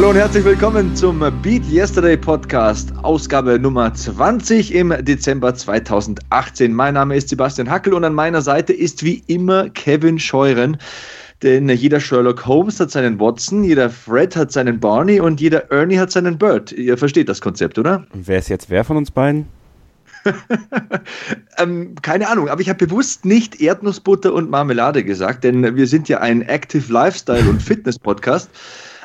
Hallo und herzlich willkommen zum Beat Yesterday Podcast, Ausgabe Nummer 20 im Dezember 2018. Mein Name ist Sebastian Hackel und an meiner Seite ist wie immer Kevin Scheuren. Denn jeder Sherlock Holmes hat seinen Watson, jeder Fred hat seinen Barney und jeder Ernie hat seinen Bird. Ihr versteht das Konzept, oder? Wer ist jetzt wer von uns beiden? ähm, keine Ahnung, aber ich habe bewusst nicht Erdnussbutter und Marmelade gesagt, denn wir sind ja ein Active Lifestyle und Fitness Podcast.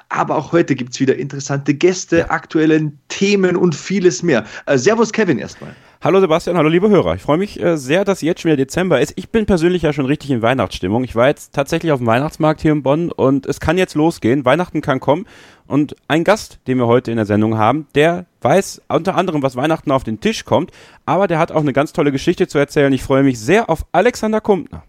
Aber auch heute gibt es wieder interessante Gäste, aktuelle Themen und vieles mehr. Äh, servus Kevin erstmal. Hallo Sebastian, hallo liebe Hörer. Ich freue mich äh, sehr, dass jetzt schon wieder Dezember ist. Ich bin persönlich ja schon richtig in Weihnachtsstimmung. Ich war jetzt tatsächlich auf dem Weihnachtsmarkt hier in Bonn und es kann jetzt losgehen. Weihnachten kann kommen. Und ein Gast, den wir heute in der Sendung haben, der weiß unter anderem, was Weihnachten auf den Tisch kommt, aber der hat auch eine ganz tolle Geschichte zu erzählen. Ich freue mich sehr auf Alexander Kumpner.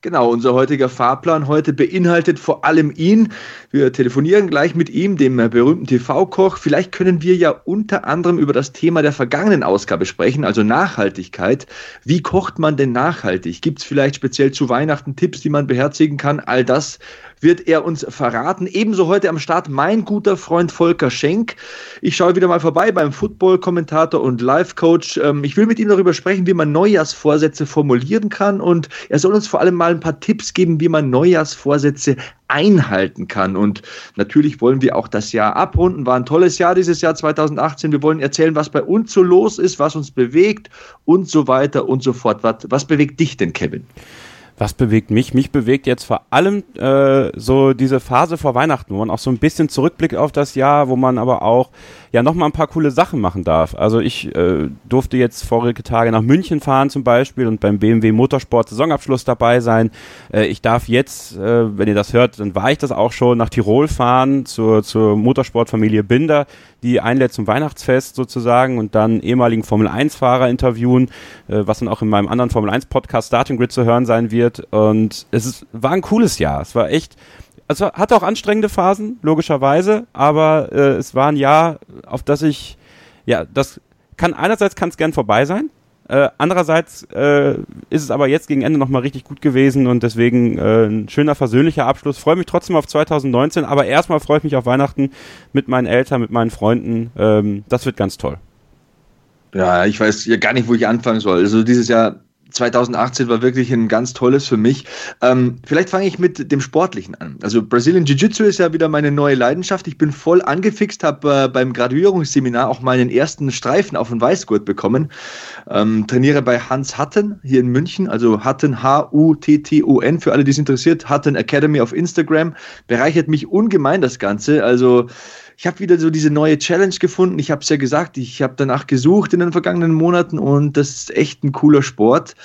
Genau, unser heutiger Fahrplan heute beinhaltet vor allem ihn. Wir telefonieren gleich mit ihm, dem berühmten TV-Koch. Vielleicht können wir ja unter anderem über das Thema der vergangenen Ausgabe sprechen, also Nachhaltigkeit. Wie kocht man denn nachhaltig? Gibt es vielleicht speziell zu Weihnachten Tipps, die man beherzigen kann? All das wird er uns verraten. Ebenso heute am Start mein guter Freund Volker Schenk. Ich schaue wieder mal vorbei beim Football-Kommentator und Life-Coach. Ähm, ich will mit ihm darüber sprechen, wie man Neujahrsvorsätze formulieren kann und er soll uns vor allem mal ein paar Tipps geben, wie man Neujahrsvorsätze einhalten kann. Und natürlich wollen wir auch das Jahr abrunden. War ein tolles Jahr dieses Jahr 2018. Wir wollen erzählen, was bei uns so los ist, was uns bewegt und so weiter und so fort. Was, was bewegt dich denn, Kevin? Was bewegt mich? Mich bewegt jetzt vor allem äh, so diese Phase vor Weihnachten, wo man auch so ein bisschen zurückblickt auf das Jahr, wo man aber auch ja nochmal ein paar coole Sachen machen darf. Also ich äh, durfte jetzt vorige Tage nach München fahren zum Beispiel und beim BMW Motorsport Saisonabschluss dabei sein. Äh, ich darf jetzt, äh, wenn ihr das hört, dann war ich das auch schon, nach Tirol fahren zur, zur Motorsportfamilie Binder, die einlädt zum Weihnachtsfest sozusagen und dann ehemaligen Formel-1-Fahrer interviewen, äh, was dann auch in meinem anderen Formel-1-Podcast Starting Grid zu hören sein wird. Und es ist, war ein cooles Jahr. Es war echt also hatte auch anstrengende Phasen, logischerweise, aber äh, es war ein Jahr, auf das ich, ja, das kann einerseits kann es gern vorbei sein, äh, andererseits äh, ist es aber jetzt gegen Ende nochmal richtig gut gewesen und deswegen äh, ein schöner versöhnlicher Abschluss. Freue mich trotzdem auf 2019, aber erstmal freue ich mich auf Weihnachten mit meinen Eltern, mit meinen Freunden. Ähm, das wird ganz toll. Ja, ich weiß ja gar nicht, wo ich anfangen soll. Also dieses Jahr 2018 war wirklich ein ganz tolles für mich. Ähm, vielleicht fange ich mit dem Sportlichen an. Also Brazilian Jiu-Jitsu ist ja wieder meine neue Leidenschaft. Ich bin voll angefixt, habe äh, beim Graduierungsseminar auch meinen ersten Streifen auf den Weißgurt bekommen. Ähm, trainiere bei Hans Hatten hier in München, also Hatten H-U-T-T-O-N, für alle, die es interessiert. Hatten Academy auf Instagram. Bereichert mich ungemein das Ganze. Also ich habe wieder so diese neue Challenge gefunden. Ich habe es ja gesagt, ich habe danach gesucht in den vergangenen Monaten und das ist echt ein cooler Sport.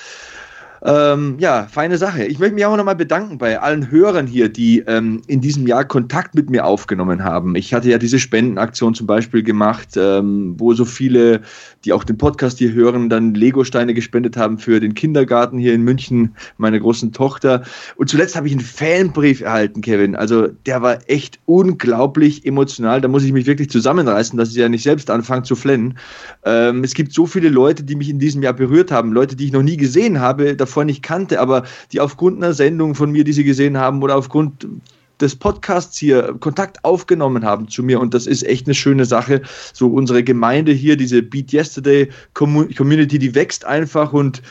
Ähm, ja, feine Sache. Ich möchte mich auch nochmal bedanken bei allen Hörern hier, die ähm, in diesem Jahr Kontakt mit mir aufgenommen haben. Ich hatte ja diese Spendenaktion zum Beispiel gemacht, ähm, wo so viele, die auch den Podcast hier hören, dann Lego-Steine gespendet haben für den Kindergarten hier in München, meiner großen Tochter. Und zuletzt habe ich einen Fanbrief erhalten, Kevin. Also der war echt unglaublich emotional. Da muss ich mich wirklich zusammenreißen, dass ich ja nicht selbst anfange zu flennen. Ähm, es gibt so viele Leute, die mich in diesem Jahr berührt haben, Leute, die ich noch nie gesehen habe. Davon davor nicht kannte, aber die aufgrund einer Sendung von mir, die sie gesehen haben oder aufgrund des Podcasts hier Kontakt aufgenommen haben zu mir und das ist echt eine schöne Sache. So unsere Gemeinde hier, diese Beat Yesterday Community, die wächst einfach und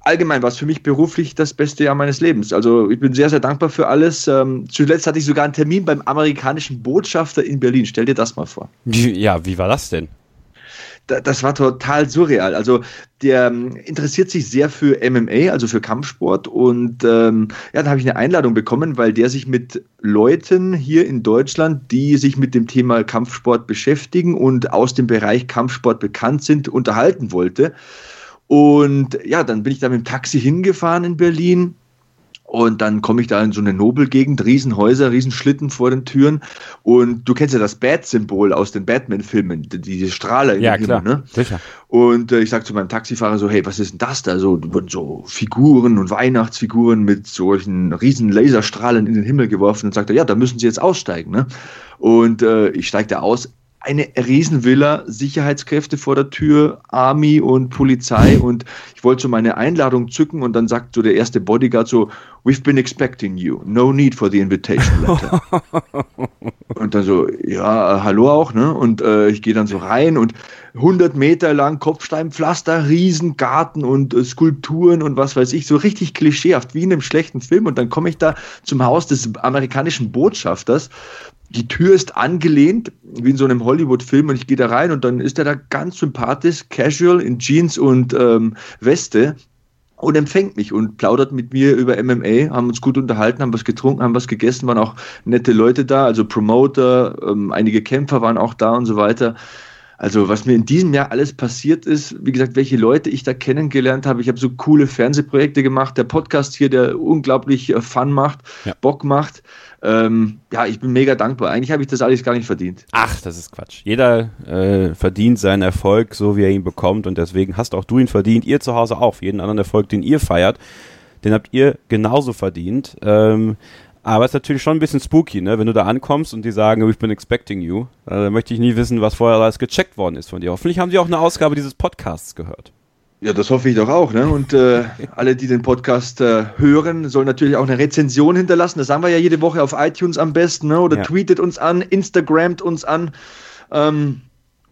allgemein war es für mich beruflich das beste Jahr meines Lebens. Also ich bin sehr, sehr dankbar für alles. Ähm, zuletzt hatte ich sogar einen Termin beim amerikanischen Botschafter in Berlin. Stell dir das mal vor. Ja, wie war das denn? Das war total surreal. Also der ähm, interessiert sich sehr für MMA, also für Kampfsport. Und ähm, ja, da habe ich eine Einladung bekommen, weil der sich mit Leuten hier in Deutschland, die sich mit dem Thema Kampfsport beschäftigen und aus dem Bereich Kampfsport bekannt sind, unterhalten wollte. Und ja, dann bin ich da mit dem Taxi hingefahren in Berlin und dann komme ich da in so eine Nobelgegend, Riesenhäuser, Riesenschlitten vor den Türen. Und du kennst ja das Bat-Symbol aus den Batman-Filmen, diese Strahler in ja, klar, Himmel, ne? Sicher. Und äh, ich sage zu meinem Taxifahrer so, hey, was ist denn das da? So, wurden so Figuren und Weihnachtsfiguren mit solchen riesen Laserstrahlen in den Himmel geworfen. Und sagt er, ja, da müssen Sie jetzt aussteigen. Ne? Und äh, ich steige da aus, eine Riesenvilla, Sicherheitskräfte vor der Tür, Army und Polizei. Und ich wollte so meine Einladung zücken und dann sagt so der erste Bodyguard so, we've been expecting you, no need for the invitation letter. und dann so, ja, hallo auch, ne? Und äh, ich gehe dann so rein und 100 Meter lang Kopfsteinpflaster, Riesengarten und äh, Skulpturen und was weiß ich, so richtig klischeehaft, wie in einem schlechten Film. Und dann komme ich da zum Haus des amerikanischen Botschafters die Tür ist angelehnt, wie in so einem Hollywood-Film, und ich gehe da rein und dann ist er da ganz sympathisch, casual, in Jeans und ähm, Weste und empfängt mich und plaudert mit mir über MMA, haben uns gut unterhalten, haben was getrunken, haben was gegessen, waren auch nette Leute da, also Promoter, ähm, einige Kämpfer waren auch da und so weiter. Also was mir in diesem Jahr alles passiert ist, wie gesagt, welche Leute ich da kennengelernt habe. Ich habe so coole Fernsehprojekte gemacht, der Podcast hier, der unglaublich äh, Fun macht, ja. Bock macht. Ähm, ja, ich bin mega dankbar. Eigentlich habe ich das alles gar nicht verdient. Ach, das ist Quatsch. Jeder äh, verdient seinen Erfolg, so wie er ihn bekommt. Und deswegen hast auch du ihn verdient. Ihr zu Hause auch. Jeden anderen Erfolg, den ihr feiert, den habt ihr genauso verdient. Ähm, aber es ist natürlich schon ein bisschen spooky, ne? Wenn du da ankommst und die sagen, we've been expecting you, äh, dann möchte ich nie wissen, was vorher alles gecheckt worden ist von dir. Hoffentlich haben sie auch eine Ausgabe dieses Podcasts gehört. Ja, das hoffe ich doch auch. Ne? Und äh, alle, die den Podcast äh, hören, sollen natürlich auch eine Rezension hinterlassen. Das sagen wir ja jede Woche auf iTunes am besten. Ne? Oder ja. tweetet uns an, Instagramt uns an. Ähm,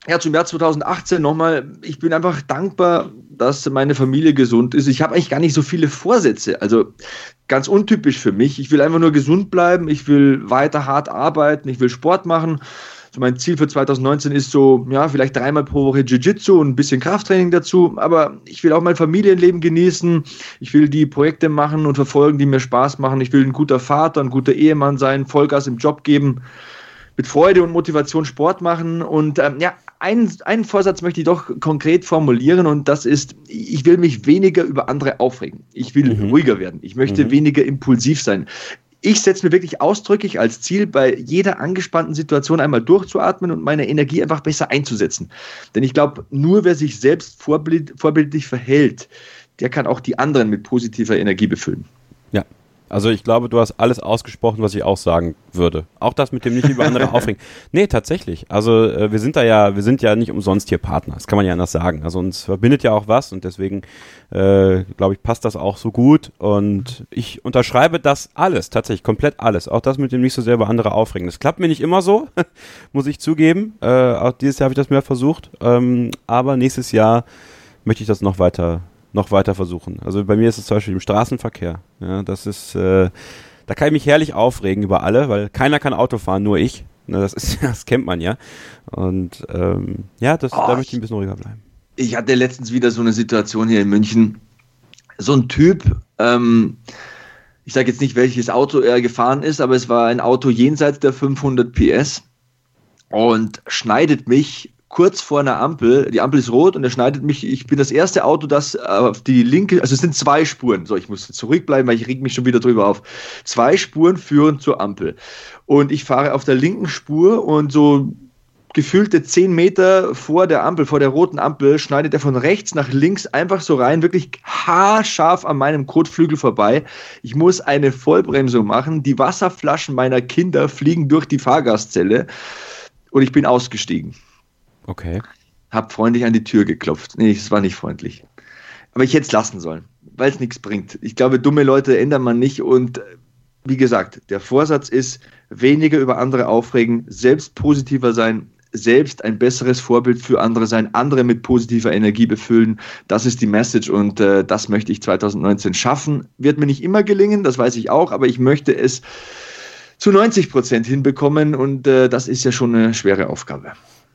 ja, zum Jahr 2018 nochmal. Ich bin einfach dankbar, dass meine Familie gesund ist. Ich habe eigentlich gar nicht so viele Vorsätze. Also ganz untypisch für mich. Ich will einfach nur gesund bleiben. Ich will weiter hart arbeiten. Ich will Sport machen. So mein Ziel für 2019 ist so, ja, vielleicht dreimal pro Woche Jiu-Jitsu und ein bisschen Krafttraining dazu. Aber ich will auch mein Familienleben genießen. Ich will die Projekte machen und verfolgen, die mir Spaß machen. Ich will ein guter Vater, ein guter Ehemann sein, Vollgas im Job geben, mit Freude und Motivation Sport machen. Und ähm, ja, einen, einen Vorsatz möchte ich doch konkret formulieren und das ist, ich will mich weniger über andere aufregen. Ich will mhm. ruhiger werden. Ich möchte mhm. weniger impulsiv sein ich setze mir wirklich ausdrücklich als Ziel, bei jeder angespannten Situation einmal durchzuatmen und meine Energie einfach besser einzusetzen. Denn ich glaube, nur wer sich selbst vorbild, vorbildlich verhält, der kann auch die anderen mit positiver Energie befüllen. Ja, also ich glaube, du hast alles ausgesprochen, was ich auch sagen würde. Auch das mit dem nicht über andere aufregen. Nee, tatsächlich. Also äh, wir sind da ja, wir sind ja nicht umsonst hier Partner. Das kann man ja anders sagen. Also uns verbindet ja auch was und deswegen äh, glaube ich, passt das auch so gut. Und ich unterschreibe das alles, tatsächlich komplett alles. Auch das mit dem nicht so sehr über andere aufregen. Das klappt mir nicht immer so, muss ich zugeben. Äh, auch dieses Jahr habe ich das mehr versucht. Ähm, aber nächstes Jahr möchte ich das noch weiter noch weiter versuchen. Also bei mir ist es zum Beispiel im Straßenverkehr. Ja, das ist, äh, da kann ich mich herrlich aufregen über alle, weil keiner kann Auto fahren, nur ich. Na, das ist, das kennt man ja. Und ähm, ja, das, oh, da möchte ich ein bisschen ruhiger bleiben. Ich hatte letztens wieder so eine Situation hier in München. So ein Typ, ähm, ich sage jetzt nicht, welches Auto er gefahren ist, aber es war ein Auto jenseits der 500 PS und schneidet mich kurz vor einer Ampel, die Ampel ist rot und er schneidet mich, ich bin das erste Auto, das auf die linke, also es sind zwei Spuren, so ich muss zurückbleiben, weil ich reg mich schon wieder drüber auf. Zwei Spuren führen zur Ampel und ich fahre auf der linken Spur und so gefühlte zehn Meter vor der Ampel, vor der roten Ampel, schneidet er von rechts nach links einfach so rein, wirklich haarscharf an meinem Kotflügel vorbei. Ich muss eine Vollbremsung machen. Die Wasserflaschen meiner Kinder fliegen durch die Fahrgastzelle und ich bin ausgestiegen. Okay. Hab freundlich an die Tür geklopft. Nee, es war nicht freundlich. Aber ich hätte es lassen sollen, weil es nichts bringt. Ich glaube, dumme Leute ändert man nicht und äh, wie gesagt, der Vorsatz ist, weniger über andere aufregen, selbst positiver sein, selbst ein besseres Vorbild für andere sein, andere mit positiver Energie befüllen. Das ist die Message und äh, das möchte ich 2019 schaffen. Wird mir nicht immer gelingen, das weiß ich auch, aber ich möchte es zu 90 Prozent hinbekommen und äh, das ist ja schon eine schwere Aufgabe.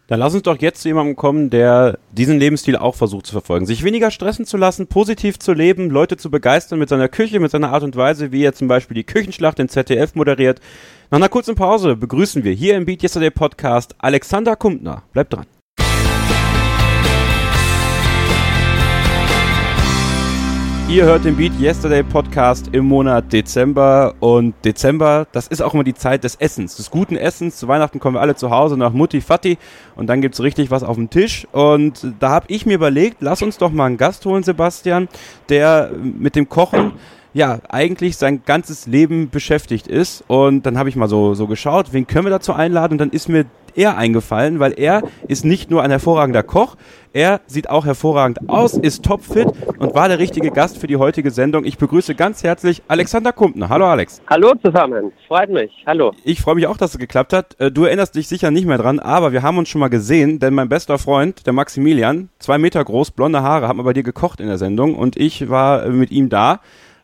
Dann lass uns doch jetzt zu jemandem kommen, der diesen Lebensstil auch versucht zu verfolgen. Sich weniger stressen zu lassen, positiv zu leben, Leute zu begeistern mit seiner Küche, mit seiner Art und Weise, wie er zum Beispiel die Küchenschlacht in ZDF moderiert. Nach einer kurzen Pause begrüßen wir hier im Beat Yesterday Podcast Alexander Kumpner. Bleibt dran. Ihr hört den Beat Yesterday Podcast im Monat Dezember und Dezember, das ist auch immer die Zeit des Essens, des guten Essens. Zu Weihnachten kommen wir alle zu Hause nach Mutti Fatti und dann gibt's richtig was auf dem Tisch und da habe ich mir überlegt, lass uns doch mal einen Gast holen, Sebastian, der mit dem Kochen ja, eigentlich sein ganzes Leben beschäftigt ist. Und dann habe ich mal so, so geschaut, wen können wir dazu einladen? Und dann ist mir er eingefallen, weil er ist nicht nur ein hervorragender Koch, er sieht auch hervorragend aus, ist topfit und war der richtige Gast für die heutige Sendung. Ich begrüße ganz herzlich Alexander Kumpner. Hallo Alex. Hallo zusammen, freut mich. Hallo. Ich freue mich auch, dass es geklappt hat. Äh, du erinnerst dich sicher nicht mehr dran, aber wir haben uns schon mal gesehen, denn mein bester Freund, der Maximilian, zwei Meter groß, blonde Haare, hat mal bei dir gekocht in der Sendung und ich war äh, mit ihm da.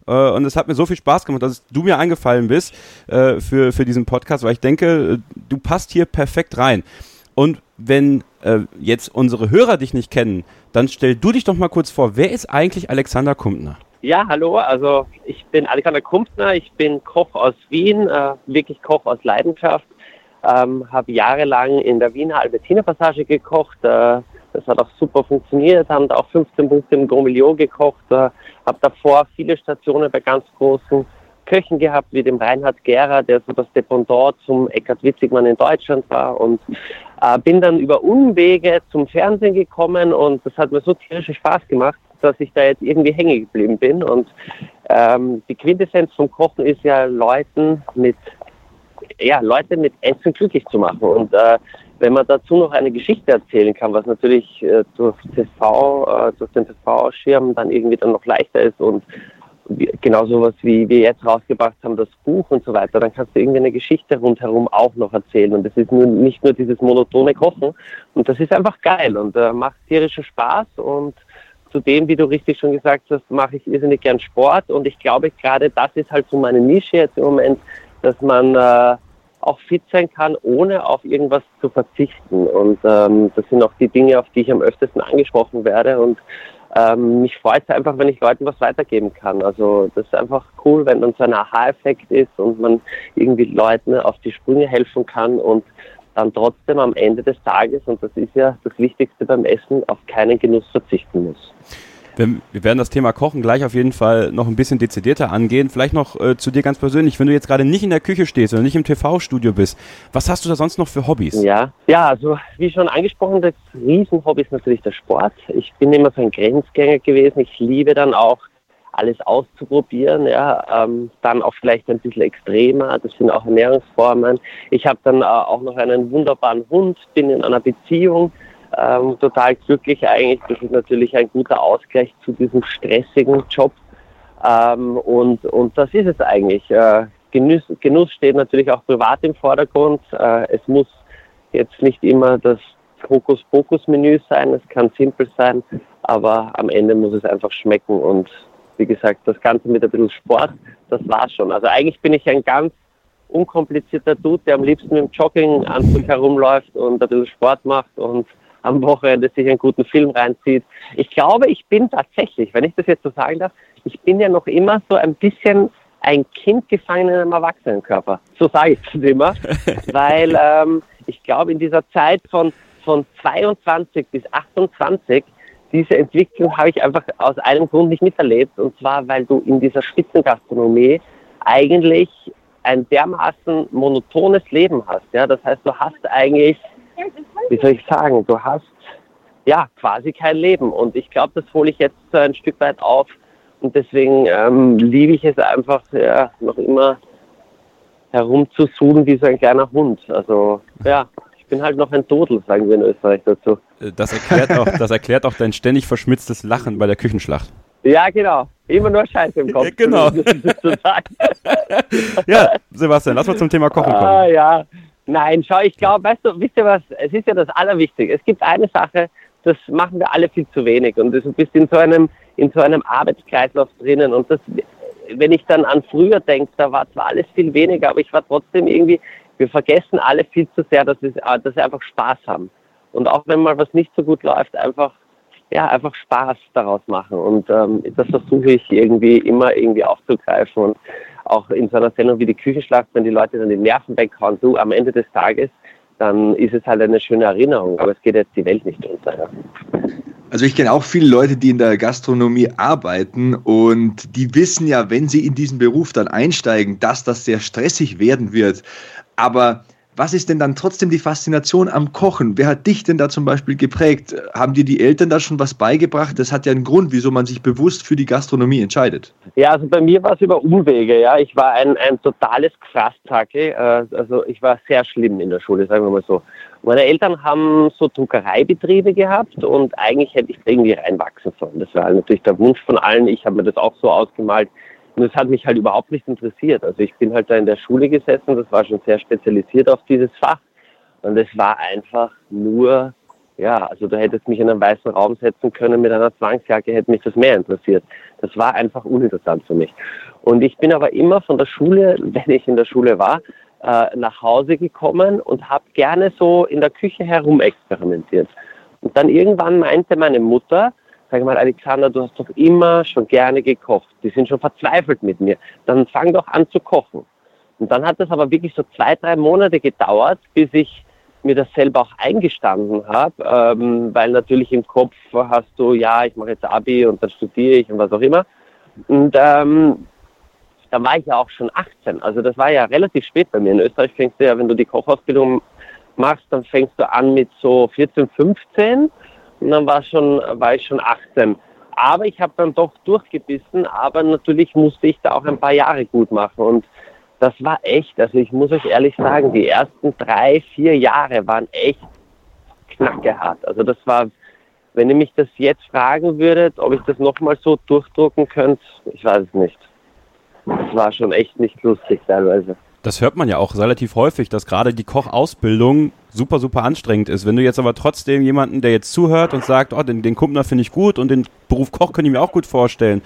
Äh, und es hat mir so viel Spaß gemacht, dass du mir eingefallen bist für, für diesen Podcast, weil ich denke, du passt hier perfekt rein. Und wenn äh, jetzt unsere Hörer dich nicht kennen, dann stell du dich doch mal kurz vor, wer ist eigentlich Alexander Kumpner? Ja, hallo, also ich bin Alexander Kumpner, ich bin Koch aus Wien, äh, wirklich Koch aus Leidenschaft, ähm, habe jahrelang in der Wiener Albertiner Passage gekocht, äh, das hat auch super funktioniert, haben da auch 15 Punkte im Gourmillot gekocht, äh, habe davor viele Stationen bei ganz großen Köchen gehabt, wie dem Reinhard Gera, der so das Dependant zum Eckhard Witzigmann in Deutschland war. Und äh, bin dann über Umwege zum Fernsehen gekommen und das hat mir so tierischen Spaß gemacht, dass ich da jetzt irgendwie hängen geblieben bin. Und ähm, die Quintessenz vom Kochen ist ja Leuten mit ja, Leute mit Essen glücklich zu machen. Und äh, wenn man dazu noch eine Geschichte erzählen kann, was natürlich äh, durch TV, äh, durch den TV-Schirm dann irgendwie dann noch leichter ist und genauso was wie wir jetzt rausgebracht haben, das Buch und so weiter, dann kannst du irgendwie eine Geschichte rundherum auch noch erzählen. Und das ist nur, nicht nur dieses monotone Kochen. Und das ist einfach geil und äh, macht tierischen Spaß. Und zudem, wie du richtig schon gesagt hast, mache ich irrsinnig gern Sport. Und ich glaube, gerade das ist halt so meine Nische jetzt im Moment, dass man äh, auch fit sein kann, ohne auf irgendwas zu verzichten. Und ähm, das sind auch die Dinge, auf die ich am öftesten angesprochen werde. Und ähm, mich freut es einfach, wenn ich Leuten was weitergeben kann. Also das ist einfach cool, wenn dann so ein Aha-Effekt ist und man irgendwie Leuten auf die Sprünge helfen kann und dann trotzdem am Ende des Tages, und das ist ja das Wichtigste beim Essen, auf keinen Genuss verzichten muss. Wir, wir, werden das Thema Kochen gleich auf jeden Fall noch ein bisschen dezidierter angehen. Vielleicht noch äh, zu dir ganz persönlich, wenn du jetzt gerade nicht in der Küche stehst oder nicht im TV-Studio bist, was hast du da sonst noch für Hobbys? Ja, ja, also wie schon angesprochen, das Riesenhobby ist natürlich der Sport. Ich bin immer so ein Grenzgänger gewesen. Ich liebe dann auch alles auszuprobieren, ja, ähm, dann auch vielleicht ein bisschen extremer, das sind auch Ernährungsformen. Ich habe dann äh, auch noch einen wunderbaren Hund, bin in einer Beziehung, ähm, total glücklich eigentlich. Das ist natürlich ein guter Ausgleich zu diesem stressigen Job. Ähm, und, und das ist es eigentlich. Äh, Genuss, Genuss steht natürlich auch privat im Vordergrund. Äh, es muss jetzt nicht immer das Hokus-Pokus-Menü sein, es kann simpel sein, aber am Ende muss es einfach schmecken und wie gesagt, das Ganze mit ein bisschen Sport, das war's schon. Also eigentlich bin ich ein ganz unkomplizierter Dude, der am liebsten mit dem Jogginganzug herumläuft und ein bisschen Sport macht und am Wochenende sich einen guten Film reinzieht. Ich glaube, ich bin tatsächlich, wenn ich das jetzt so sagen darf, ich bin ja noch immer so ein bisschen ein Kind gefangen in einem Erwachsenenkörper. So sage ich es immer. Weil ähm, ich glaube, in dieser Zeit von, von 22 bis 28, diese Entwicklung habe ich einfach aus einem Grund nicht miterlebt. Und zwar, weil du in dieser Spitzengastronomie eigentlich ein dermaßen monotones Leben hast. Ja? Das heißt, du hast eigentlich wie soll ich sagen, du hast ja quasi kein Leben. Und ich glaube, das hole ich jetzt so ein Stück weit auf. Und deswegen ähm, liebe ich es einfach ja, noch immer herumzusuchen wie so ein kleiner Hund. Also ja, ich bin halt noch ein Todel, sagen wir in Österreich dazu. Äh, das erklärt auch, das erklärt auch dein ständig verschmitztes Lachen bei der Küchenschlacht. Ja, genau. Immer nur Scheiße im Kopf. genau. ja, Sebastian, lass mal zum Thema Kochen kommen. Ah, ja. Nein, schau, ich glaube, weißt du, wisst ihr was, es ist ja das Allerwichtigste. Es gibt eine Sache, das machen wir alle viel zu wenig und du bist in so einem, in so einem Arbeitskreislauf drinnen und das, wenn ich dann an früher denke, da war zwar alles viel weniger, aber ich war trotzdem irgendwie, wir vergessen alle viel zu sehr, dass, es, dass wir einfach Spaß haben. Und auch wenn mal was nicht so gut läuft, einfach, ja, einfach Spaß daraus machen. Und ähm, das versuche ich irgendwie immer irgendwie aufzugreifen. Und auch in so einer Sendung wie die Küchenschlacht, wenn die Leute dann die Nerven weghauen, du am Ende des Tages, dann ist es halt eine schöne Erinnerung, aber es geht jetzt die Welt nicht unter. Ja. Also ich kenne auch viele Leute, die in der Gastronomie arbeiten und die wissen ja, wenn sie in diesen Beruf dann einsteigen, dass das sehr stressig werden wird. Aber was ist denn dann trotzdem die Faszination am Kochen? Wer hat dich denn da zum Beispiel geprägt? Haben dir die Eltern da schon was beigebracht? Das hat ja einen Grund, wieso man sich bewusst für die Gastronomie entscheidet. Ja, also bei mir war es über Umwege. Ja, ich war ein, ein totales Krasstacke. Äh, also ich war sehr schlimm in der Schule, sagen wir mal so. Meine Eltern haben so Druckereibetriebe gehabt und eigentlich hätte ich irgendwie reinwachsen sollen. Das war natürlich der Wunsch von allen. Ich habe mir das auch so ausgemalt. Und es hat mich halt überhaupt nicht interessiert. Also ich bin halt da in der Schule gesessen, das war schon sehr spezialisiert auf dieses Fach. Und es war einfach nur, ja, also du hättest mich in einen weißen Raum setzen können mit einer Zwangsjacke, hätte mich das mehr interessiert. Das war einfach uninteressant für mich. Und ich bin aber immer von der Schule, wenn ich in der Schule war, äh, nach Hause gekommen und habe gerne so in der Küche herumexperimentiert. Und dann irgendwann meinte meine Mutter, sag mal, Alexander, du hast doch immer schon gerne gekocht. Die sind schon verzweifelt mit mir. Dann fang doch an zu kochen. Und dann hat es aber wirklich so zwei, drei Monate gedauert, bis ich mir das selber auch eingestanden habe, ähm, weil natürlich im Kopf hast du, ja, ich mache jetzt Abi und dann studiere ich und was auch immer. Und ähm, da war ich ja auch schon 18. Also das war ja relativ spät bei mir. In Österreich fängst du ja, wenn du die Kochausbildung machst, dann fängst du an mit so 14, 15 und dann war, schon, war ich schon 18. Aber ich habe dann doch durchgebissen, aber natürlich musste ich da auch ein paar Jahre gut machen. Und das war echt, also ich muss euch ehrlich sagen, die ersten drei, vier Jahre waren echt knackehart. Also das war, wenn ihr mich das jetzt fragen würdet, ob ich das nochmal so durchdrucken könnte, ich weiß es nicht. Das war schon echt nicht lustig teilweise. Das hört man ja auch relativ häufig, dass gerade die Kochausbildung super, super anstrengend ist. Wenn du jetzt aber trotzdem jemanden, der jetzt zuhört und sagt, oh, den, den Kumpner finde ich gut und den Beruf Koch könnte ich mir auch gut vorstellen,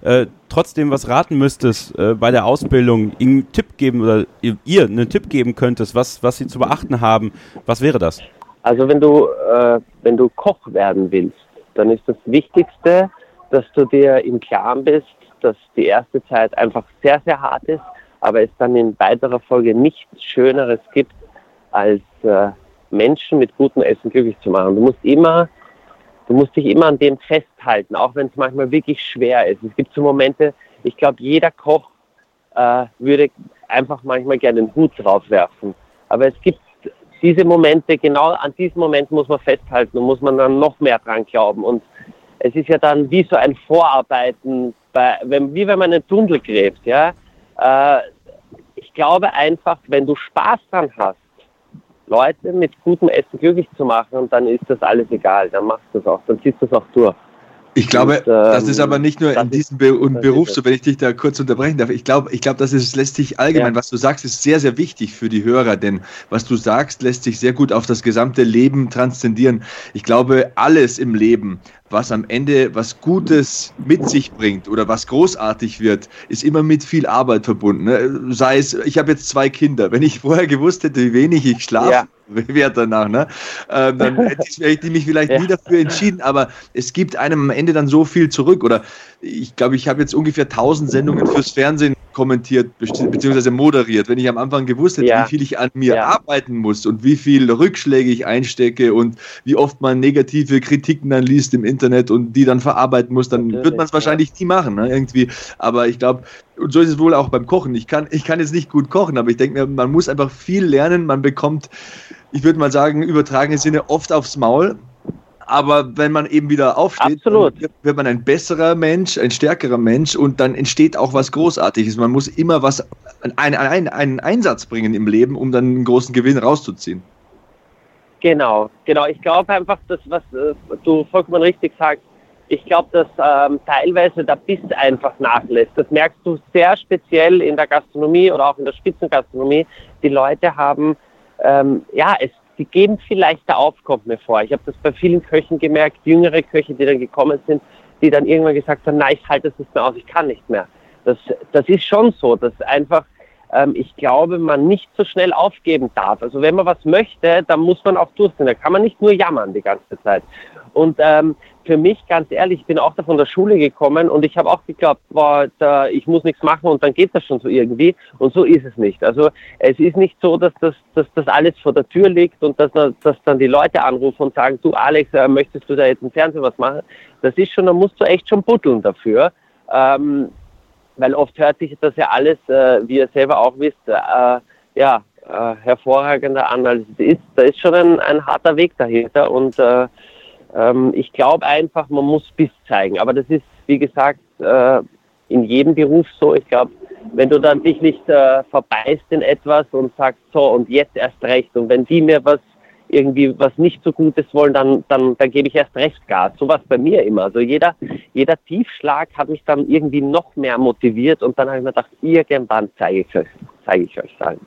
äh, trotzdem was raten müsstest äh, bei der Ausbildung, ihm einen Tipp geben oder ihr einen Tipp geben könntest, was, was sie zu beachten haben, was wäre das? Also wenn du, äh, wenn du Koch werden willst, dann ist das Wichtigste, dass du dir im Klaren bist, dass die erste Zeit einfach sehr, sehr hart ist aber es dann in weiterer Folge nichts Schöneres gibt, als äh, Menschen mit gutem Essen glücklich zu machen. Du musst immer, du musst dich immer an dem festhalten, auch wenn es manchmal wirklich schwer ist. Es gibt so Momente, ich glaube, jeder Koch äh, würde einfach manchmal gerne den Hut draufwerfen. Aber es gibt diese Momente, genau an diesem Moment muss man festhalten und muss man dann noch mehr dran glauben. Und es ist ja dann wie so ein Vorarbeiten, bei, wenn, wie wenn man einen Tunnel gräbt, ja. Äh, ich glaube einfach, wenn du Spaß dran hast, Leute mit gutem Essen glücklich zu machen, dann ist das alles egal. Dann machst du es auch, dann ziehst du es auch durch. Ich glaube, und, ähm, das ist aber nicht nur in diesem Be Beruf so, wenn ich dich da kurz unterbrechen darf. Ich glaube, ich glaube, das ist, lässt sich allgemein, ja. was du sagst, ist sehr, sehr wichtig für die Hörer, denn was du sagst, lässt sich sehr gut auf das gesamte Leben transzendieren. Ich glaube, alles im Leben was am Ende was Gutes mit sich bringt oder was großartig wird, ist immer mit viel Arbeit verbunden. Ne? Sei es, ich habe jetzt zwei Kinder. Wenn ich vorher gewusst hätte, wie wenig ich schlafe, ja. wäre danach, ne? Ähm, dann hätte ich mich vielleicht ja. nie dafür entschieden. Aber es gibt einem am Ende dann so viel zurück. Oder ich glaube, ich habe jetzt ungefähr 1000 Sendungen fürs Fernsehen kommentiert bzw. moderiert, wenn ich am Anfang gewusst hätte, ja. wie viel ich an mir ja. arbeiten muss und wie viel Rückschläge ich einstecke und wie oft man negative Kritiken dann liest im Internet und die dann verarbeiten muss, dann Natürlich, wird man es wahrscheinlich ja. nie machen, ne, irgendwie. Aber ich glaube, und so ist es wohl auch beim Kochen. Ich kann, ich kann jetzt nicht gut kochen, aber ich denke mir, man muss einfach viel lernen. Man bekommt, ich würde mal sagen, übertragene Sinne oft aufs Maul aber wenn man eben wieder aufsteht, wird man ein besserer Mensch, ein stärkerer Mensch und dann entsteht auch was Großartiges. Man muss immer was, einen, einen, einen Einsatz bringen im Leben, um dann einen großen Gewinn rauszuziehen. Genau, genau. Ich glaube einfach, dass was äh, du vollkommen richtig sagst, ich glaube, dass ähm, teilweise der Biss einfach nachlässt. Das merkst du sehr speziell in der Gastronomie oder auch in der Spitzengastronomie. Die Leute haben, ähm, ja, es die geben vielleicht der auf, kommt mir vor. Ich habe das bei vielen Köchen gemerkt, jüngere Köche, die dann gekommen sind, die dann irgendwann gesagt haben, nein, ich halte das nicht mehr aus, ich kann nicht mehr. Das, das ist schon so, dass einfach, ähm, ich glaube, man nicht so schnell aufgeben darf. Also wenn man was möchte, dann muss man auch durchziehen. Da kann man nicht nur jammern die ganze Zeit. Und ähm, für mich, ganz ehrlich, ich bin auch da von der Schule gekommen und ich habe auch geglaubt, boah, da, ich muss nichts machen und dann geht das schon so irgendwie. Und so ist es nicht. Also es ist nicht so, dass das, dass das alles vor der Tür liegt und dass, dass dann die Leute anrufen und sagen, du Alex, äh, möchtest du da jetzt im Fernsehen was machen? Das ist schon, da musst du echt schon buddeln dafür. Ähm, weil oft hört sich das ja alles, äh, wie ihr selber auch wisst, äh, ja, äh, hervorragender an, als es ist. Da ist schon ein, ein harter Weg dahinter und äh, ähm, ich glaube einfach, man muss Biss zeigen. Aber das ist, wie gesagt, äh, in jedem Beruf so. Ich glaube, wenn du dann dich nicht äh, verbeißt in etwas und sagst, so und jetzt erst recht und wenn die mir was irgendwie was nicht so Gutes wollen, dann, dann, dann gebe ich erst recht Gas. So war bei mir immer. Also jeder, jeder Tiefschlag hat mich dann irgendwie noch mehr motiviert und dann habe ich mir gedacht, irgendwann zeige ich euch, zeige ich euch dann.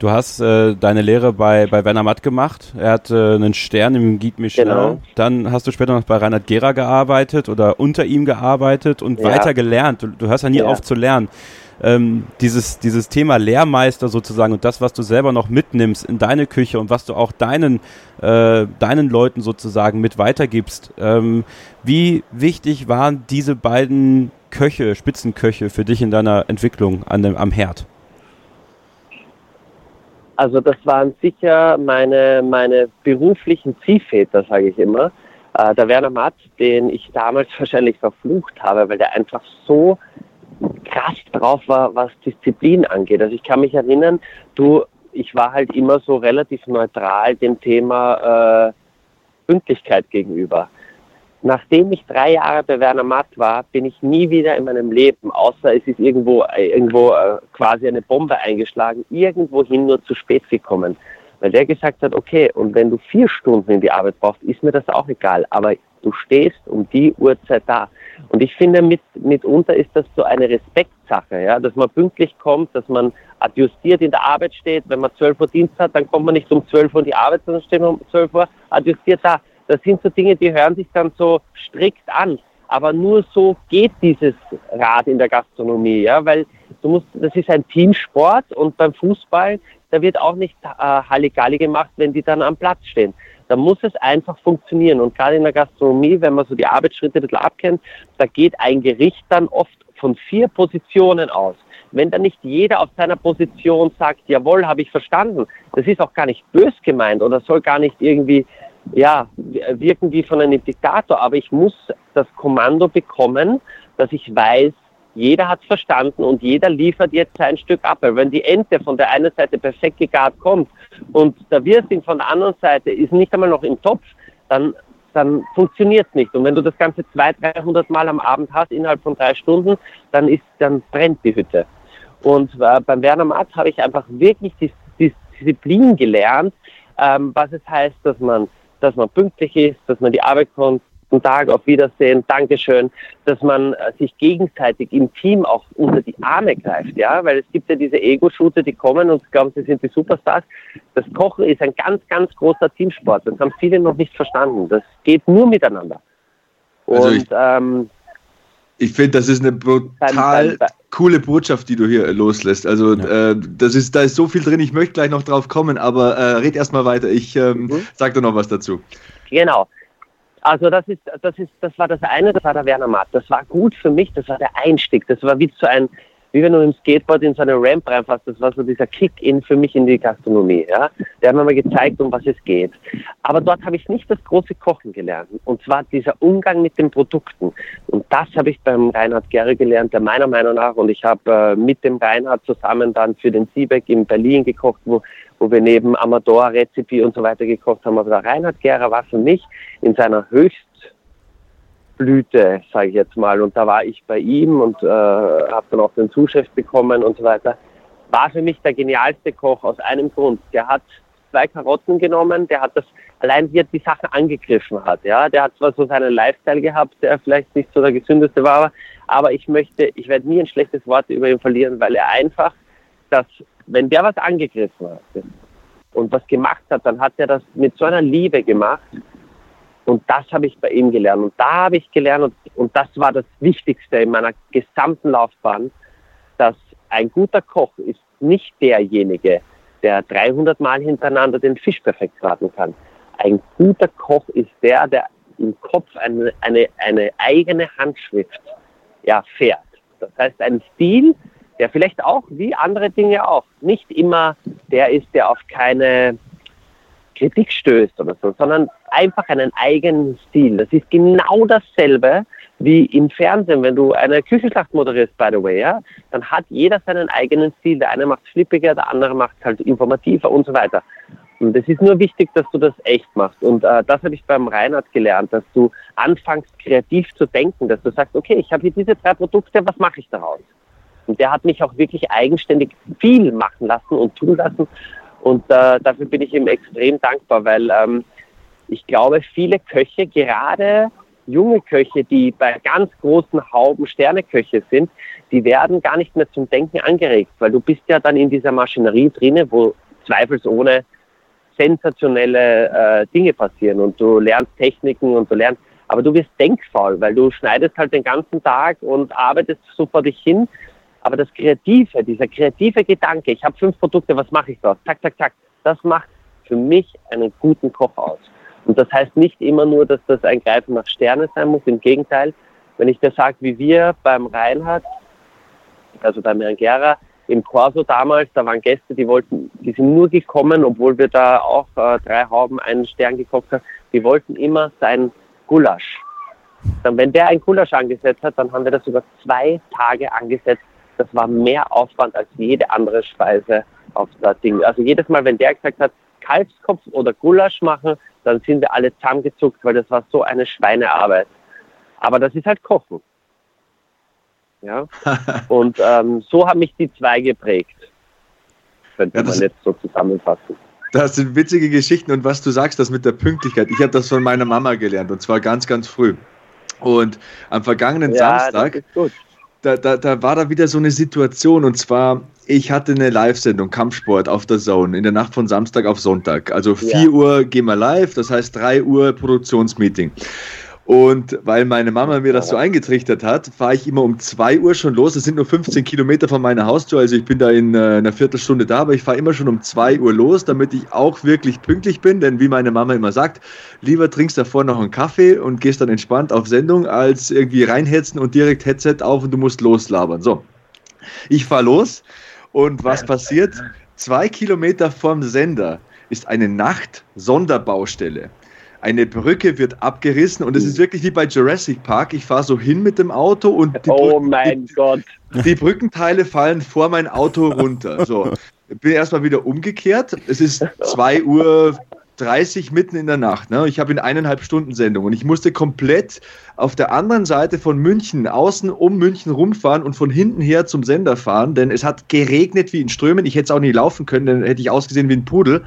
Du hast äh, deine Lehre bei, bei Werner Matt gemacht. Er hat äh, einen Stern im Guide Michelin. Genau. Dann hast du später noch bei Reinhard Gera gearbeitet oder unter ihm gearbeitet und ja. weiter gelernt. Du, du hörst ja nie ja. auf zu lernen. Ähm, dieses, dieses Thema Lehrmeister sozusagen und das, was du selber noch mitnimmst in deine Küche und was du auch deinen, äh, deinen Leuten sozusagen mit weitergibst. Ähm, wie wichtig waren diese beiden Köche, Spitzenköche für dich in deiner Entwicklung an dem, am Herd? Also das waren sicher meine, meine beruflichen Ziehväter, sage ich immer. Äh, der Werner Matt, den ich damals wahrscheinlich verflucht habe, weil der einfach so krass drauf war, was Disziplin angeht. Also ich kann mich erinnern, du, ich war halt immer so relativ neutral dem Thema äh, Pünktlichkeit gegenüber. Nachdem ich drei Jahre bei Werner Matt war, bin ich nie wieder in meinem Leben, außer es ist irgendwo, irgendwo äh, quasi eine Bombe eingeschlagen, irgendwohin nur zu spät gekommen. Weil der gesagt hat, okay, und wenn du vier Stunden in die Arbeit brauchst, ist mir das auch egal, aber du stehst um die Uhrzeit da. Und ich finde, mit, mitunter ist das so eine Respektsache, ja, dass man pünktlich kommt, dass man adjustiert in der Arbeit steht. Wenn man 12 Uhr Dienst hat, dann kommt man nicht um 12 Uhr in die Arbeit, sondern steht man um 12 Uhr adjustiert da. Das sind so Dinge, die hören sich dann so strikt an. Aber nur so geht dieses Rad in der Gastronomie, ja, weil du musst, das ist ein Teamsport und beim Fußball, da wird auch nicht äh, Halligalli gemacht, wenn die dann am Platz stehen. Da muss es einfach funktionieren. Und gerade in der Gastronomie, wenn man so die Arbeitsschritte ein bisschen abkennt, da geht ein Gericht dann oft von vier Positionen aus. Wenn dann nicht jeder auf seiner Position sagt, jawohl, habe ich verstanden, das ist auch gar nicht bös gemeint oder soll gar nicht irgendwie ja, wirken wie von einem Diktator, aber ich muss das Kommando bekommen, dass ich weiß, jeder hat verstanden und jeder liefert jetzt sein Stück ab. Weil wenn die Ente von der einen Seite perfekt gegart kommt und der Wirsing von der anderen Seite ist nicht einmal noch im Topf, dann, dann funktioniert es nicht. Und wenn du das Ganze 200, 300 Mal am Abend hast, innerhalb von drei Stunden, dann, ist, dann brennt die Hütte. Und äh, beim Werner Matt habe ich einfach wirklich die Disziplin gelernt, ähm, was es heißt, dass man dass man pünktlich ist, dass man die Arbeit kommt, guten Tag, auf Wiedersehen, Dankeschön, dass man äh, sich gegenseitig im Team auch unter die Arme greift, ja, weil es gibt ja diese Ego-Shooter, die kommen und glauben, sie sind die Superstars. Das Kochen ist ein ganz, ganz großer Teamsport. Das haben viele noch nicht verstanden. Das geht nur miteinander. Also und also ich, ähm, ich finde, das ist eine brutal coole Botschaft, die du hier loslässt. Also ja. äh, das ist, da ist so viel drin, ich möchte gleich noch drauf kommen, aber äh, red erst mal weiter. Ich ähm, mhm. sag dir noch was dazu. Genau. Also das ist, das ist, das war das eine, das war der Werner Matt. Das war gut für mich, das war der Einstieg. Das war wie so ein, wie wenn du im Skateboard in so eine Ramp reinfasst, das war so dieser Kick-In für mich in die Gastronomie. Ja? Der hat mir mal gezeigt, um was es geht. Aber dort habe ich nicht das große Kochen gelernt. Und zwar dieser Umgang mit den Produkten. Und das habe ich beim Reinhard Gerre gelernt, der meiner Meinung nach, und ich habe äh, mit dem Reinhard zusammen dann für den Siebeck in Berlin gekocht, wo, wo wir neben Amador, Rezipi und so weiter gekocht haben. Aber der Reinhard Gerre war für mich in seiner höchst Blüte, sage ich jetzt mal. Und da war ich bei ihm und äh, habe dann auch den Zuschrift bekommen und so weiter. War für mich der genialste Koch aus einem Grund. Der hat zwei Karotten genommen, der hat das allein wie er die Sachen angegriffen hat. Ja, der hat zwar so seinen Lifestyle gehabt, der vielleicht nicht so der gesündeste war, aber ich möchte, ich werde nie ein schlechtes Wort über ihn verlieren, weil er einfach, dass wenn der was angegriffen hat und was gemacht hat, dann hat er das mit so einer Liebe gemacht und das habe ich bei ihm gelernt. Und da habe ich gelernt, und, und das war das Wichtigste in meiner gesamten Laufbahn, dass ein guter Koch ist nicht derjenige, der 300 Mal hintereinander den Fisch perfekt braten kann. Ein guter Koch ist der, der im Kopf eine, eine, eine eigene Handschrift ja, fährt. Das heißt, ein Stil, der vielleicht auch, wie andere Dinge auch, nicht immer der ist, der auf keine Kritik stößt oder so, sondern einfach einen eigenen Stil. Das ist genau dasselbe wie im Fernsehen, wenn du eine Küchenschlacht moderierst, by the way, ja, dann hat jeder seinen eigenen Stil. Der eine macht flippiger, der andere macht halt informativer und so weiter. Und es ist nur wichtig, dass du das echt machst. Und äh, das habe ich beim Reinhard gelernt, dass du anfängst, kreativ zu denken, dass du sagst, okay, ich habe hier diese drei Produkte, was mache ich daraus? Und der hat mich auch wirklich eigenständig viel machen lassen und tun lassen. Und äh, dafür bin ich ihm extrem dankbar, weil ähm, ich glaube, viele Köche, gerade junge Köche, die bei ganz großen Hauben Sterneköche sind, die werden gar nicht mehr zum Denken angeregt, weil du bist ja dann in dieser Maschinerie drinne, wo zweifelsohne sensationelle äh, Dinge passieren und du lernst Techniken und du lernst, aber du wirst denkfaul, weil du schneidest halt den ganzen Tag und arbeitest so vor dich hin. Aber das Kreative, dieser kreative Gedanke, ich habe fünf Produkte, was mache ich dort? Zack, zack, zack. Das macht für mich einen guten Koch aus. Und das heißt nicht immer nur, dass das ein Greifen nach Sterne sein muss. Im Gegenteil, wenn ich das sage, wie wir beim Reinhard, also beim Herrn Gera, im Corso damals, da waren Gäste, die wollten, die sind nur gekommen, obwohl wir da auch äh, drei Hauben einen Stern gekocht haben, die wollten immer sein Gulasch. Dann, wenn der ein Gulasch angesetzt hat, dann haben wir das über zwei Tage angesetzt. Das war mehr Aufwand als jede andere Speise auf das Ding. Also jedes Mal, wenn der gesagt hat, Kalbskopf oder Gulasch machen, dann sind wir alle zusammengezuckt, weil das war so eine Schweinearbeit. Aber das ist halt Kochen. Ja? Und ähm, so haben mich die zwei geprägt. Könnte ja, man jetzt so zusammenfassen. Das sind witzige Geschichten und was du sagst, das mit der Pünktlichkeit. Ich habe das von meiner Mama gelernt und zwar ganz, ganz früh. Und am vergangenen ja, Samstag, da, da, da war da wieder so eine Situation und zwar, ich hatte eine Live-Sendung, Kampfsport auf der Zone, in der Nacht von Samstag auf Sonntag. Also 4 ja. Uhr gehen wir live, das heißt 3 Uhr Produktionsmeeting. Und weil meine Mama mir das so eingetrichtert hat, fahre ich immer um 2 Uhr schon los. Es sind nur 15 Kilometer von meiner Haustür, also ich bin da in äh, einer Viertelstunde da, aber ich fahre immer schon um 2 Uhr los, damit ich auch wirklich pünktlich bin. Denn wie meine Mama immer sagt, lieber trinkst davor noch einen Kaffee und gehst dann entspannt auf Sendung, als irgendwie reinhetzen und direkt Headset auf und du musst loslabern. So, ich fahre los und was passiert? Zwei Kilometer vom Sender ist eine Nacht-Sonderbaustelle eine Brücke wird abgerissen und es ist wirklich wie bei Jurassic Park. Ich fahre so hin mit dem Auto und die, oh mein die, die Brückenteile fallen vor mein Auto runter. So, bin erstmal wieder umgekehrt. Es ist 2 Uhr 30 mitten in der Nacht. Ne? Ich habe in eineinhalb Stunden Sendung und ich musste komplett auf der anderen Seite von München, außen um München rumfahren und von hinten her zum Sender fahren, denn es hat geregnet wie in Strömen. Ich hätte es auch nicht laufen können, dann hätte ich ausgesehen wie ein Pudel.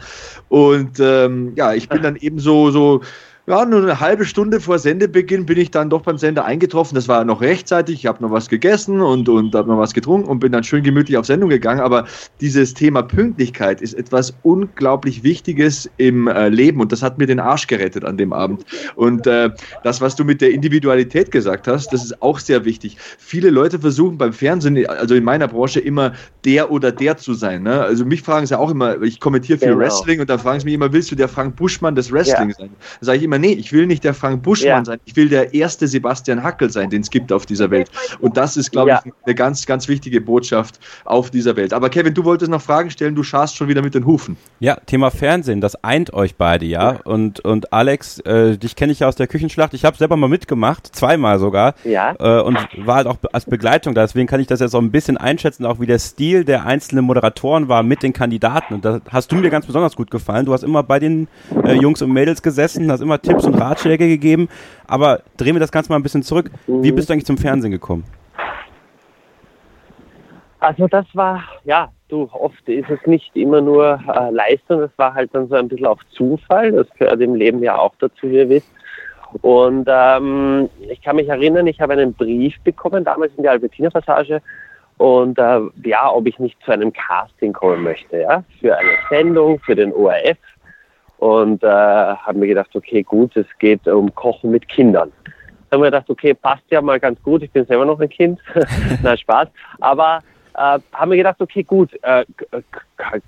Und ähm, ja, ich bin dann eben so, so ja, nur eine halbe Stunde vor Sendebeginn bin ich dann doch beim Sender eingetroffen. Das war noch rechtzeitig. Ich habe noch was gegessen und, und habe noch was getrunken und bin dann schön gemütlich auf Sendung gegangen. Aber dieses Thema Pünktlichkeit ist etwas unglaublich Wichtiges im äh, Leben und das hat mir den Arsch gerettet an dem Abend. Und äh, das, was du mit der Individualität gesagt hast, das ist auch sehr wichtig. Viele Leute versuchen beim Fernsehen, also in meiner Branche, immer der oder der zu sein. Ne? Also mich fragen sie auch immer, ich kommentiere viel genau. Wrestling und da fragen sie mich immer, willst du der Frank Buschmann des Wrestling ja. sein? Da sage ich immer, nee, ich will nicht der Frank Buschmann ja. sein, ich will der erste Sebastian Hackel sein, den es gibt auf dieser Welt. Und das ist, glaube ja. ich, eine ganz, ganz wichtige Botschaft auf dieser Welt. Aber Kevin, du wolltest noch Fragen stellen, du schaust schon wieder mit den Hufen. Ja, Thema Fernsehen, das eint euch beide, ja. ja. Und, und Alex, äh, dich kenne ich ja aus der Küchenschlacht, ich habe selber mal mitgemacht, zweimal sogar. Ja. Äh, und war halt auch als Begleitung da, deswegen kann ich das jetzt auch ein bisschen einschätzen, auch wie der Stil der einzelnen Moderatoren war mit den Kandidaten. Und da hast du mir ganz besonders gut gefallen. Du hast immer bei den äh, Jungs und Mädels gesessen, hast immer Tipps und Ratschläge gegeben. Aber drehen wir das Ganze mal ein bisschen zurück. Wie bist du eigentlich zum Fernsehen gekommen? Also das war, ja, du, oft ist es nicht immer nur äh, Leistung, das war halt dann so ein bisschen auf Zufall. Das gehört im Leben ja auch dazu, wie ihr wisst. Und ähm, ich kann mich erinnern, ich habe einen Brief bekommen, damals in der Albertiner Passage, und äh, ja, ob ich nicht zu einem Casting kommen möchte, ja, für eine Sendung, für den ORF. Und äh, haben mir gedacht, okay, gut, es geht um Kochen mit Kindern. Dann haben wir gedacht, okay, passt ja mal ganz gut, ich bin selber noch ein Kind. Na, Spaß. Aber äh, haben wir gedacht, okay, gut, äh,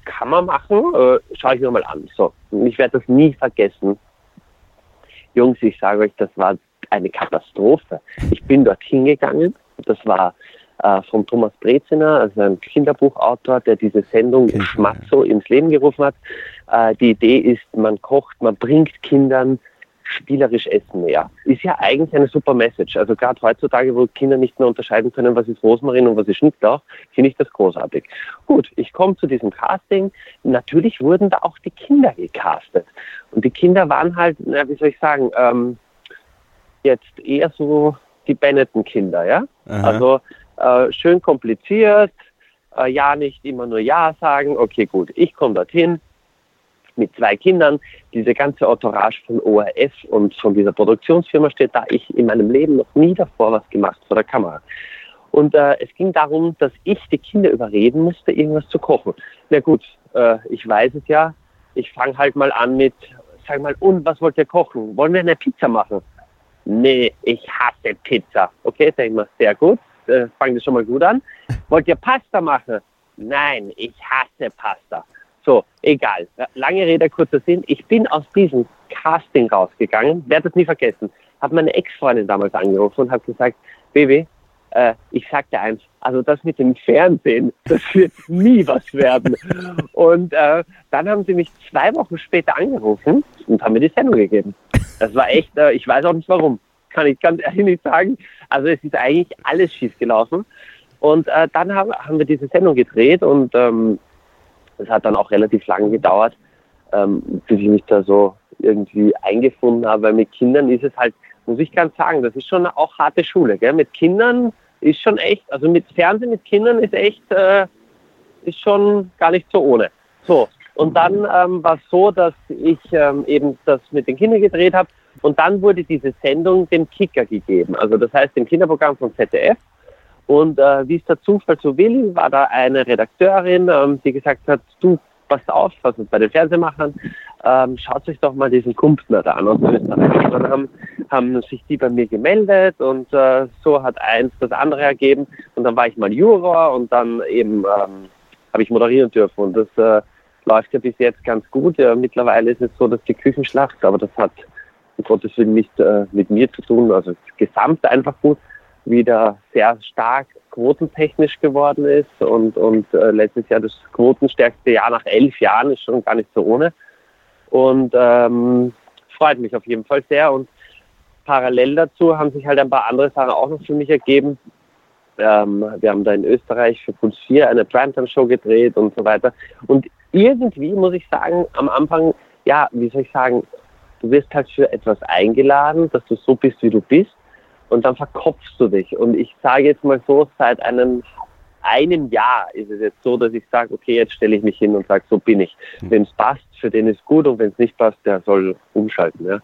kann man machen, äh, schaue ich mir mal an. So, ich werde das nie vergessen. Jungs, ich sage euch, das war eine Katastrophe. Ich bin dorthin gegangen, das war äh, von Thomas Breziner, also ein Kinderbuchautor, der diese Sendung Schmatzo ins Leben gerufen hat. Äh, die Idee ist, man kocht, man bringt Kindern spielerisch Essen näher. Ist ja eigentlich eine super Message. Also gerade heutzutage, wo Kinder nicht mehr unterscheiden können, was ist Rosmarin und was ist Schnittlauch, finde ich das großartig. Gut, ich komme zu diesem Casting. Natürlich wurden da auch die Kinder gecastet. Und die Kinder waren halt, na, wie soll ich sagen, ähm, jetzt eher so die Benetton-Kinder, ja? Aha. Also äh, schön kompliziert, äh, ja nicht immer nur Ja sagen, okay gut, ich komme dorthin mit zwei Kindern, diese ganze Entourage von ORF und von dieser Produktionsfirma steht da, ich in meinem Leben noch nie davor was gemacht vor der Kamera. Und äh, es ging darum, dass ich die Kinder überreden musste, irgendwas zu kochen. Na gut, äh, ich weiß es ja, ich fange halt mal an mit, sag mal, und was wollt ihr kochen? Wollen wir eine Pizza machen? Nee, ich hasse Pizza. Okay, ich mal, sehr gut äh, fangen das schon mal gut an. Wollt ihr Pasta machen? Nein, ich hasse Pasta. So, egal. Lange Rede, kurzer Sinn. Ich bin aus diesem Casting rausgegangen, werde es nie vergessen. Habe meine Ex-Freundin damals angerufen und habe gesagt, Baby, äh, ich sag dir eins, also das mit dem Fernsehen, das wird nie was werden. Und äh, dann haben sie mich zwei Wochen später angerufen und haben mir die Sendung gegeben. Das war echt, äh, ich weiß auch nicht warum kann ich ganz ehrlich nicht sagen. Also es ist eigentlich alles schief gelaufen. Und äh, dann haben, haben wir diese Sendung gedreht und ähm, ähm, hat dann auch relativ lange gedauert, ähm, bis ich mich da so irgendwie eingefunden habe. Weil mit Kindern ist es halt, muss ich ganz sagen, das ist schon auch harte Schule. Gell? Mit Kindern ist schon echt, also mit Fernsehen mit Kindern ist echt, äh, ist schon gar nicht so ohne. So, und dann ähm, war es so, dass ich ähm, eben das mit den Kindern gedreht habe und dann wurde diese Sendung dem Kicker gegeben, also das heißt dem Kinderprogramm von ZDF. Und äh, wie es der Zufall so will, war da eine Redakteurin, ähm, die gesagt hat, du, pass auf, was uns bei den Fernsehmachern, ähm, schaut euch doch mal diesen Kumpner da an. Und dann haben, haben sich die bei mir gemeldet und äh, so hat eins das andere ergeben. Und dann war ich mal Juror und dann eben ähm, habe ich moderieren dürfen. Und das äh, läuft ja bis jetzt ganz gut. Ja, mittlerweile ist es so, dass die Küchenschlacht, aber das hat um Gottes Willen nicht äh, mit mir zu tun, also gesamt einfach gut, wieder sehr stark quotentechnisch geworden ist und, und äh, letztes Jahr das quotenstärkste Jahr nach elf Jahren ist schon gar nicht so ohne. Und ähm, freut mich auf jeden Fall sehr. Und parallel dazu haben sich halt ein paar andere Sachen auch noch für mich ergeben. Ähm, wir haben da in Österreich für Puls 4 eine Primetime-Show gedreht und so weiter. Und irgendwie muss ich sagen, am Anfang, ja, wie soll ich sagen, du wirst halt für etwas eingeladen, dass du so bist, wie du bist, und dann verkopfst du dich. Und ich sage jetzt mal so, seit einem einem Jahr ist es jetzt so, dass ich sage, okay, jetzt stelle ich mich hin und sage, so bin ich. Mhm. Wenn es passt, für den ist gut und wenn es nicht passt, der soll umschalten. Ja.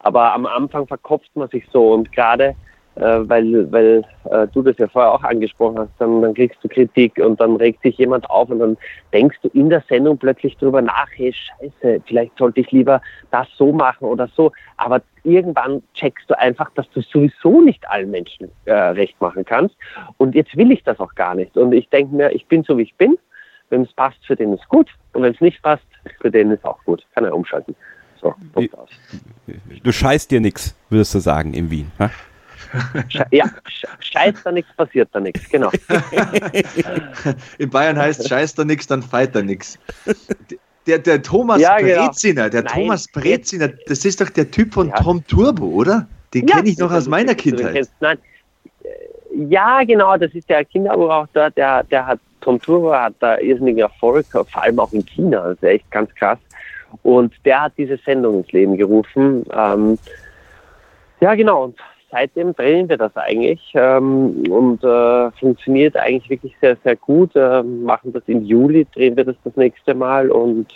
Aber am Anfang verkopft man sich so und gerade äh, weil, weil äh, du das ja vorher auch angesprochen hast, dann, dann kriegst du Kritik und dann regt sich jemand auf und dann denkst du in der Sendung plötzlich drüber nach, hey scheiße, vielleicht sollte ich lieber das so machen oder so. Aber irgendwann checkst du einfach, dass du sowieso nicht allen Menschen äh, recht machen kannst. Und jetzt will ich das auch gar nicht. Und ich denke mir, ich bin so wie ich bin. Wenn es passt, für den ist gut. Und wenn es nicht passt, für den ist auch gut. Kann er umschalten. So, Punkt aus. Du scheißt dir nichts, würdest du sagen, in Wien. Ha? Ja, scheiß da nichts, passiert da nichts, genau. In Bayern heißt scheiß da nichts, dann feit da nichts. Der, der Thomas ja, genau. Breziner, der Nein, Thomas Breziner, das ist doch der Typ von ja. Tom Turbo, oder? Den ja, kenne ich noch aus meiner Kindheit. Nein. Ja, genau, das ist der Kinderbuchautor, der, der hat Tom Turbo hat da irrsinnigen Erfolg, vor allem auch in China, also echt ganz krass. Und der hat diese Sendung ins Leben gerufen. Ähm, ja, genau. Und seitdem drehen wir das eigentlich ähm, und äh, funktioniert eigentlich wirklich sehr, sehr gut. Äh, machen das im Juli, drehen wir das das nächste Mal und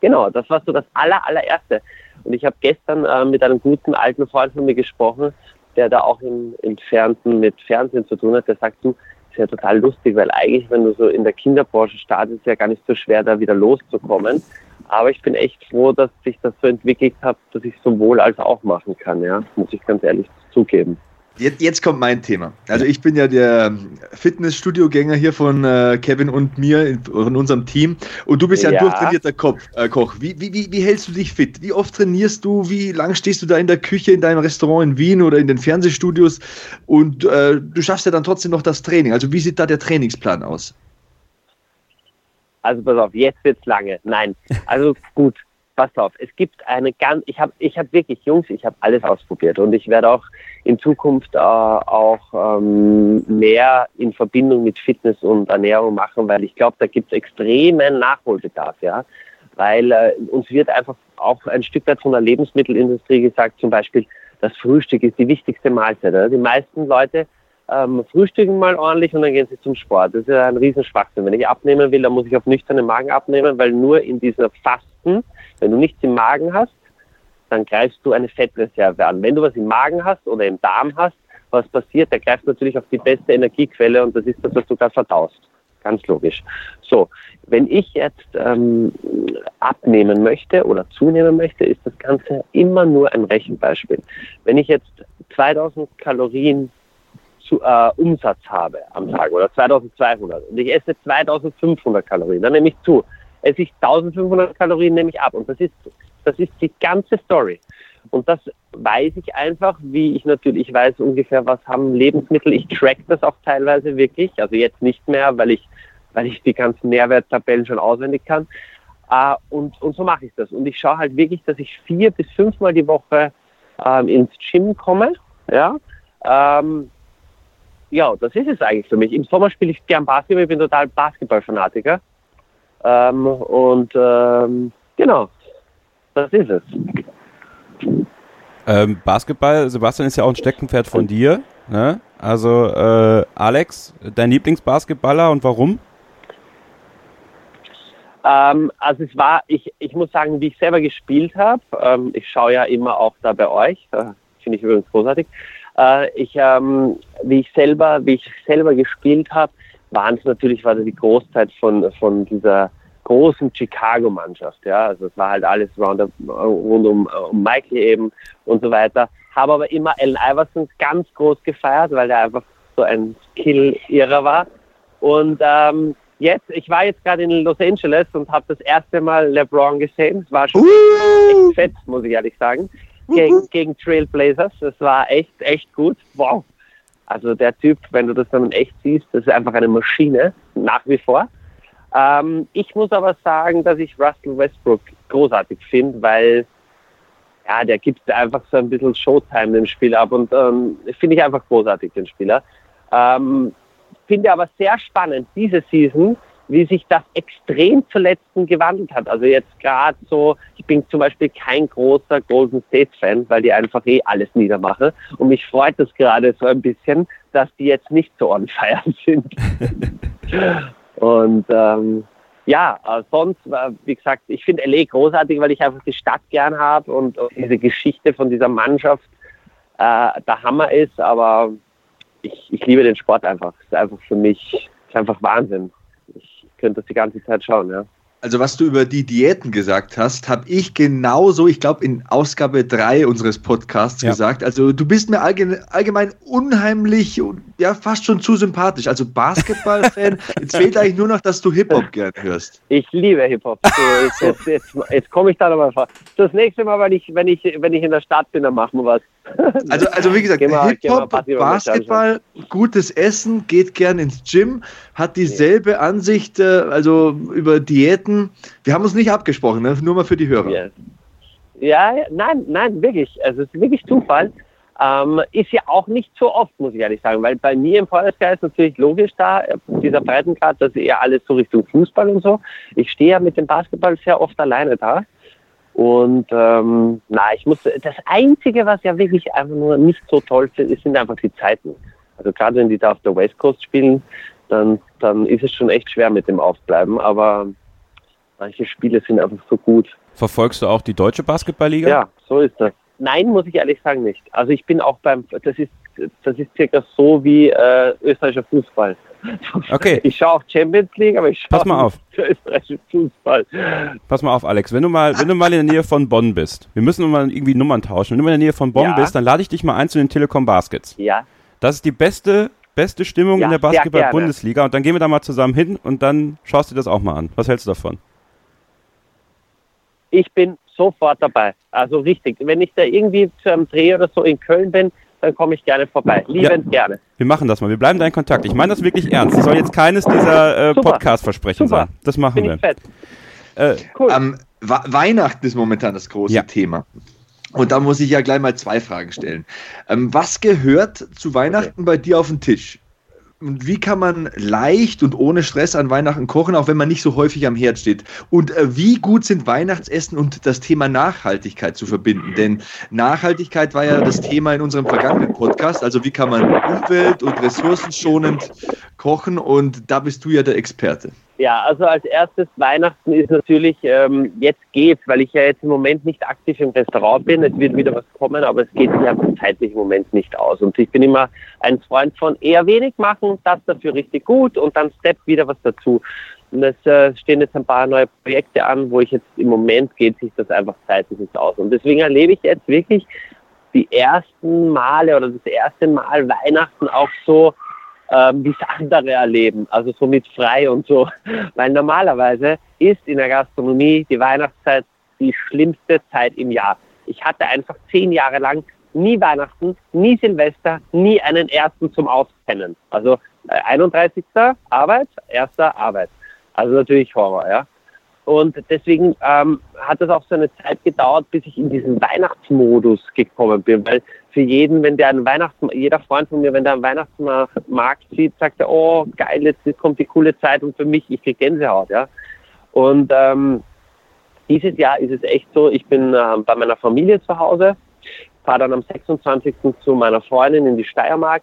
genau, das war so das aller, allererste. Und ich habe gestern äh, mit einem guten alten Freund von mir gesprochen, der da auch im Entfernten mit Fernsehen zu tun hat, der sagt, du, ist ja total lustig, weil eigentlich, wenn du so in der Kinderbranche startest, ist ja gar nicht so schwer, da wieder loszukommen. Aber ich bin echt froh, dass sich das so entwickelt hat, dass ich sowohl als auch machen kann, ja, muss ich ganz ehrlich zugeben. Jetzt, jetzt, kommt mein Thema. Also ich bin ja der Fitnessstudio-Gänger hier von äh, Kevin und mir in, in, unserem Team. Und du bist ja, ja ein durchtrainierter Kopf, äh, Koch. Wie, wie, wie, wie, hältst du dich fit? Wie oft trainierst du? Wie lang stehst du da in der Küche in deinem Restaurant in Wien oder in den Fernsehstudios? Und äh, du schaffst ja dann trotzdem noch das Training. Also wie sieht da der Trainingsplan aus? Also pass auf, jetzt wird's lange. Nein, also gut pass auf, es gibt eine ganz, ich habe ich hab wirklich, Jungs, ich habe alles ausprobiert und ich werde auch in Zukunft äh, auch ähm, mehr in Verbindung mit Fitness und Ernährung machen, weil ich glaube, da gibt es extremen Nachholbedarf, ja. Weil äh, uns wird einfach auch ein Stück weit von der Lebensmittelindustrie gesagt, zum Beispiel, das Frühstück ist die wichtigste Mahlzeit. Oder? Die meisten Leute ähm, frühstücken mal ordentlich und dann gehen sie zum Sport. Das ist ja ein Riesenschwachsinn. Wenn ich abnehmen will, dann muss ich auf nüchternen Magen abnehmen, weil nur in dieser Fasten wenn du nichts im Magen hast, dann greifst du eine Fettreserve an. Wenn du was im Magen hast oder im Darm hast, was passiert? Der greift natürlich auf die beste Energiequelle und das ist das, was du gerade verdaust. Ganz logisch. So, wenn ich jetzt ähm, abnehmen möchte oder zunehmen möchte, ist das Ganze immer nur ein Rechenbeispiel. Wenn ich jetzt 2000 Kalorien äh, Umsatz habe am Tag oder 2200 und ich esse 2500 Kalorien, dann nehme ich zu es ist 1500 Kalorien nehme ich ab. Und das ist, das ist die ganze Story. Und das weiß ich einfach, wie ich natürlich, ich weiß ungefähr, was haben Lebensmittel. Ich track das auch teilweise wirklich. Also jetzt nicht mehr, weil ich, weil ich die ganzen Nährwerttabellen schon auswendig kann. Uh, und, und so mache ich das. Und ich schaue halt wirklich, dass ich vier bis fünfmal die Woche ähm, ins Gym komme. Ja. Ähm, ja, das ist es eigentlich für mich. Im Sommer spiele ich gern Basketball, ich bin total Basketballfanatiker. Ähm, und ähm, genau, das ist es. Ähm, Basketball, Sebastian ist ja auch ein Steckenpferd von dir. Ne? Also äh, Alex, dein Lieblingsbasketballer und warum? Ähm, also es war, ich, ich muss sagen, wie ich selber gespielt habe, ähm, ich schaue ja immer auch da bei euch, äh, finde ich übrigens großartig. Äh, ich, ähm, wie ich selber, wie ich selber gespielt habe, waren es natürlich, war das die Großzeit von, von dieser großen Chicago-Mannschaft. Ja, also es war halt alles rund, rund um, um Michael eben und so weiter. Habe aber immer Allen Iverson ganz groß gefeiert, weil er einfach so ein Skill-Irrer war. Und ähm, jetzt, ich war jetzt gerade in Los Angeles und habe das erste Mal LeBron gesehen. Es war schon uh! echt fett, muss ich ehrlich sagen. Gegen, gegen Trailblazers. Das war echt, echt gut. Wow. Also der Typ, wenn du das dann echt siehst, das ist einfach eine Maschine, nach wie vor. Ähm, ich muss aber sagen, dass ich Russell Westbrook großartig finde, weil ja, der gibt einfach so ein bisschen Showtime dem Spiel ab und ähm, finde ich einfach großartig, den Spieler. Ähm, finde aber sehr spannend, diese Season, wie sich das extrem zuletzt gewandelt hat. Also jetzt gerade so, ich bin zum Beispiel kein großer Golden State Fan, weil die einfach eh alles niedermachen. Und mich freut das gerade so ein bisschen, dass die jetzt nicht so on fire sind. Und ähm, ja, äh, sonst, äh, wie gesagt, ich finde LA großartig, weil ich einfach die Stadt gern habe und, und, diese Geschichte von dieser Mannschaft äh, der Hammer ist. Aber ich, ich liebe den Sport einfach. Es ist einfach für mich, ist einfach Wahnsinn. Ich könnte das die ganze Zeit schauen, ja. Also was du über die Diäten gesagt hast, habe ich genauso, ich glaube in Ausgabe 3 unseres Podcasts ja. gesagt. Also du bist mir allgemein, allgemein unheimlich und ja fast schon zu sympathisch. Also Basketball-Fan. jetzt fehlt eigentlich nur noch, dass du Hip-Hop gern hörst. Ich liebe Hip-Hop. jetzt, jetzt, jetzt, jetzt komme ich da nochmal vor. Das nächste Mal, wenn ich, wenn ich, wenn ich in der Stadt bin, dann machen wir was. Also, also wie gesagt, Hip-Hop, Basketball, gutes Essen, geht gern ins Gym, hat dieselbe Ansicht, äh, also über Diäten. Wir haben uns nicht abgesprochen, ne? nur mal für die Hörer. Ja. ja, nein, nein, wirklich. Also es ist wirklich Zufall. Ähm, ist ja auch nicht so oft, muss ich ehrlich sagen, weil bei mir im ist natürlich logisch da, dieser Breitengrad, das ist eher alles so Richtung Fußball und so. Ich stehe ja mit dem Basketball sehr oft alleine da. Und ähm, na, ich muss das Einzige, was ja wirklich einfach nur nicht so toll sind, sind einfach die Zeiten. Also gerade wenn die da auf der West Coast spielen, dann, dann ist es schon echt schwer mit dem Aufbleiben. Aber manche Spiele sind einfach so gut. Verfolgst du auch die deutsche Basketballliga? Ja, so ist das. Nein, muss ich ehrlich sagen nicht. Also ich bin auch beim, das ist, das ist circa so wie äh, österreichischer Fußball. Okay. Ich schaue auch Champions League, aber ich schaue Pass mal auf. österreichischen Fußball. Pass mal auf, Alex, wenn du mal, wenn du mal in der Nähe von Bonn bist, wir müssen mal irgendwie Nummern tauschen. Wenn du mal in der Nähe von Bonn Ja. bist, dann lade ich dich mal ein zu den Telekom Baskets. Ja, Das ist die beste, beste Stimmung Ja, in der Basketball-Bundesliga und dann gehen wir da mal zusammen hin und dann schaust du dir das auch mal an. Was hältst du davon? ich bin sofort dabei. Also richtig. Wenn ich da irgendwie zu einem Dreh oder so in Köln bin, dann komme ich gerne vorbei. Liebend gerne. Wir machen das mal. Wir bleiben da in Kontakt. Ich meine das wirklich ernst. Das soll jetzt keines dieser äh. Podcast-Versprechen sein. Das machen Bin wir. ich fett. Äh, Cool. Ähm, Weihnachten ist momentan das große Ja. Thema. Und da muss ich ja gleich mal zwei Fragen stellen. Ähm, was gehört zu Weihnachten bei dir auf den Tisch? Und wie kann man leicht und ohne Stress an Weihnachten kochen, auch wenn man nicht so häufig am Herd steht? Und äh, wie gut sind Weihnachtsessen und das Thema Nachhaltigkeit zu verbinden? Denn Nachhaltigkeit war ja das Thema in unserem vergangenen Podcast. Also wie kann man umwelt- und ressourcenschonend kochen? Und da bist du ja der Experte. Ja, also als erstes Weihnachten ist natürlich, ähm, jetzt geht's, weil ich ja jetzt im Moment nicht aktiv im Restaurant bin. Es wird wieder was kommen, aber es geht sich einfach zeitlich im Moment nicht aus. Und ich bin immer ein Freund von eher wenig machen, das dafür richtig gut und dann Step wieder was dazu. Und es äh, stehen jetzt ein paar neue Projekte an, wo ich jetzt im Moment geht sich das einfach zeitlich nicht aus. Und deswegen erlebe ich jetzt wirklich die ersten Male oder das erste Mal Weihnachten auch so, ähm, wie es andere erleben, also so mit frei und so. Weil normalerweise ist in der Gastronomie die Weihnachtszeit die schlimmste Zeit im Jahr. Ich hatte einfach zehn Jahre lang nie Weihnachten, nie Silvester, nie einen ersten zum Auspennen. Also äh, 31. Arbeit, erster Arbeit. Also natürlich Horror, ja. Und deswegen ähm, hat es auch so eine Zeit gedauert, bis ich in diesen Weihnachtsmodus gekommen bin. Weil für jeden, wenn der einen Weihnachts jeder Freund von mir, wenn der einen Weihnachtsmarkt sieht, sagt er, oh geil, jetzt kommt die coole Zeit und für mich, ich krieg Gänsehaut, ja. Und ähm, dieses Jahr ist es echt so, ich bin äh, bei meiner Familie zu Hause, fahre dann am 26. zu meiner Freundin in die Steiermark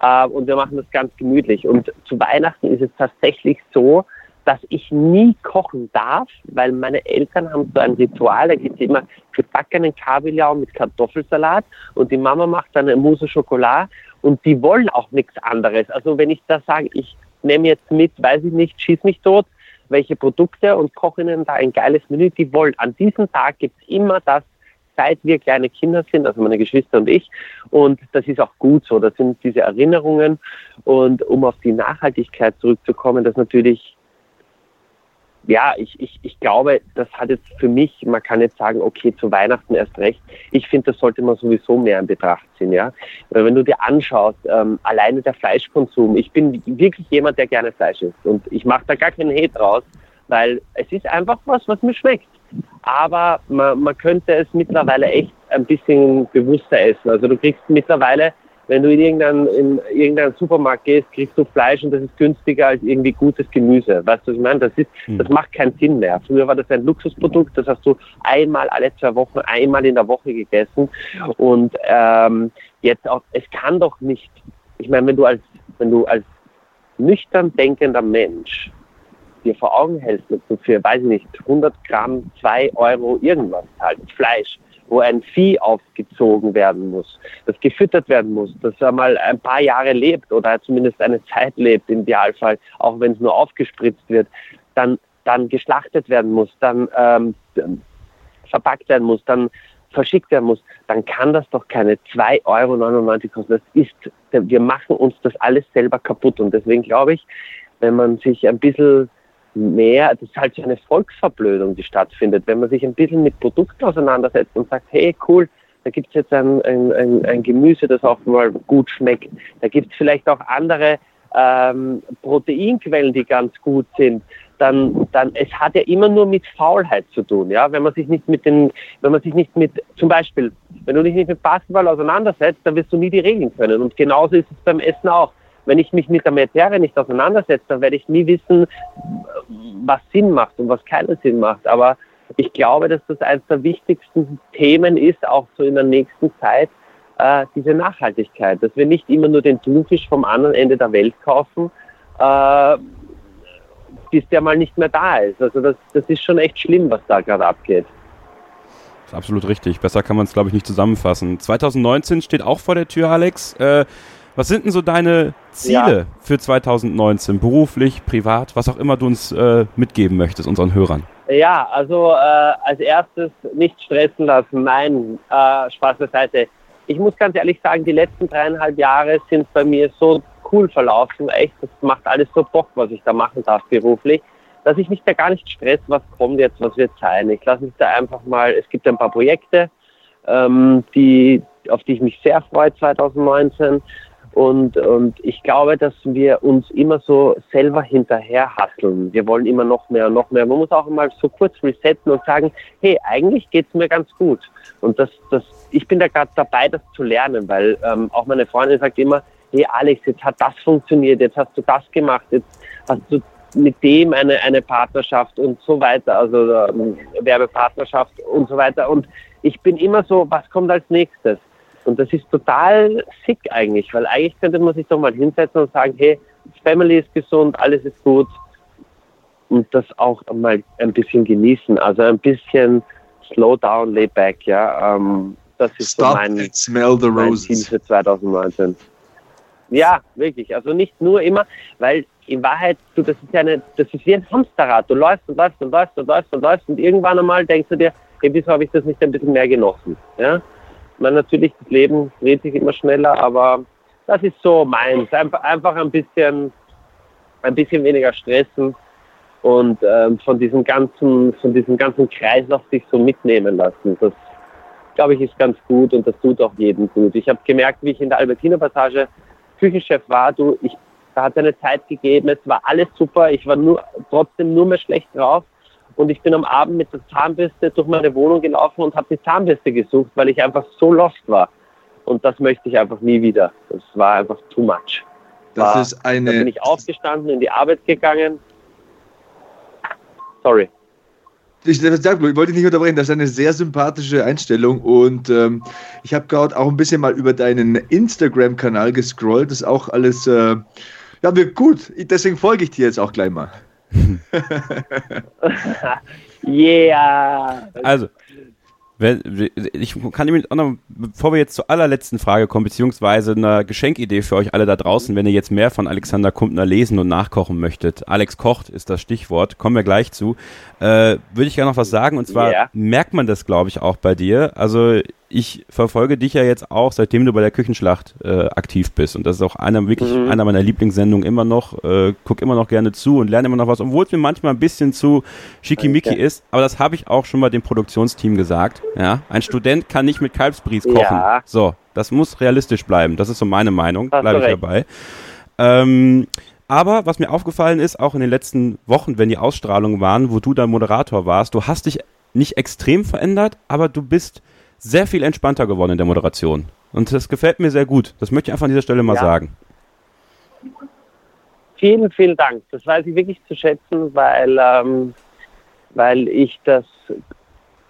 äh, und wir machen das ganz gemütlich. Und zu Weihnachten ist es tatsächlich so, dass ich nie kochen darf, weil meine Eltern haben so ein Ritual, da gibt es immer gebackenen Kabeljau mit Kartoffelsalat und die Mama macht dann eine Mousse Schokolade und die wollen auch nichts anderes. Also wenn ich da sage, ich nehme jetzt mit, weiß ich nicht, schieß mich tot, welche Produkte und koche ihnen da ein geiles Menü, die wollen. An diesem Tag gibt es immer das, seit wir kleine Kinder sind, also meine Geschwister und ich. Und das ist auch gut so. Das sind diese Erinnerungen. Und um auf die Nachhaltigkeit zurückzukommen, das natürlich ja, ich, ich, ich glaube, das hat jetzt für mich, man kann jetzt sagen, okay, zu Weihnachten erst recht. Ich finde, das sollte man sowieso mehr in Betracht ziehen, ja. Weil wenn du dir anschaust, ähm, alleine der Fleischkonsum, ich bin wirklich jemand, der gerne Fleisch isst und ich mache da gar keinen Hate raus, weil es ist einfach was, was mir schmeckt. Aber man, man könnte es mittlerweile echt ein bisschen bewusster essen. Also du kriegst mittlerweile wenn du in irgendeinen, in irgendeinen Supermarkt gehst, kriegst du Fleisch und das ist günstiger als irgendwie gutes Gemüse. Weißt du, was ich meine? Das, ist, Hm. das macht keinen Sinn mehr. Früher war das ein Luxusprodukt, das hast du einmal alle zwei Wochen, einmal in der Woche gegessen. Und ähm, jetzt auch, es kann doch nicht, ich meine, wenn du als, wenn du als nüchtern denkender Mensch dir vor Augen hältst, dass du für, weiß ich nicht, 100 Gramm, 2 Euro irgendwas halt Fleisch, wo ein Vieh aufgezogen werden muss, das gefüttert werden muss, das einmal ein paar Jahre lebt oder zumindest eine Zeit lebt im Idealfall, auch wenn es nur aufgespritzt wird, dann, dann geschlachtet werden muss, dann ähm, verpackt werden muss, dann verschickt werden muss, dann kann das doch keine 2,99 Euro kosten. Das ist, wir machen uns das alles selber kaputt. Und deswegen glaube ich, wenn man sich ein bisschen mehr, das ist halt so eine Volksverblödung, die stattfindet, wenn man sich ein bisschen mit Produkten auseinandersetzt und sagt, hey, cool, da gibt es jetzt ein, ein, ein, ein Gemüse, das auch mal gut schmeckt. Da gibt es vielleicht auch andere ähm, Proteinquellen, die ganz gut sind. Dann, dann, es hat ja immer nur mit Faulheit zu tun, ja. Wenn man sich nicht mit den, wenn man sich nicht mit, zum Beispiel, wenn du dich nicht mit Basketball auseinandersetzt, dann wirst du nie die Regeln können. Und genauso ist es beim Essen auch. Wenn ich mich mit der Materie nicht auseinandersetze, dann werde ich nie wissen, was Sinn macht und was keinen Sinn macht. Aber ich glaube, dass das eines der wichtigsten Themen ist, auch so in der nächsten Zeit, äh, diese Nachhaltigkeit. Dass wir nicht immer nur den Thunfisch vom anderen Ende der Welt kaufen, äh, bis der mal nicht mehr da ist. Also das, das ist schon echt schlimm, was da gerade abgeht. Das ist absolut richtig. Besser kann man es, glaube ich, nicht zusammenfassen. 2019 steht auch vor der Tür, Alex. Äh, Was sind denn so deine Ziele ja. für 2019, beruflich, privat, was auch immer du uns äh, mitgeben möchtest, unseren Hörern? Ja, also äh, als erstes nicht stressen lassen. Nein, äh, Spaß beiseite. Ich muss ganz ehrlich sagen, die letzten dreieinhalb Jahre sind bei mir so cool verlaufen. Echt, das macht alles so Bock, was ich da machen darf beruflich, dass ich mich da gar nicht stress, was kommt jetzt, was wird sein. Ich lasse mich da einfach mal, es gibt ein paar Projekte, ähm, die, auf die ich mich sehr freue 2019. Und, und ich glaube, dass wir uns immer so selber hinterher hasseln. Wir wollen immer noch mehr, noch mehr. Man muss auch mal so kurz resetten und sagen, hey, eigentlich geht's mir ganz gut. Und das, das, ich bin da gerade dabei, das zu lernen, weil ähm, auch meine Freundin sagt immer, hey Alex, jetzt hat das funktioniert, jetzt hast du das gemacht, jetzt hast du mit dem eine, eine Partnerschaft und so weiter, also ähm, Werbepartnerschaft und so weiter. Und ich bin immer so, was kommt als nächstes? Und das ist total sick eigentlich, weil eigentlich könnte man sich doch mal hinsetzen und sagen, hey, Family ist gesund, alles ist gut. Und das auch mal ein bisschen genießen, also ein bisschen slow down, lay back, ja. Ähm, das ist Stop so mein, smell the mein Ziel für 2019. Ja, wirklich. Also nicht nur immer, weil in Wahrheit, du, das ist ja eine, das ist wie ein Hamsterrad. Du läufst und läufst und läufst und läufst und läufst und irgendwann einmal denkst du dir, hey, wieso habe ich das nicht ein bisschen mehr genossen? Ja? Man, natürlich, das Leben dreht sich immer schneller, aber das ist so meins. Einfach, ein bisschen, ein bisschen weniger stressen und ähm, von diesem ganzen, von diesem ganzen Kreislauf sich so mitnehmen lassen. Das, glaube ich, ist ganz gut und das tut auch jedem gut. Ich habe gemerkt, wie ich in der Albertiner Passage Küchenchef war, du, ich, da hat es eine Zeit gegeben, es war alles super, ich war nur, trotzdem nur mehr schlecht drauf und ich bin am Abend mit der Zahnbürste durch meine Wohnung gelaufen und habe die Zahnbürste gesucht, weil ich einfach so lost war. Und das möchte ich einfach nie wieder. Das war einfach too much. Das war, ist eine. Da bin ich aufgestanden, in die Arbeit gegangen. Sorry. Ich, ich wollte dich nicht unterbrechen, das ist eine sehr sympathische Einstellung und ähm, ich habe gerade auch ein bisschen mal über deinen Instagram-Kanal gescrollt. Das ist auch alles, äh, ja, wird gut. Deswegen folge ich dir jetzt auch gleich mal. yeah. Also, ich kann nämlich auch noch, bevor wir jetzt zur allerletzten Frage kommen, beziehungsweise einer Geschenkidee für euch alle da draußen, wenn ihr jetzt mehr von Alexander Kumpner lesen und nachkochen möchtet. Alex kocht ist das Stichwort, kommen wir gleich zu. Äh, Würde ich gerne noch was sagen und zwar yeah. merkt man das, glaube ich, auch bei dir. Also ich verfolge dich ja jetzt auch, seitdem du bei der Küchenschlacht äh, aktiv bist. Und das ist auch einer wirklich mhm. einer meiner Lieblingssendungen immer noch. Äh, guck immer noch gerne zu und lerne immer noch was, obwohl es mir manchmal ein bisschen zu schickimicki okay. ist. Aber das habe ich auch schon mal dem Produktionsteam gesagt. Ja, ein Student kann nicht mit Kalbsbries kochen. Ja. So, das muss realistisch bleiben. Das ist so meine Meinung. Bleibe ich dabei. Ähm, aber was mir aufgefallen ist, auch in den letzten Wochen, wenn die Ausstrahlungen waren, wo du dann Moderator warst, du hast dich nicht extrem verändert, aber du bist sehr viel entspannter geworden in der Moderation. Und das gefällt mir sehr gut. Das möchte ich einfach an dieser Stelle mal ja. sagen. Vielen, vielen Dank. Das weiß ich wirklich zu schätzen, weil, ähm, weil ich das,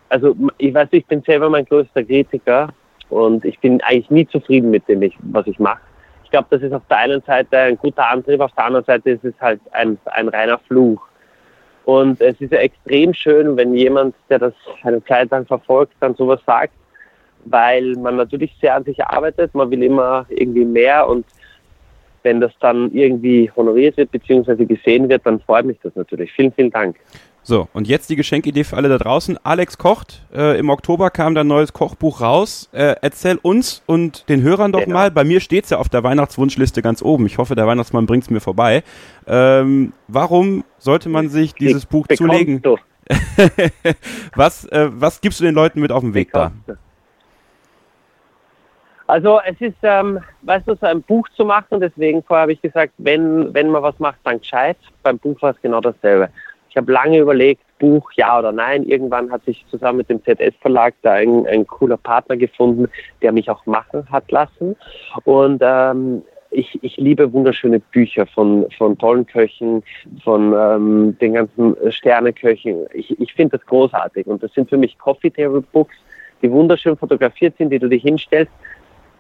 also ich weiß, ich bin selber mein größter Kritiker und ich bin eigentlich nie zufrieden mit dem, was ich mache. Ich glaube, das ist auf der einen Seite ein guter Antrieb, auf der anderen Seite ist es halt ein, ein reiner Fluch. Und es ist ja extrem schön, wenn jemand, der das eine Zeit lang verfolgt, dann sowas sagt, weil man natürlich sehr an sich arbeitet, man will immer irgendwie mehr und wenn das dann irgendwie honoriert wird bzw. gesehen wird, dann freut mich das natürlich. Vielen, vielen Dank. So, und jetzt die Geschenkidee für alle da draußen. Alex kocht. Äh, Im Oktober kam dein neues Kochbuch raus. Äh, erzähl uns und den Hörern doch genau. mal. Bei mir steht es ja auf der Weihnachtswunschliste ganz oben. Ich hoffe, der Weihnachtsmann bringt es mir vorbei. Ähm, warum sollte man sich dieses Buch zulegen? was, äh, was gibst du den Leuten mit auf den Weg da? Also es ist, ähm, weißt du, so ein Buch zu machen, deswegen vorher habe ich gesagt, wenn, wenn man was macht, dann gescheit. Beim Buch war es genau dasselbe. Ich habe lange überlegt, Buch ja oder nein. Irgendwann hat sich zusammen mit dem ZS-Verlag da ein, ein cooler Partner gefunden, der mich auch machen hat lassen. Und ähm, ich, ich liebe wunderschöne Bücher von, von tollen Köchen, von ähm, den ganzen Sterneköchen. Ich, ich finde das großartig. Und das sind für mich Coffee Table Books, die wunderschön fotografiert sind, die du dich hinstellst.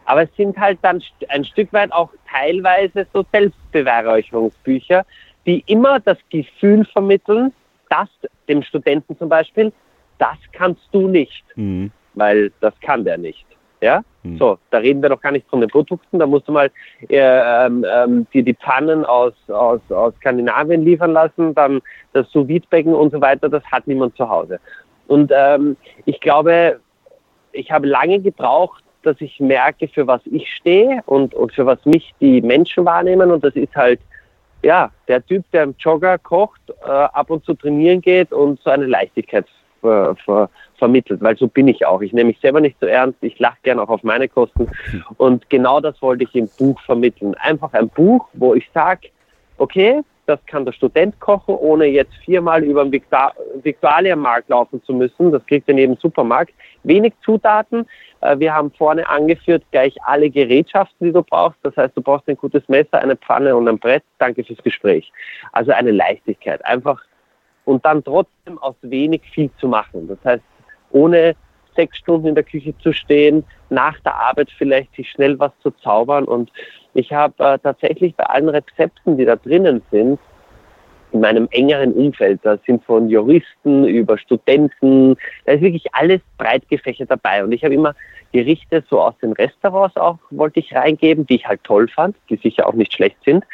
Aber es sind halt dann ein Stück weit auch teilweise so Selbstbeweihräucherungsbücher, die immer das Gefühl vermitteln, dass dem Studenten zum Beispiel, das kannst du nicht, mhm. weil das kann der nicht. Ja, hm. so, da reden wir doch gar nicht von den Produkten. Da musst du mal äh, ähm, ähm, dir die Pfannen aus, aus, aus Skandinavien liefern lassen, dann das sous und so weiter. Das hat niemand zu Hause. Und ähm, ich glaube, ich habe lange gebraucht, dass ich merke, für was ich stehe und, und für was mich die Menschen wahrnehmen. Und das ist halt, ja, der Typ, der im Jogger kocht, äh, ab und zu trainieren geht und so eine Leichtigkeit ver, ver, vermittelt, weil so bin ich auch. Ich nehme mich selber nicht so ernst, ich lache gern auch auf meine Kosten und genau das wollte ich im Buch vermitteln. Einfach ein Buch, wo ich sage, okay, das kann der Student kochen, ohne jetzt viermal über den Viktualienmarkt laufen zu müssen. Das kriegt er in jedem Supermarkt. Wenig Zutaten. Äh, wir haben vorne angeführt gleich alle Gerätschaften, die du brauchst. Das heißt, du brauchst ein gutes Messer, eine Pfanne und ein Brett. Danke fürs Gespräch. Also eine Leichtigkeit. Einfach und dann trotzdem aus wenig viel zu machen. Das heißt, ohne sechs Stunden in der Küche zu stehen, nach der Arbeit vielleicht sich schnell was zu zaubern. Und ich habe äh, tatsächlich bei allen Rezepten, die da drinnen sind, in meinem engeren Umfeld. Da sind von Juristen über Studenten, da ist wirklich alles breit gefächert dabei. Und ich habe immer Gerichte so aus den Restaurants auch wollte ich reingeben, die ich halt toll fand, die sicher auch nicht schlecht sind.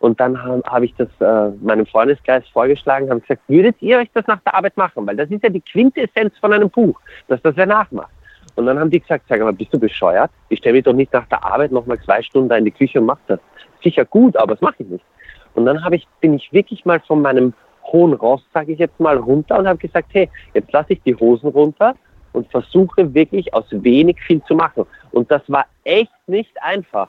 Und dann habe hab ich das äh, meinem Freundeskreis vorgeschlagen, habe gesagt, würdet ihr euch das nach der Arbeit machen? Weil das ist ja die Quintessenz von einem Buch, dass das wer nachmacht. Und dann haben die gesagt, sag mal, bist du bescheuert? Ich stelle mich doch nicht nach der Arbeit nochmal zwei Stunden da in die Küche und mache das. Sicher gut, aber das mache ich nicht. Und dann habe ich, bin ich wirklich mal von meinem hohen Ross, sage ich jetzt mal, runter und habe gesagt, hey, jetzt lasse ich die Hosen runter und versuche wirklich aus wenig viel zu machen. Und das war echt nicht einfach.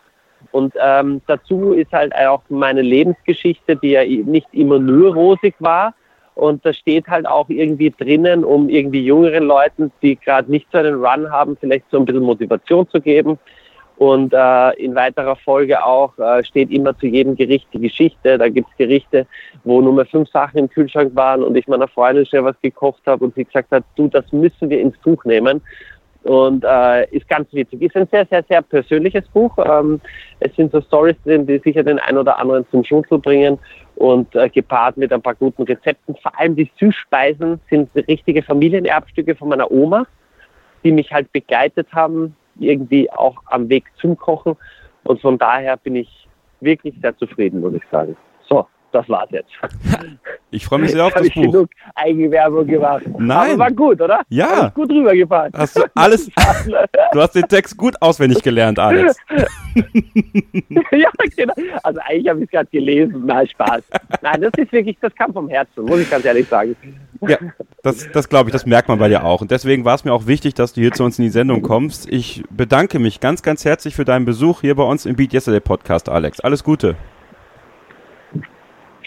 Und ähm, dazu ist halt auch meine Lebensgeschichte, die ja nicht immer nur rosig war. Und das steht halt auch irgendwie drinnen, um irgendwie jüngeren Leuten, die gerade nicht so einen Run haben, vielleicht so ein bisschen Motivation zu geben. Und äh, in weiterer Folge auch äh, steht immer zu jedem Gericht die Geschichte. Da gibt es Gerichte, wo nur mehr fünf Sachen im Kühlschrank waren und ich meiner Freundin schnell was gekocht habe und sie gesagt hat, du, das müssen wir ins Buch nehmen. Und äh, ist ganz witzig. Ist ein sehr, sehr, sehr persönliches Buch. Ähm, es sind so Stories drin, die sicher den einen oder anderen zum Schmunzeln bringen und äh, gepaart mit ein paar guten Rezepten. Vor allem die Süßspeisen sind richtige Familienerbstücke von meiner Oma, die mich halt begleitet haben irgendwie auch am Weg zum Kochen. Und von daher bin ich wirklich sehr zufrieden, muss ich sagen. Das war's jetzt. Ich freue mich sehr auf das ich Buch. genug Eigenwerbung gemacht. Nein. Aber war gut, oder? Ja. gut rübergefahren. Hast du alles, du hast den Text gut auswendig gelernt, Alex. ja, genau. Also eigentlich habe ich es gerade gelesen. Nein, Spaß. Nein, das ist wirklich, das kam vom Herzen, muss ich ganz ehrlich sagen. Ja, das, das glaube ich, das merkt man bei dir auch. Und deswegen war es mir auch wichtig, dass du hier zu uns in die Sendung kommst. Ich bedanke mich ganz, ganz herzlich für deinen Besuch hier bei uns im Beat Yesterday Podcast, Alex. Alles Gute.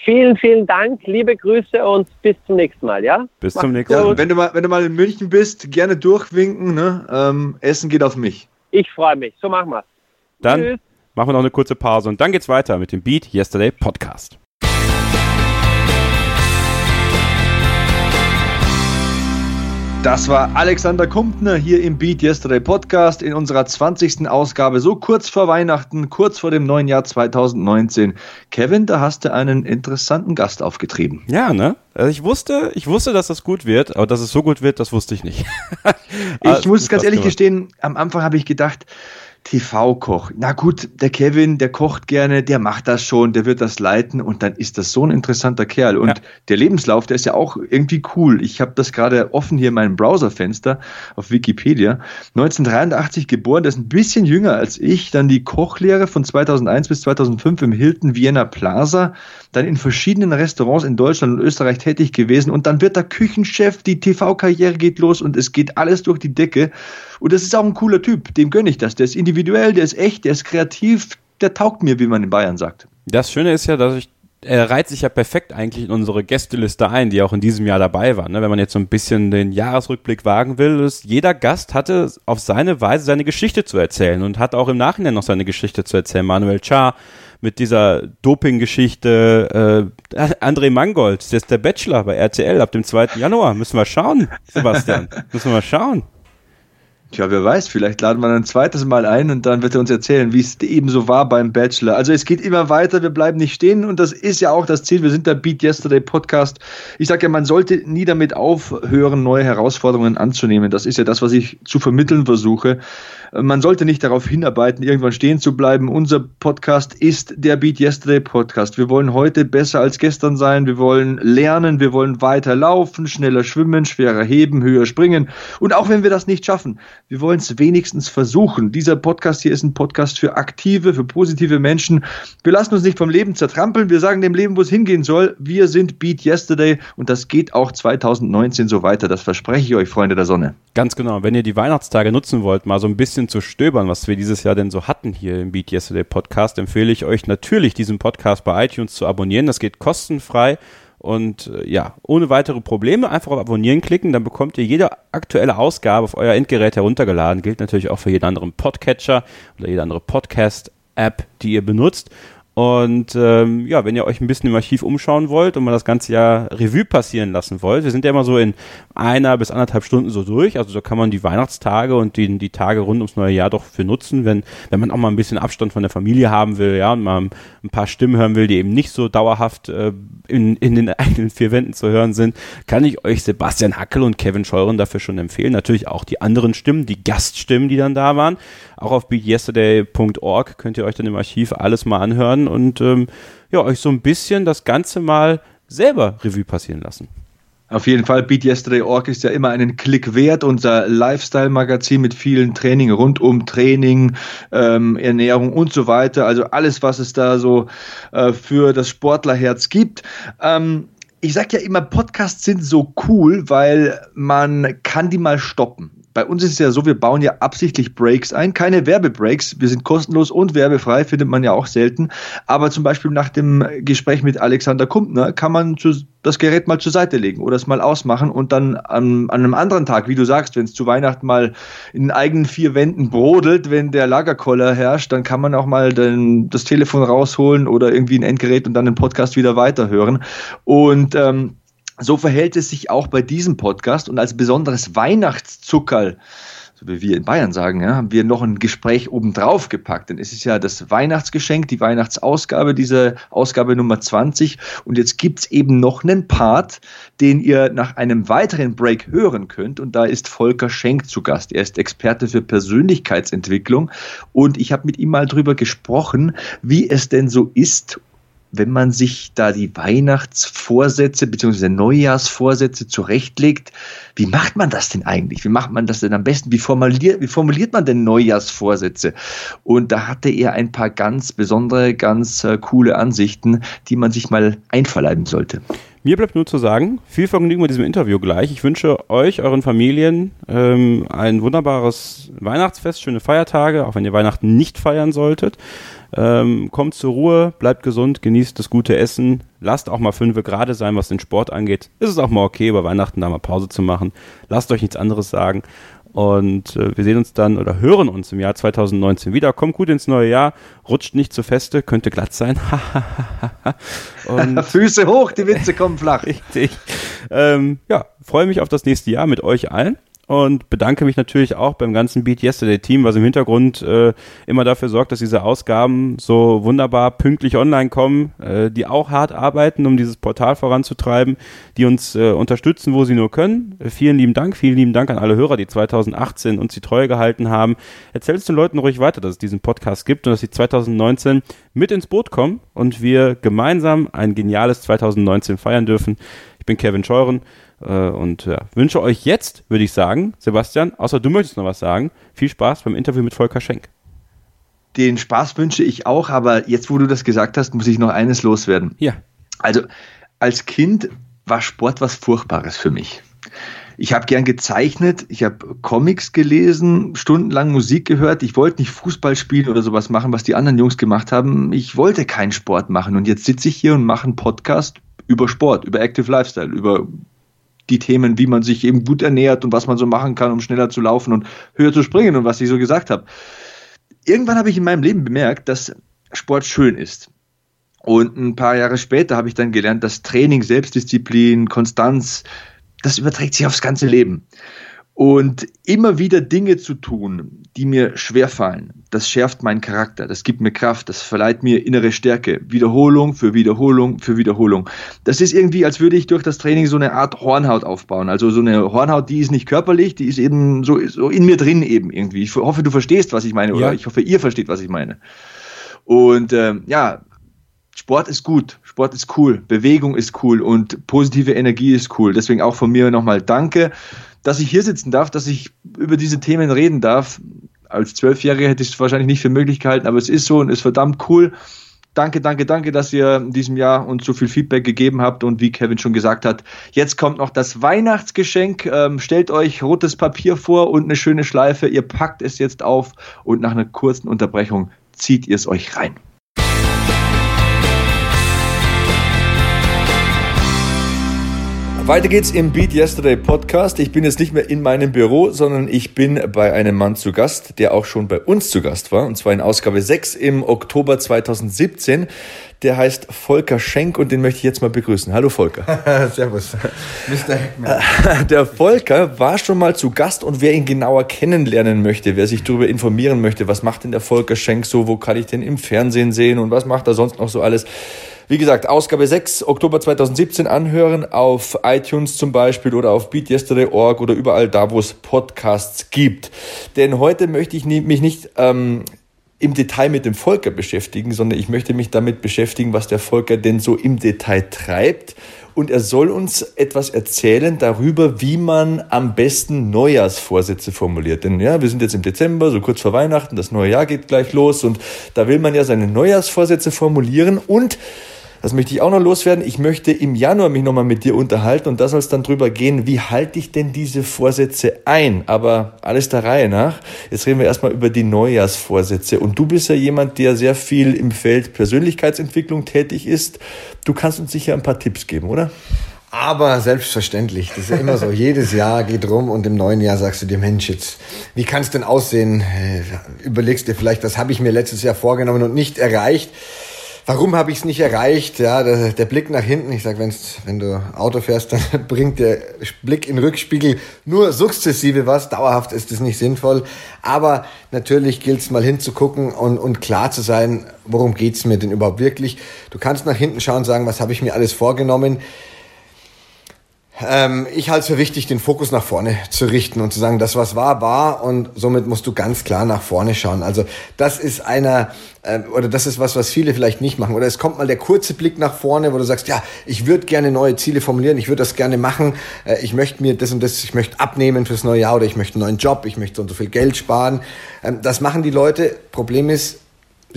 Vielen, vielen Dank, liebe Grüße und bis zum nächsten Mal, ja? Bis Mach's zum nächsten Mal. Ja, wenn, du mal wenn du mal in München bist, gerne durchwinken. Ne? Ähm, Essen geht auf mich. Ich freue mich. So machen wir Dann Tschüss. machen wir noch eine kurze Pause und dann geht's weiter mit dem Beat Yesterday Podcast. Das war Alexander Kumpner hier im Beat Yesterday Podcast in unserer 20. Ausgabe, so kurz vor Weihnachten, kurz vor dem neuen Jahr 2019. Kevin, da hast du einen interessanten Gast aufgetrieben. Ja, ne? Also ich wusste, ich wusste, dass das gut wird, aber dass es so gut wird, das wusste ich nicht. ich muss ganz ehrlich gestehen, am Anfang habe ich gedacht, TV-Koch. Na gut, der Kevin, der kocht gerne, der macht das schon, der wird das leiten und dann ist das so ein interessanter Kerl. Und ja. der Lebenslauf, der ist ja auch irgendwie cool. Ich habe das gerade offen hier in meinem Browserfenster auf Wikipedia. 1983 geboren, der ist ein bisschen jünger als ich. Dann die Kochlehre von 2001 bis 2005 im Hilton Vienna Plaza. Dann in verschiedenen Restaurants in Deutschland und Österreich tätig gewesen. Und dann wird er Küchenchef, die TV-Karriere geht los und es geht alles durch die Decke. Und das ist auch ein cooler Typ, dem gönne ich das. Der ist individuell, der ist echt, der ist kreativ, der taugt mir, wie man in Bayern sagt. Das Schöne ist ja, dass ich er reiht sich ja perfekt eigentlich in unsere Gästeliste ein, die auch in diesem Jahr dabei war. Ne? Wenn man jetzt so ein bisschen den Jahresrückblick wagen will, ist, jeder Gast hatte auf seine Weise seine Geschichte zu erzählen und hat auch im Nachhinein noch seine Geschichte zu erzählen. Manuel Char mit dieser Doping-Geschichte, äh, André Mangold, der ist der Bachelor bei RTL ab dem 2. Januar. Müssen wir schauen, Sebastian. Müssen wir schauen. Tja, wer weiß, vielleicht laden wir ein zweites Mal ein und dann wird er uns erzählen, wie es eben so war beim Bachelor. Also es geht immer weiter, wir bleiben nicht stehen und das ist ja auch das Ziel. Wir sind der Beat Yesterday Podcast. Ich sage ja, man sollte nie damit aufhören, neue Herausforderungen anzunehmen. Das ist ja das, was ich zu vermitteln versuche. Man sollte nicht darauf hinarbeiten, irgendwann stehen zu bleiben. Unser Podcast ist der Beat Yesterday Podcast. Wir wollen heute besser als gestern sein. Wir wollen lernen, wir wollen weiter laufen, schneller schwimmen, schwerer heben, höher springen. Und auch wenn wir das nicht schaffen, wir wollen es wenigstens versuchen. Dieser Podcast hier ist ein Podcast für aktive, für positive Menschen. Wir lassen uns nicht vom Leben zertrampeln. Wir sagen dem Leben, wo es hingehen soll. Wir sind Beat Yesterday und das geht auch 2019 so weiter. Das verspreche ich euch, Freunde der Sonne. Ganz genau. Wenn ihr die Weihnachtstage nutzen wollt, mal so ein bisschen zu stöbern, was wir dieses Jahr denn so hatten hier im Beat Yesterday Podcast, empfehle ich euch natürlich, diesen Podcast bei iTunes zu abonnieren. Das geht kostenfrei und äh, ja, ohne weitere Probleme einfach auf Abonnieren klicken, dann bekommt ihr jede aktuelle Ausgabe auf euer Endgerät heruntergeladen. Gilt natürlich auch für jeden anderen Podcatcher oder jede andere Podcast-App, die ihr benutzt. Und ähm, ja, wenn ihr euch ein bisschen im Archiv umschauen wollt und mal das ganze Jahr Revue passieren lassen wollt, wir sind ja immer so in einer bis anderthalb Stunden so durch, also da kann man die Weihnachtstage und die, die Tage rund ums neue Jahr doch für nutzen, wenn, wenn man auch mal ein bisschen Abstand von der Familie haben will, ja, und mal ein paar Stimmen hören will, die eben nicht so dauerhaft äh, in, in den eigenen vier Wänden zu hören sind, kann ich euch Sebastian Hackel und Kevin Scheuren dafür schon empfehlen. Natürlich auch die anderen Stimmen, die Gaststimmen, die dann da waren. Auch auf beatyesterday.org könnt ihr euch dann im Archiv alles mal anhören und ähm, ja, euch so ein bisschen das Ganze mal selber Revue passieren lassen. Auf jeden Fall, Beat Yesterday.org ist ja immer einen Klick wert, unser Lifestyle-Magazin mit vielen Training rund um Training, ähm, Ernährung und so weiter. Also alles, was es da so äh, für das Sportlerherz gibt. Ähm, ich sage ja immer, Podcasts sind so cool, weil man kann die mal stoppen bei uns ist es ja so, wir bauen ja absichtlich Breaks ein, keine Werbebreaks. Wir sind kostenlos und werbefrei, findet man ja auch selten. Aber zum Beispiel nach dem Gespräch mit Alexander Kumpner kann man das Gerät mal zur Seite legen oder es mal ausmachen und dann an, an einem anderen Tag, wie du sagst, wenn es zu Weihnachten mal in eigenen vier Wänden brodelt, wenn der Lagerkoller herrscht, dann kann man auch mal den, das Telefon rausholen oder irgendwie ein Endgerät und dann den Podcast wieder weiterhören. Und ähm, so verhält es sich auch bei diesem Podcast und als besonderes Weihnachtszuckerl, so wie wir in Bayern sagen, ja, haben wir noch ein Gespräch obendrauf gepackt. Denn es ist ja das Weihnachtsgeschenk, die Weihnachtsausgabe, diese Ausgabe Nummer 20. Und jetzt gibt's eben noch einen Part, den ihr nach einem weiteren Break hören könnt. Und da ist Volker Schenk zu Gast. Er ist Experte für Persönlichkeitsentwicklung. Und ich habe mit ihm mal drüber gesprochen, wie es denn so ist wenn man sich da die Weihnachtsvorsätze bzw. Neujahrsvorsätze zurechtlegt, wie macht man das denn eigentlich? Wie macht man das denn am besten? Wie formuliert, wie formuliert man denn Neujahrsvorsätze? Und da hatte er ein paar ganz besondere, ganz äh, coole Ansichten, die man sich mal einverleiben sollte. Mir bleibt nur zu sagen, viel Vergnügen mit diesem Interview gleich. Ich wünsche euch, euren Familien ähm, ein wunderbares Weihnachtsfest, schöne Feiertage, auch wenn ihr Weihnachten nicht feiern solltet. Ähm, kommt zur Ruhe, bleibt gesund, genießt das gute Essen, lasst auch mal fünf gerade sein, was den Sport angeht. Ist es auch mal okay, über Weihnachten da mal Pause zu machen. Lasst euch nichts anderes sagen. Und äh, wir sehen uns dann oder hören uns im Jahr 2019 wieder. Kommt gut ins neue Jahr, rutscht nicht zu feste, könnte glatt sein. Und Füße hoch, die Witze kommen flach. Richtig. Ähm, ja, freue mich auf das nächste Jahr mit euch allen und bedanke mich natürlich auch beim ganzen Beat Yesterday Team, was im Hintergrund äh, immer dafür sorgt, dass diese Ausgaben so wunderbar pünktlich online kommen, äh, die auch hart arbeiten, um dieses Portal voranzutreiben, die uns äh, unterstützen, wo sie nur können. Äh, vielen lieben Dank, vielen lieben Dank an alle Hörer, die 2018 uns die Treue gehalten haben. Erzählt es den Leuten ruhig weiter, dass es diesen Podcast gibt und dass sie 2019 mit ins Boot kommen und wir gemeinsam ein geniales 2019 feiern dürfen. Ich bin Kevin Scheuren äh, und ja, wünsche euch jetzt, würde ich sagen, Sebastian, außer du möchtest noch was sagen, viel Spaß beim Interview mit Volker Schenk. Den Spaß wünsche ich auch, aber jetzt, wo du das gesagt hast, muss ich noch eines loswerden. Ja. Also, als Kind war Sport was Furchtbares für mich. Ich habe gern gezeichnet, ich habe Comics gelesen, stundenlang Musik gehört. Ich wollte nicht Fußball spielen oder sowas machen, was die anderen Jungs gemacht haben. Ich wollte keinen Sport machen. Und jetzt sitze ich hier und mache einen Podcast über Sport, über Active Lifestyle, über die Themen, wie man sich eben gut ernährt und was man so machen kann, um schneller zu laufen und höher zu springen und was ich so gesagt habe. Irgendwann habe ich in meinem Leben bemerkt, dass Sport schön ist. Und ein paar Jahre später habe ich dann gelernt, dass Training, Selbstdisziplin, Konstanz, das überträgt sich aufs ganze Leben. Und immer wieder Dinge zu tun, die mir schwerfallen, das schärft meinen Charakter, das gibt mir Kraft, das verleiht mir innere Stärke. Wiederholung für Wiederholung für Wiederholung. Das ist irgendwie, als würde ich durch das Training so eine Art Hornhaut aufbauen. Also so eine Hornhaut, die ist nicht körperlich, die ist eben so, so in mir drin eben irgendwie. Ich hoffe, du verstehst, was ich meine, oder ja. ich hoffe, ihr versteht, was ich meine. Und ähm, ja, Sport ist gut, Sport ist cool, Bewegung ist cool und positive Energie ist cool. Deswegen auch von mir nochmal Danke dass ich hier sitzen darf, dass ich über diese Themen reden darf. Als Zwölfjähriger hätte ich es wahrscheinlich nicht für möglich gehalten, aber es ist so und ist verdammt cool. Danke, danke, danke, dass ihr in diesem Jahr uns so viel Feedback gegeben habt. Und wie Kevin schon gesagt hat, jetzt kommt noch das Weihnachtsgeschenk. Ähm, stellt euch rotes Papier vor und eine schöne Schleife. Ihr packt es jetzt auf und nach einer kurzen Unterbrechung zieht ihr es euch rein. Weiter geht's im Beat Yesterday Podcast. Ich bin jetzt nicht mehr in meinem Büro, sondern ich bin bei einem Mann zu Gast, der auch schon bei uns zu Gast war, und zwar in Ausgabe 6 im Oktober 2017. Der heißt Volker Schenk und den möchte ich jetzt mal begrüßen. Hallo Volker. Servus, Mr. Heckman. Der Volker war schon mal zu Gast und wer ihn genauer kennenlernen möchte, wer sich darüber informieren möchte, was macht denn der Volker Schenk so, wo kann ich den im Fernsehen sehen und was macht er sonst noch so alles, wie gesagt, Ausgabe 6, Oktober 2017 anhören auf iTunes zum Beispiel oder auf beatyesterday.org oder überall da, wo es Podcasts gibt. Denn heute möchte ich mich nicht ähm, im Detail mit dem Volker beschäftigen, sondern ich möchte mich damit beschäftigen, was der Volker denn so im Detail treibt. Und er soll uns etwas erzählen darüber, wie man am besten Neujahrsvorsätze formuliert. Denn ja, wir sind jetzt im Dezember, so kurz vor Weihnachten, das neue Jahr geht gleich los und da will man ja seine Neujahrsvorsätze formulieren und das möchte ich auch noch loswerden. Ich möchte im Januar mich nochmal mit dir unterhalten und da soll es dann drüber gehen, wie halte ich denn diese Vorsätze ein? Aber alles der Reihe nach. Jetzt reden wir erstmal über die Neujahrsvorsätze. Und du bist ja jemand, der sehr viel im Feld Persönlichkeitsentwicklung tätig ist. Du kannst uns sicher ein paar Tipps geben, oder? Aber selbstverständlich, das ist ja immer so. Jedes Jahr geht rum und im neuen Jahr sagst du dir, Mensch, jetzt, wie kann es denn aussehen? Äh, überlegst dir vielleicht, was habe ich mir letztes Jahr vorgenommen und nicht erreicht? Warum habe ich es nicht erreicht? Ja, der, der, Blick nach hinten. Ich sag, wenn du Auto fährst, dann bringt der Blick in Rückspiegel nur sukzessive was. Dauerhaft ist es nicht sinnvoll. Aber natürlich gilt es mal hinzugucken und, und klar zu sein, worum geht's mir denn überhaupt wirklich. Du kannst nach hinten schauen und sagen, was habe ich mir alles vorgenommen. Ähm, ich halte es für wichtig, den Fokus nach vorne zu richten und zu sagen, das was war, war und somit musst du ganz klar nach vorne schauen. Also das ist einer, äh, oder das ist was, was viele vielleicht nicht machen. Oder es kommt mal der kurze Blick nach vorne, wo du sagst, ja, ich würde gerne neue Ziele formulieren, ich würde das gerne machen, äh, ich möchte mir das und das, ich möchte abnehmen fürs neue Jahr oder ich möchte einen neuen Job, ich möchte so und so viel Geld sparen. Ähm, das machen die Leute. Problem ist,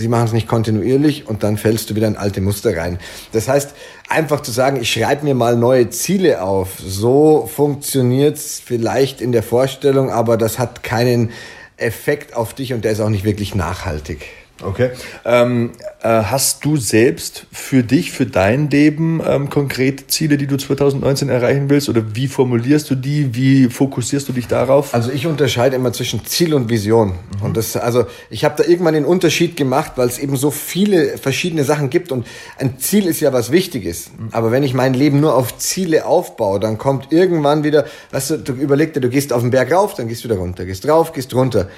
sie machen es nicht kontinuierlich und dann fällst du wieder in alte Muster rein. Das heißt, einfach zu sagen, ich schreibe mir mal neue Ziele auf, so funktioniert es vielleicht in der Vorstellung, aber das hat keinen Effekt auf dich und der ist auch nicht wirklich nachhaltig. Okay. Ähm, äh, hast du selbst für dich, für dein Leben ähm, konkrete Ziele, die du 2019 erreichen willst? Oder wie formulierst du die? Wie fokussierst du dich darauf? Also ich unterscheide immer zwischen Ziel und Vision. Mhm. Und das, also ich habe da irgendwann den Unterschied gemacht, weil es eben so viele verschiedene Sachen gibt. Und ein Ziel ist ja was Wichtiges. Mhm. Aber wenn ich mein Leben nur auf Ziele aufbaue, dann kommt irgendwann wieder, weißt du, du überleg dir, du gehst auf den Berg rauf, dann gehst du wieder runter, gehst drauf, gehst runter.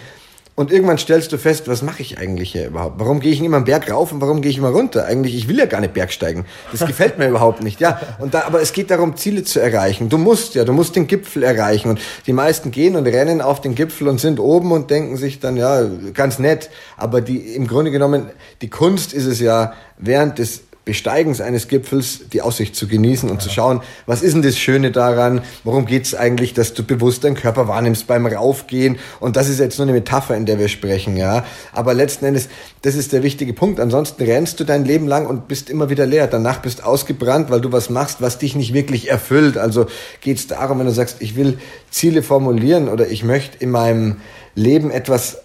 Und irgendwann stellst du fest, was mache ich eigentlich hier überhaupt? Warum gehe ich immer einen Berg rauf und warum gehe ich immer runter? Eigentlich, ich will ja gar nicht Bergsteigen. Das gefällt mir überhaupt nicht. Ja, und da, aber es geht darum, Ziele zu erreichen. Du musst ja, du musst den Gipfel erreichen. Und die meisten gehen und rennen auf den Gipfel und sind oben und denken sich dann, ja, ganz nett. Aber die, im Grunde genommen, die Kunst ist es ja, während des Besteigens eines Gipfels die Aussicht zu genießen und ja. zu schauen, was ist denn das Schöne daran? Worum geht es eigentlich, dass du bewusst deinen Körper wahrnimmst beim Raufgehen? Und das ist jetzt nur eine Metapher, in der wir sprechen, ja. Aber letzten Endes, das ist der wichtige Punkt. Ansonsten rennst du dein Leben lang und bist immer wieder leer. Danach bist ausgebrannt, weil du was machst, was dich nicht wirklich erfüllt. Also geht es darum, wenn du sagst, ich will Ziele formulieren oder ich möchte in meinem Leben etwas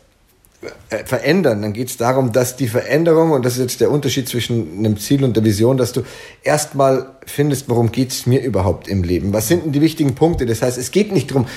verändern, dann geht es darum, dass die Veränderung, und das ist jetzt der Unterschied zwischen einem Ziel und der Vision, dass du erstmal findest, worum es mir überhaupt im Leben? Was sind denn die wichtigen Punkte? Das heißt, es geht nicht darum,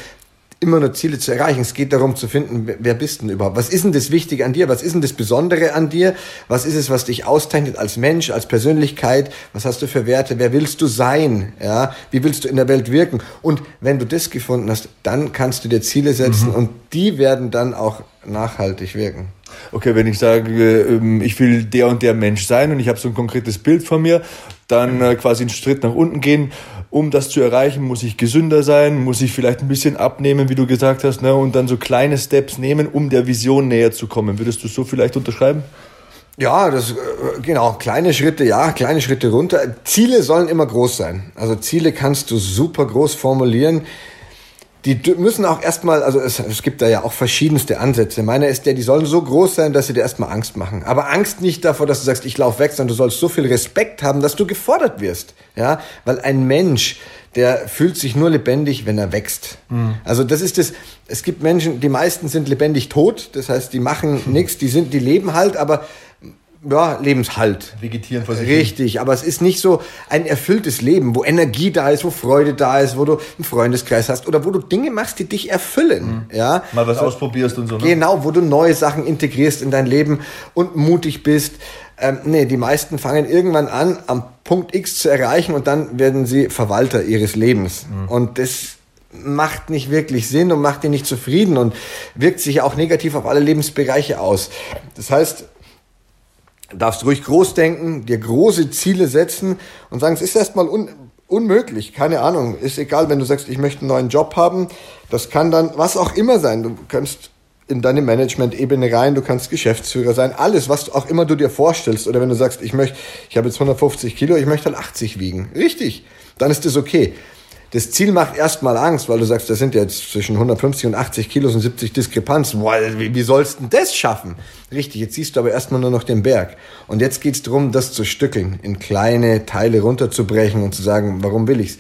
immer nur Ziele zu erreichen. Es geht darum zu finden, wer bist denn überhaupt? Was ist denn das Wichtige an dir? Was ist denn das Besondere an dir? Was ist es, was dich auszeichnet als Mensch, als Persönlichkeit? Was hast du für Werte? Wer willst du sein? Ja, wie willst du in der Welt wirken? Und wenn du das gefunden hast, dann kannst du dir Ziele setzen mhm. und die werden dann auch nachhaltig wirken. Okay, wenn ich sage, ähm, ich will der und der Mensch sein und ich habe so ein konkretes Bild von mir, dann äh, quasi einen Schritt nach unten gehen um das zu erreichen, muss ich gesünder sein, muss ich vielleicht ein bisschen abnehmen, wie du gesagt hast, ne, und dann so kleine Steps nehmen, um der Vision näher zu kommen. Würdest du so vielleicht unterschreiben? Ja, das, äh, genau, kleine Schritte, ja, kleine Schritte runter. Ziele sollen immer groß sein. Also Ziele kannst du super groß formulieren die müssen auch erstmal, also es, es gibt da ja auch verschiedenste Ansätze. Meiner ist der, die sollen so groß sein, dass sie dir erstmal Angst machen. Aber Angst nicht davor, dass du sagst, ich laufe weg, sondern du sollst so viel Respekt haben, dass du gefordert wirst. Ja, weil ein Mensch, der fühlt sich nur lebendig, wenn er wächst. Mhm. Also das ist das, es gibt Menschen, die meisten sind lebendig tot, das heißt, die machen nichts, die sind, die leben halt, aber ja, Lebenshalt. Vegetieren vor sich. Richtig, hin. aber es ist nicht so ein erfülltes Leben, wo Energie da ist, wo Freude da ist, wo du einen Freundeskreis hast oder wo du Dinge machst, die dich erfüllen. Mhm. Ja? Mal was also, ausprobierst und so. Ne? Genau, wo du neue Sachen integrierst in dein Leben und mutig bist. Ähm, nee, die meisten fangen irgendwann an, am Punkt X zu erreichen und dann werden sie Verwalter ihres Lebens. Mhm. Und das macht nicht wirklich Sinn und macht dir nicht zufrieden und wirkt sich auch negativ auf alle Lebensbereiche aus. Das heißt, darfst ruhig groß denken, dir große Ziele setzen und sagen, es ist erstmal un unmöglich, keine Ahnung, ist egal, wenn du sagst, ich möchte einen neuen Job haben, das kann dann was auch immer sein. Du kannst in deine Management-Ebene rein, du kannst Geschäftsführer sein, alles, was auch immer du dir vorstellst. Oder wenn du sagst, ich möchte, ich habe jetzt 150 Kilo, ich möchte halt 80 wiegen. Richtig, dann ist das okay das Ziel macht erstmal Angst, weil du sagst, das sind jetzt zwischen 150 und 80 Kilos und 70 Diskrepanzen. Boah, wie, wie sollst du das schaffen? Richtig, jetzt siehst du aber erstmal nur noch den Berg. Und jetzt geht's darum, das zu stückeln, in kleine Teile runterzubrechen und zu sagen, warum will ich's?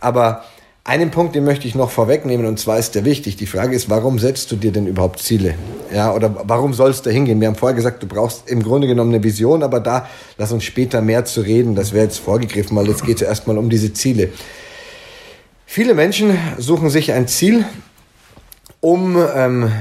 Aber einen Punkt, den möchte ich noch vorwegnehmen, und zwar ist der wichtig. Die Frage ist, warum setzt du dir denn überhaupt Ziele? Ja, oder warum sollst du hingehen? Wir haben vorher gesagt, du brauchst im Grunde genommen eine Vision, aber da lass uns später mehr zu reden. Das wäre jetzt vorgegriffen, weil jetzt geht es erstmal um diese Ziele. Viele Menschen suchen sich ein Ziel, um, ähm,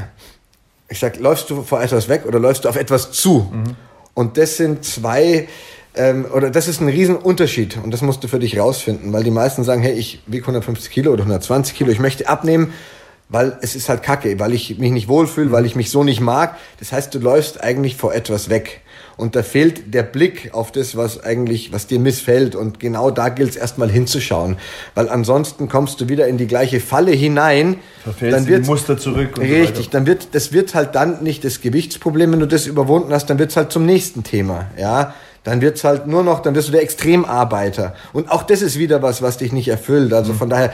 ich sag, läufst du vor etwas weg oder läufst du auf etwas zu? Mhm. Und das sind zwei, ähm, oder das ist ein Riesenunterschied und das musst du für dich rausfinden, weil die meisten sagen, hey, ich wiege 150 Kilo oder 120 Kilo, ich möchte abnehmen, weil es ist halt kacke, weil ich mich nicht wohlfühle, weil ich mich so nicht mag. Das heißt, du läufst eigentlich vor etwas weg und da fehlt der Blick auf das, was eigentlich, was dir missfällt. Und genau da gilt es erstmal hinzuschauen. Weil ansonsten kommst du wieder in die gleiche Falle hinein. Verfällst dann wird Muster zurück. richtig, so dann wird, das wird halt dann nicht das Gewichtsproblem, wenn du das überwunden hast, dann wird es halt zum nächsten Thema. Ja, dann wird's halt nur noch, dann wirst du der Extremarbeiter. Und auch das ist wieder was, was dich nicht erfüllt. Also mhm. von daher.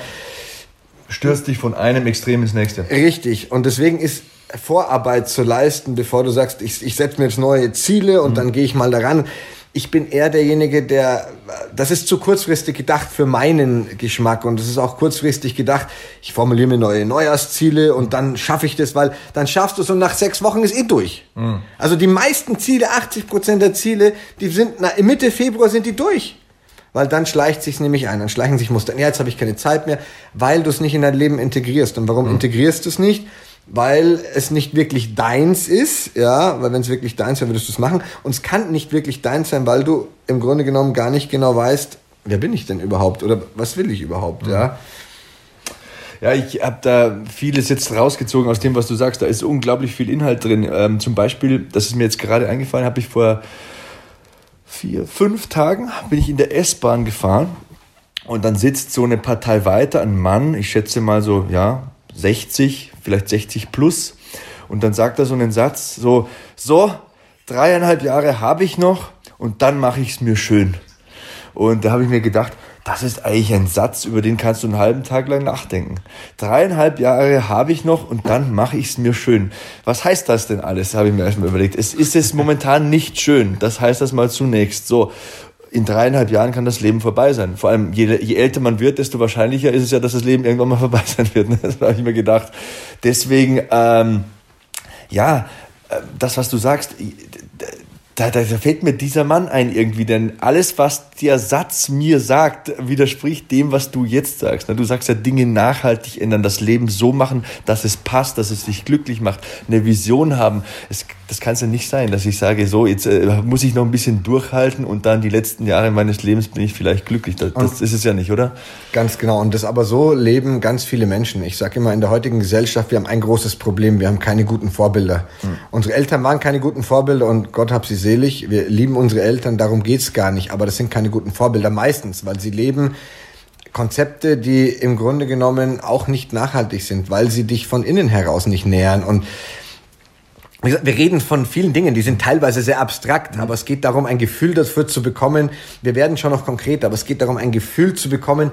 Stürzt dich von einem Extrem ins nächste. Richtig. Und deswegen ist Vorarbeit zu leisten, bevor du sagst, ich, ich setze mir jetzt neue Ziele und mhm. dann gehe ich mal daran. Ich bin eher derjenige, der, das ist zu kurzfristig gedacht für meinen Geschmack und es ist auch kurzfristig gedacht, ich formuliere mir neue Neujahrsziele und dann schaffe ich das, weil dann schaffst du es und nach sechs Wochen ist eh durch. Mhm. Also die meisten Ziele, 80 Prozent der Ziele, die sind, na, Mitte Februar sind die durch weil dann schleicht sich nämlich ein, dann schleichen sich Muster. Ja, jetzt habe ich keine Zeit mehr, weil du es nicht in dein Leben integrierst. Und warum mhm. integrierst du es nicht? Weil es nicht wirklich deins ist, ja, weil wenn es wirklich deins wäre, würdest du es machen. Und es kann nicht wirklich deins sein, weil du im Grunde genommen gar nicht genau weißt, wer bin ich denn überhaupt oder was will ich überhaupt, mhm. ja. Ja, ich habe da vieles jetzt rausgezogen aus dem, was du sagst. Da ist unglaublich viel Inhalt drin. Ähm, zum Beispiel, das ist mir jetzt gerade eingefallen, habe ich vor vier, fünf Tagen bin ich in der S-Bahn gefahren und dann sitzt so eine Partei weiter ein Mann, ich schätze mal so, ja, 60, vielleicht 60 plus. Und dann sagt er so einen Satz, so, so, dreieinhalb Jahre habe ich noch und dann mache ich es mir schön. Und da habe ich mir gedacht, das ist eigentlich ein Satz, über den kannst du einen halben Tag lang nachdenken. Dreieinhalb Jahre habe ich noch und dann mache ich es mir schön. Was heißt das denn alles, habe ich mir erstmal überlegt. Es ist es momentan nicht schön. Das heißt das mal zunächst. So in dreieinhalb Jahren kann das Leben vorbei sein. Vor allem, je, je, älter man wird, desto wahrscheinlicher ist es ja, dass das Leben irgendwann mal vorbei sein wird. Ne? Das habe ich mir gedacht. Deswegen, ähm, ja, äh, das, was du sagst, da, da, fällt mir dieser Mann ein irgendwie, denn alles, was der Satz mir sagt, widerspricht dem, was du jetzt sagst. Du sagst ja Dinge nachhaltig ändern, das Leben so machen, dass es passt, dass es dich glücklich macht, eine Vision haben. Es, das kann es ja nicht sein, dass ich sage, so, jetzt äh, muss ich noch ein bisschen durchhalten und dann die letzten Jahre meines Lebens bin ich vielleicht glücklich. Das, das ist es ja nicht, oder? Ganz genau. Und das aber so leben ganz viele Menschen. Ich sage immer, in der heutigen Gesellschaft, wir haben ein großes Problem. Wir haben keine guten Vorbilder. Hm. Unsere Eltern waren keine guten Vorbilder und Gott hab sie selig. Wir lieben unsere Eltern, darum geht's gar nicht. Aber das sind keine guten Vorbilder meistens, weil sie leben Konzepte, die im Grunde genommen auch nicht nachhaltig sind, weil sie dich von innen heraus nicht nähern. Und wir reden von vielen Dingen, die sind teilweise sehr abstrakt, aber es geht darum, ein Gefühl dafür zu bekommen. Wir werden schon noch konkret, aber es geht darum, ein Gefühl zu bekommen,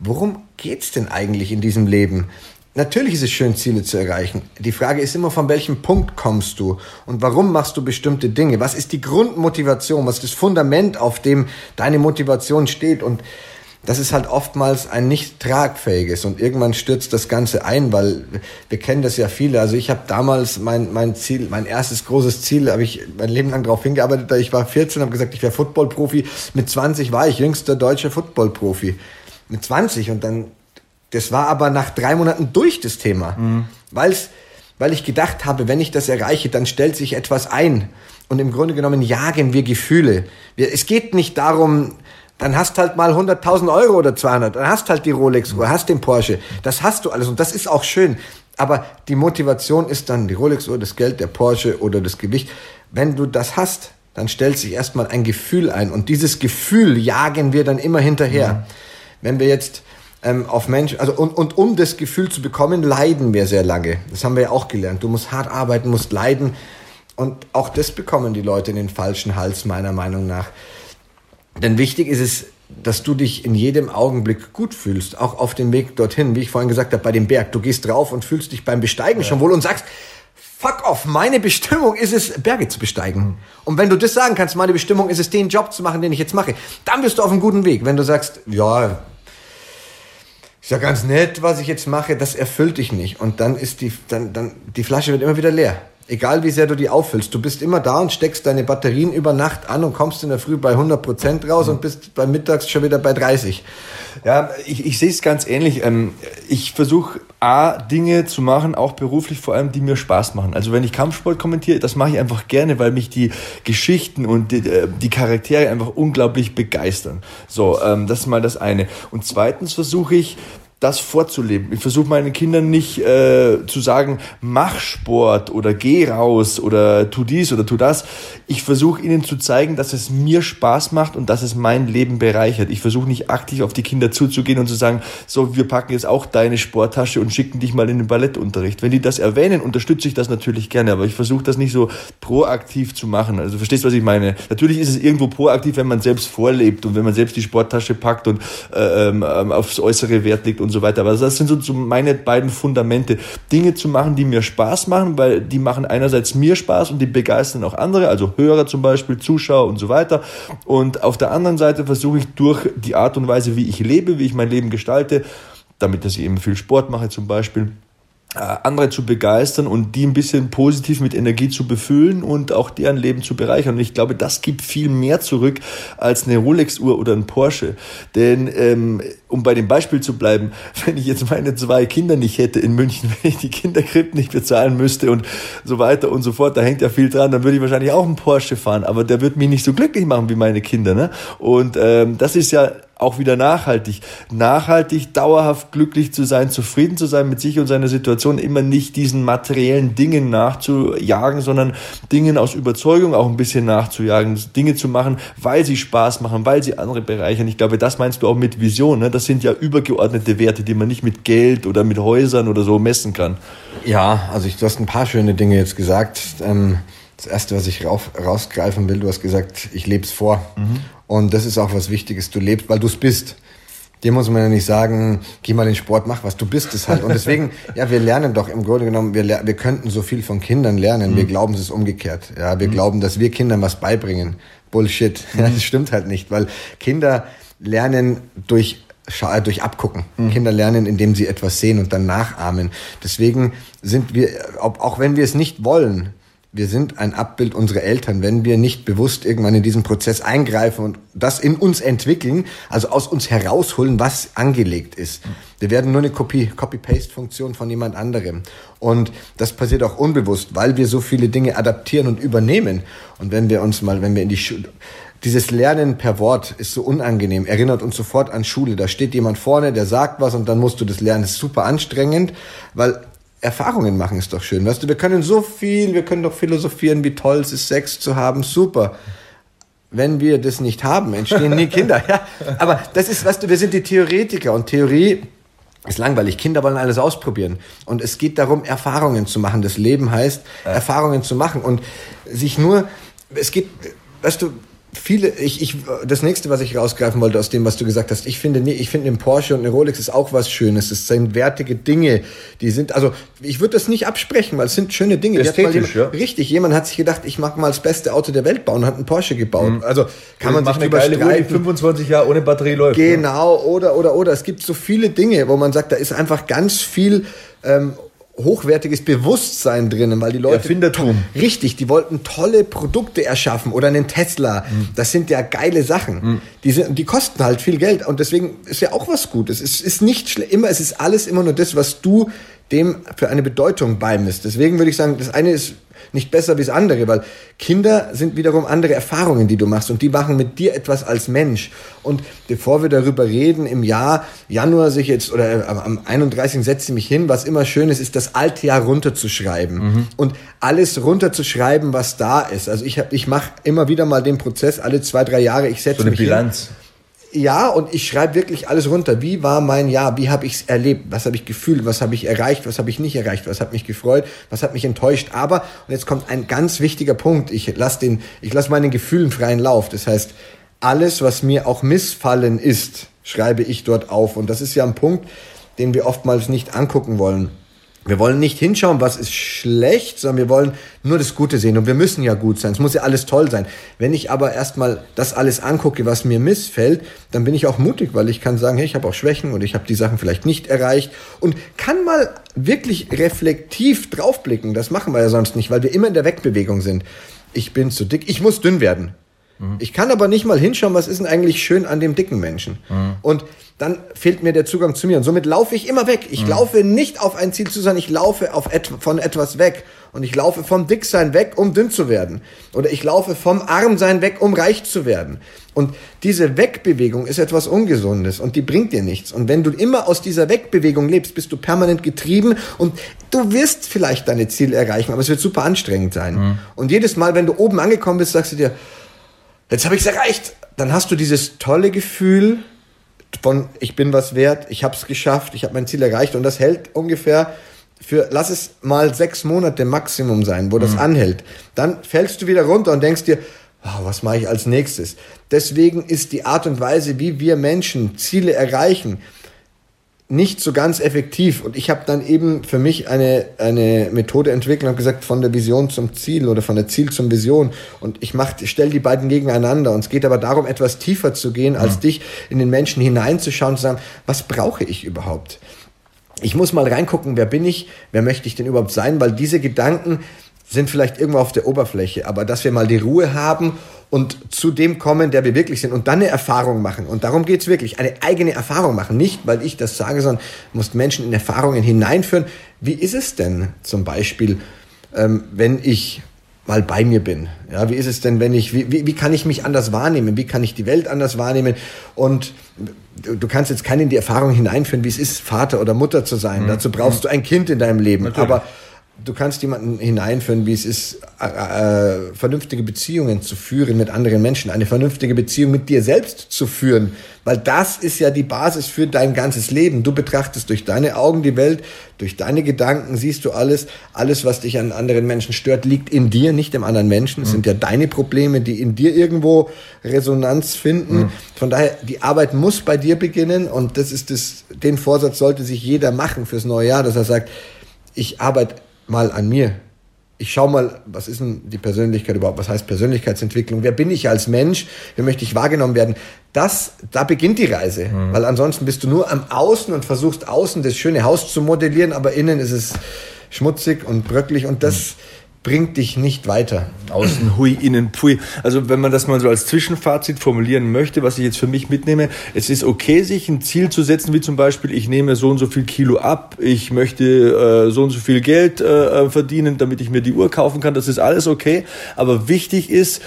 worum geht's denn eigentlich in diesem Leben? Natürlich ist es schön, Ziele zu erreichen. Die Frage ist immer, von welchem Punkt kommst du und warum machst du bestimmte Dinge? Was ist die Grundmotivation? Was ist das Fundament, auf dem deine Motivation steht? Und das ist halt oftmals ein nicht tragfähiges und irgendwann stürzt das Ganze ein, weil wir kennen das ja viele. Also ich habe damals mein, mein Ziel, mein erstes großes Ziel, habe ich mein Leben lang darauf hingearbeitet. Ich war 14, habe gesagt, ich wäre Footballprofi. Mit 20 war ich jüngster deutscher Footballprofi. Mit 20 und dann das war aber nach drei Monaten durch das Thema, mhm. weil's, weil ich gedacht habe, wenn ich das erreiche, dann stellt sich etwas ein. Und im Grunde genommen jagen wir Gefühle. Wir, es geht nicht darum, dann hast halt mal 100.000 Euro oder 200, dann hast halt die Rolex-Uhr, hast den Porsche. Das hast du alles und das ist auch schön. Aber die Motivation ist dann die Rolex-Uhr, das Geld, der Porsche oder das Gewicht. Wenn du das hast, dann stellt sich erstmal ein Gefühl ein und dieses Gefühl jagen wir dann immer hinterher. Mhm. Wenn wir jetzt ähm, auf Menschen, also und, und um das Gefühl zu bekommen, leiden wir sehr lange. Das haben wir ja auch gelernt. Du musst hart arbeiten, musst leiden. Und auch das bekommen die Leute in den falschen Hals, meiner Meinung nach. Denn wichtig ist es, dass du dich in jedem Augenblick gut fühlst, auch auf dem Weg dorthin, wie ich vorhin gesagt habe, bei dem Berg. Du gehst drauf und fühlst dich beim Besteigen ja. schon wohl und sagst, fuck off, meine Bestimmung ist es, Berge zu besteigen. Mhm. Und wenn du das sagen kannst, meine Bestimmung ist es, den Job zu machen, den ich jetzt mache, dann bist du auf einem guten Weg. Wenn du sagst, ja, ist ja ganz nett, was ich jetzt mache, das erfüllt dich nicht. Und dann ist die, dann, dann, die Flasche wird immer wieder leer. Egal wie sehr du die auffüllst, du bist immer da und steckst deine Batterien über Nacht an und kommst in der Früh bei 100 Prozent raus und bist beim Mittags schon wieder bei 30. Ja, ich, ich sehe es ganz ähnlich. Ähm, ich versuche A, Dinge zu machen, auch beruflich vor allem, die mir Spaß machen. Also wenn ich Kampfsport kommentiere, das mache ich einfach gerne, weil mich die Geschichten und die, äh, die Charaktere einfach unglaublich begeistern. So, ähm, das ist mal das eine. Und zweitens versuche ich, das vorzuleben. Ich versuche meinen Kindern nicht äh, zu sagen, mach Sport oder geh raus oder tu dies oder tu das. Ich versuche ihnen zu zeigen, dass es mir Spaß macht und dass es mein Leben bereichert. Ich versuche nicht aktiv auf die Kinder zuzugehen und zu sagen, so, wir packen jetzt auch deine Sporttasche und schicken dich mal in den Ballettunterricht. Wenn die das erwähnen, unterstütze ich das natürlich gerne, aber ich versuche das nicht so proaktiv zu machen. Also verstehst du, was ich meine? Natürlich ist es irgendwo proaktiv, wenn man selbst vorlebt und wenn man selbst die Sporttasche packt und äh, ähm, aufs äußere Wert legt und so weiter. Aber das sind so meine beiden Fundamente. Dinge zu machen, die mir Spaß machen, weil die machen einerseits mir Spaß und die begeistern auch andere, also Hörer zum Beispiel, Zuschauer und so weiter. Und auf der anderen Seite versuche ich durch die Art und Weise, wie ich lebe, wie ich mein Leben gestalte, damit dass ich eben viel Sport mache zum Beispiel, andere zu begeistern und die ein bisschen positiv mit Energie zu befüllen und auch deren Leben zu bereichern. Und ich glaube, das gibt viel mehr zurück als eine Rolex-Uhr oder ein Porsche. Denn ähm, um bei dem Beispiel zu bleiben, wenn ich jetzt meine zwei Kinder nicht hätte in München, wenn ich die Kinderkrippen nicht bezahlen müsste und so weiter und so fort, da hängt ja viel dran, dann würde ich wahrscheinlich auch einen Porsche fahren, aber der wird mich nicht so glücklich machen wie meine Kinder. Ne? Und ähm, das ist ja auch wieder nachhaltig. Nachhaltig, dauerhaft glücklich zu sein, zufrieden zu sein mit sich und seiner Situation, immer nicht diesen materiellen Dingen nachzujagen, sondern Dingen aus Überzeugung auch ein bisschen nachzujagen, Dinge zu machen, weil sie Spaß machen, weil sie andere bereichern. Ich glaube, das meinst du auch mit Vision. Ne? Das sind ja übergeordnete Werte, die man nicht mit Geld oder mit Häusern oder so messen kann. Ja, also ich, du hast ein paar schöne Dinge jetzt gesagt. Ähm das erste, was ich rauf, rausgreifen will, du hast gesagt, ich lebe es vor. Mhm. Und das ist auch was Wichtiges. Du lebst, weil du es bist. Dir muss man ja nicht sagen, geh mal den Sport, mach was. Du bist es halt. Und deswegen, ja, wir lernen doch im Grunde genommen, wir, wir könnten so viel von Kindern lernen. Mhm. Wir glauben, es ist umgekehrt. Ja, wir mhm. glauben, dass wir Kindern was beibringen. Bullshit. Mhm. Ja, das stimmt halt nicht, weil Kinder lernen durch äh, durch Abgucken. Mhm. Kinder lernen, indem sie etwas sehen und dann nachahmen. Deswegen sind wir, auch wenn wir es nicht wollen, wir sind ein Abbild unserer Eltern, wenn wir nicht bewusst irgendwann in diesen Prozess eingreifen und das in uns entwickeln, also aus uns herausholen, was angelegt ist. Wir werden nur eine Copy, Copy-Paste-Funktion von jemand anderem. Und das passiert auch unbewusst, weil wir so viele Dinge adaptieren und übernehmen. Und wenn wir uns mal, wenn wir in die Schule, dieses Lernen per Wort ist so unangenehm, erinnert uns sofort an Schule. Da steht jemand vorne, der sagt was und dann musst du das lernen. Das ist super anstrengend, weil Erfahrungen machen ist doch schön. Weißt du, wir können so viel, wir können doch philosophieren, wie toll es ist, Sex zu haben, super. Wenn wir das nicht haben, entstehen nie Kinder. Ja, aber das ist, weißt du, wir sind die Theoretiker und Theorie ist langweilig. Kinder wollen alles ausprobieren. Und es geht darum, Erfahrungen zu machen. Das Leben heißt, ja. Erfahrungen zu machen und sich nur, es geht, weißt du, viele, ich, ich, das nächste, was ich rausgreifen wollte aus dem, was du gesagt hast, ich finde, nee, ich finde, ein Porsche und eine Rolex ist auch was Schönes. Es sind wertige Dinge, die sind, also, ich würde das nicht absprechen, weil es sind schöne Dinge. Ästhetisch, jemand, ja. Richtig, jemand hat sich gedacht, ich mag mal das beste Auto der Welt bauen und hat einen Porsche gebaut. Mhm. Also, kann und man sich drüber geile streiten. 25 Jahre ohne Batterie läuft. Genau, ja. oder, oder, oder. Es gibt so viele Dinge, wo man sagt, da ist einfach ganz viel, ähm, hochwertiges Bewusstsein drinnen, weil die Leute Erfindertum. Richtig, die wollten tolle Produkte erschaffen oder einen Tesla. Mhm. Das sind ja geile Sachen. Mhm. Die sind, die kosten halt viel Geld und deswegen ist ja auch was Gutes. Es ist nicht immer, es ist alles immer nur das, was du dem für eine Bedeutung beimisst. Deswegen würde ich sagen, das eine ist nicht besser wie das andere, weil Kinder sind wiederum andere Erfahrungen, die du machst und die machen mit dir etwas als Mensch. Und bevor wir darüber reden, im Jahr Januar sich jetzt oder äh, am 31. setze ich mich hin, was immer schön ist, ist das alte Jahr runterzuschreiben mhm. und alles runterzuschreiben, was da ist. Also ich, ich mache immer wieder mal den Prozess, alle zwei, drei Jahre, ich setze so mich Bilanz. Hin ja, und ich schreibe wirklich alles runter. Wie war mein Jahr? Wie habe ich es erlebt? Was habe ich gefühlt? Was habe ich erreicht? Was habe ich nicht erreicht? Was hat mich gefreut? Was hat mich enttäuscht? Aber, und jetzt kommt ein ganz wichtiger Punkt. Ich lasse den, ich lasse meinen Gefühlen freien Lauf. Das heißt, alles, was mir auch missfallen ist, schreibe ich dort auf. Und das ist ja ein Punkt, den wir oftmals nicht angucken wollen. Wir wollen nicht hinschauen, was ist schlecht, sondern wir wollen nur das Gute sehen. Und wir müssen ja gut sein. Es muss ja alles toll sein. Wenn ich aber erstmal das alles angucke, was mir missfällt, dann bin ich auch mutig, weil ich kann sagen, hey, ich habe auch Schwächen und ich habe die Sachen vielleicht nicht erreicht und kann mal wirklich reflektiv draufblicken. Das machen wir ja sonst nicht, weil wir immer in der Wegbewegung sind. Ich bin zu dick, ich muss dünn werden. Mhm. Ich kann aber nicht mal hinschauen, was ist denn eigentlich schön an dem dicken Menschen. Mhm. Und dann fehlt mir der Zugang zu mir. Und somit laufe ich immer weg. Ich mhm. laufe nicht auf ein Ziel zu sein, ich laufe auf et von etwas weg. Und ich laufe vom Dicksein weg, um dünn zu werden. Oder ich laufe vom Armsein weg, um reich zu werden. Und diese Wegbewegung ist etwas Ungesundes und die bringt dir nichts. Und wenn du immer aus dieser Wegbewegung lebst, bist du permanent getrieben und du wirst vielleicht deine Ziele erreichen, aber es wird super anstrengend sein. Mhm. Und jedes Mal, wenn du oben angekommen bist, sagst du dir, jetzt habe ich es erreicht. Dann hast du dieses tolle Gefühl, von ich bin was wert, ich habe es geschafft, ich habe mein Ziel erreicht und das hält ungefähr für, lass es mal sechs Monate Maximum sein, wo das mhm. anhält. Dann fällst du wieder runter und denkst dir, oh, was mache ich als nächstes? Deswegen ist die Art und Weise, wie wir Menschen Ziele erreichen, nicht so ganz effektiv. Und ich habe dann eben für mich eine, eine Methode entwickelt und gesagt, von der Vision zum Ziel oder von der Ziel zum Vision. Und ich mach, stelle die beiden gegeneinander. Und es geht aber darum, etwas tiefer zu gehen, als ja. dich in den Menschen hineinzuschauen zu sagen, was brauche ich überhaupt? Ich muss mal reingucken, wer bin ich, wer möchte ich denn überhaupt sein, weil diese Gedanken sind vielleicht irgendwo auf der Oberfläche, aber dass wir mal die Ruhe haben und zu dem kommen, der wir wirklich sind und dann eine Erfahrung machen. Und darum geht's wirklich, eine eigene Erfahrung machen. Nicht, weil ich das sage, sondern muss Menschen in Erfahrungen hineinführen. Wie ist es denn zum Beispiel, ähm, wenn ich mal bei mir bin? Ja, wie ist es denn, wenn ich, wie, wie, wie kann ich mich anders wahrnehmen? Wie kann ich die Welt anders wahrnehmen? Und du, du kannst jetzt keinen in die Erfahrung hineinführen, wie es ist, Vater oder Mutter zu sein. Mhm. Dazu brauchst du ein Kind in deinem Leben. Natürlich. Aber du kannst jemanden hineinführen, wie es ist, äh, äh, vernünftige Beziehungen zu führen mit anderen Menschen, eine vernünftige Beziehung mit dir selbst zu führen, weil das ist ja die Basis für dein ganzes Leben. Du betrachtest durch deine Augen die Welt, durch deine Gedanken siehst du alles, alles, was dich an anderen Menschen stört, liegt in dir, nicht im anderen Menschen. Es mhm. sind ja deine Probleme, die in dir irgendwo Resonanz finden. Mhm. Von daher, die Arbeit muss bei dir beginnen und das ist das, den Vorsatz sollte sich jeder machen fürs neue Jahr, dass er sagt, ich arbeite mal an mir. Ich schaue mal, was ist denn die Persönlichkeit überhaupt? Was heißt Persönlichkeitsentwicklung? Wer bin ich als Mensch? Wie möchte ich wahrgenommen werden? Das, da beginnt die Reise. Mhm. Weil ansonsten bist du nur am Außen und versuchst außen das schöne Haus zu modellieren, aber innen ist es schmutzig und bröcklich und das, bringt dich nicht weiter. Außen hui, innen pfui. Also wenn man das mal so als Zwischenfazit formulieren möchte, was ich jetzt für mich mitnehme, es ist okay, sich ein Ziel zu setzen, wie zum Beispiel, ich nehme so und so viel Kilo ab, ich möchte äh, so und so viel Geld äh, verdienen, damit ich mir die Uhr kaufen kann. Das ist alles okay. Aber wichtig ist,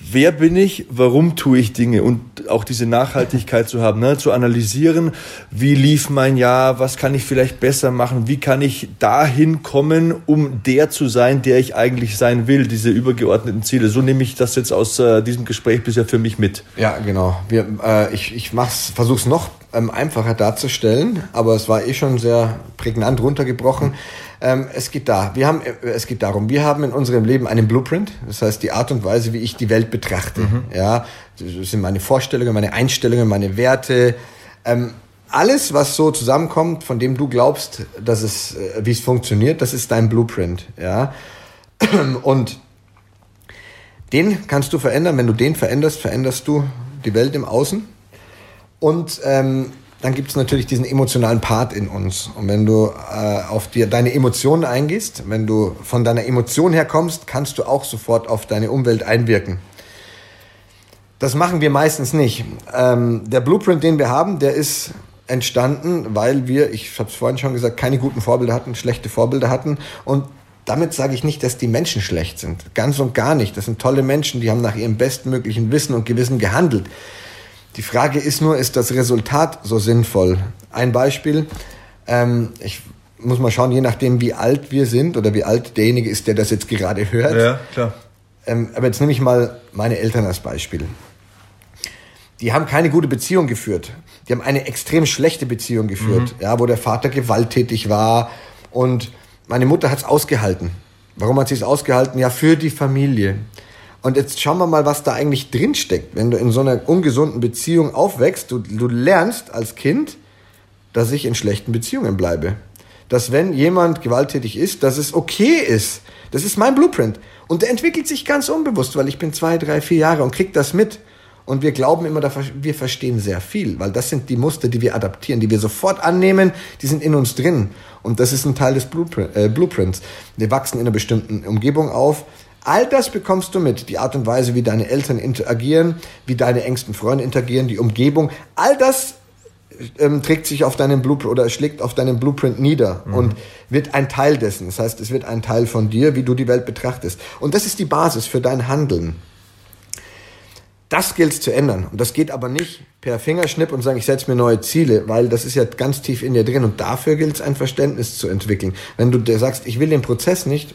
wer bin ich, warum tue ich Dinge und auch diese Nachhaltigkeit zu haben, ne? zu analysieren, wie lief mein Jahr, was kann ich vielleicht besser machen, wie kann ich dahin kommen, um der zu sein, der ich eigentlich sein will, diese übergeordneten Ziele. So nehme ich das jetzt aus äh, diesem Gespräch bisher für mich mit. Ja, genau. Wir, äh, ich ich versuche es noch ähm, einfacher darzustellen, aber es war eh schon sehr prägnant runtergebrochen. Ähm, es geht da, wir haben, äh, es geht darum, wir haben in unserem Leben einen Blueprint, das heißt die Art und Weise, wie ich die Welt betrachte. Mhm. Ja, das sind meine Vorstellungen, meine Einstellungen, meine Werte. Ähm, alles, was so zusammenkommt, von dem du glaubst, dass es, äh, wie es funktioniert, das ist dein Blueprint. Ja, und den kannst du verändern. Wenn du den veränderst, veränderst du die Welt im Außen. Und ähm, dann gibt es natürlich diesen emotionalen Part in uns. Und wenn du äh, auf dir deine Emotionen eingehst, wenn du von deiner Emotion her kommst, kannst du auch sofort auf deine Umwelt einwirken. Das machen wir meistens nicht. Ähm, der Blueprint, den wir haben, der ist entstanden, weil wir, ich habe es vorhin schon gesagt, keine guten Vorbilder hatten, schlechte Vorbilder hatten. Und damit sage ich nicht, dass die Menschen schlecht sind. Ganz und gar nicht. Das sind tolle Menschen, die haben nach ihrem bestmöglichen Wissen und Gewissen gehandelt. Die Frage ist nur, ist das Resultat so sinnvoll? Ein Beispiel, ähm, ich muss mal schauen, je nachdem, wie alt wir sind oder wie alt derjenige ist, der das jetzt gerade hört. Ja, klar. Ähm, aber jetzt nehme ich mal meine Eltern als Beispiel. Die haben keine gute Beziehung geführt. Die haben eine extrem schlechte Beziehung geführt, mhm. ja, wo der Vater gewalttätig war und meine Mutter hat es ausgehalten. Warum hat sie es ausgehalten? Ja, für die Familie. Und jetzt schauen wir mal, was da eigentlich drinsteckt, wenn du in so einer ungesunden Beziehung aufwächst. Du, du lernst als Kind, dass ich in schlechten Beziehungen bleibe. Dass wenn jemand gewalttätig ist, dass es okay ist. Das ist mein Blueprint. Und der entwickelt sich ganz unbewusst, weil ich bin zwei, drei, vier Jahre und krieg das mit. Und wir glauben immer, wir verstehen sehr viel, weil das sind die Muster, die wir adaptieren, die wir sofort annehmen, die sind in uns drin. Und das ist ein Teil des äh, Blueprints. Wir wachsen in einer bestimmten Umgebung auf, All das bekommst du mit. Die Art und Weise, wie deine Eltern interagieren, wie deine engsten Freunde interagieren, die Umgebung. All das ähm, trägt sich auf deinem Blueprint oder schlägt auf deinem Blueprint nieder mhm. und wird ein Teil dessen. Das heißt, es wird ein Teil von dir, wie du die Welt betrachtest. Und das ist die Basis für dein Handeln. Das gilt zu ändern. Und das geht aber nicht per Fingerschnipp und sagen, ich setze mir neue Ziele, weil das ist ja ganz tief in dir drin. Und dafür gilt es, ein Verständnis zu entwickeln. Wenn du sagst, ich will den Prozess nicht,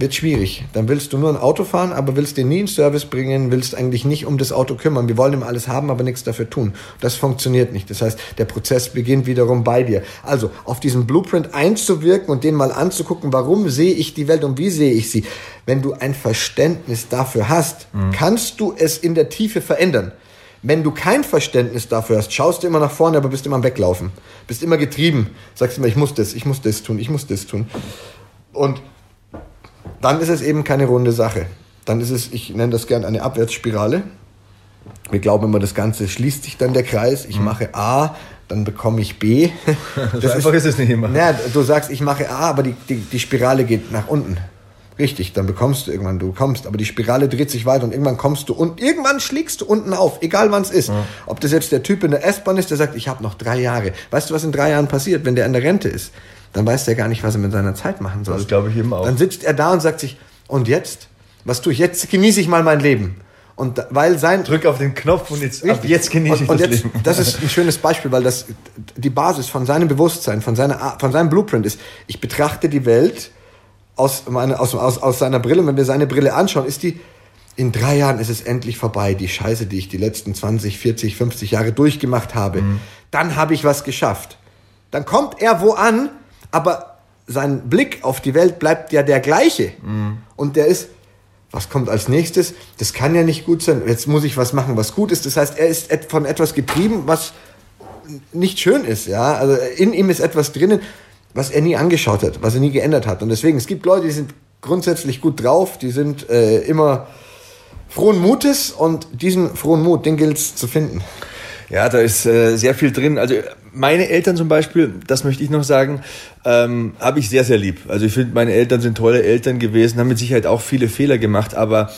wird schwierig. Dann willst du nur ein Auto fahren, aber willst den nie in Service bringen, willst eigentlich nicht um das Auto kümmern. Wir wollen immer alles haben, aber nichts dafür tun. Das funktioniert nicht. Das heißt, der Prozess beginnt wiederum bei dir. Also auf diesen Blueprint einzuwirken und den mal anzugucken, warum sehe ich die Welt und wie sehe ich sie. Wenn du ein Verständnis dafür hast, mhm. kannst du es in der Tiefe verändern. Wenn du kein Verständnis dafür hast, schaust du immer nach vorne, aber bist immer am Weglaufen. Bist immer getrieben. Sagst immer, ich muss das, ich muss das tun, ich muss das tun. Und dann ist es eben keine runde Sache. Dann ist es, ich nenne das gern eine Abwärtsspirale. Wir glauben immer, das Ganze schließt sich dann der Kreis. Ich mhm. mache A, dann bekomme ich B. Das so einfach ist, ist es nicht immer. Naja, du sagst, ich mache A, aber die, die, die Spirale geht nach unten. Richtig, dann bekommst du irgendwann, du kommst, aber die Spirale dreht sich weiter und irgendwann kommst du und irgendwann schlägst du unten auf, egal wann es ist. Ja. Ob das jetzt der Typ in der S-Bahn ist, der sagt, ich habe noch drei Jahre. Weißt du, was in drei Jahren passiert, wenn der in der Rente ist? Dann weiß der gar nicht, was er mit seiner Zeit machen soll. Das glaube ich eben auch. Dann sitzt er da und sagt sich, und jetzt? Was tue ich? Jetzt genieße ich mal mein Leben. Und weil sein. Drück auf den Knopf und jetzt, ab jetzt genieße ich und, und das jetzt, Leben. Das ist ein schönes Beispiel, weil das die Basis von seinem Bewusstsein, von, seiner, von seinem Blueprint ist. Ich betrachte die Welt aus, meine, aus, aus, aus seiner Brille. Und wenn wir seine Brille anschauen, ist die, in drei Jahren ist es endlich vorbei. Die Scheiße, die ich die letzten 20, 40, 50 Jahre durchgemacht habe. Mhm. Dann habe ich was geschafft. Dann kommt er wo an, aber sein Blick auf die Welt bleibt ja der gleiche. Mhm. Und der ist, was kommt als nächstes? Das kann ja nicht gut sein. Jetzt muss ich was machen, was gut ist. Das heißt, er ist von etwas getrieben, was nicht schön ist. Ja, also in ihm ist etwas drinnen, was er nie angeschaut hat, was er nie geändert hat. Und deswegen, es gibt Leute, die sind grundsätzlich gut drauf, die sind äh, immer frohen Mutes und diesen frohen Mut, den gilt es zu finden. Ja, da ist äh, sehr viel drin. Also meine Eltern zum Beispiel, das möchte ich noch sagen, ähm, habe ich sehr, sehr lieb. Also ich finde, meine Eltern sind tolle Eltern gewesen, haben mit Sicherheit auch viele Fehler gemacht, aber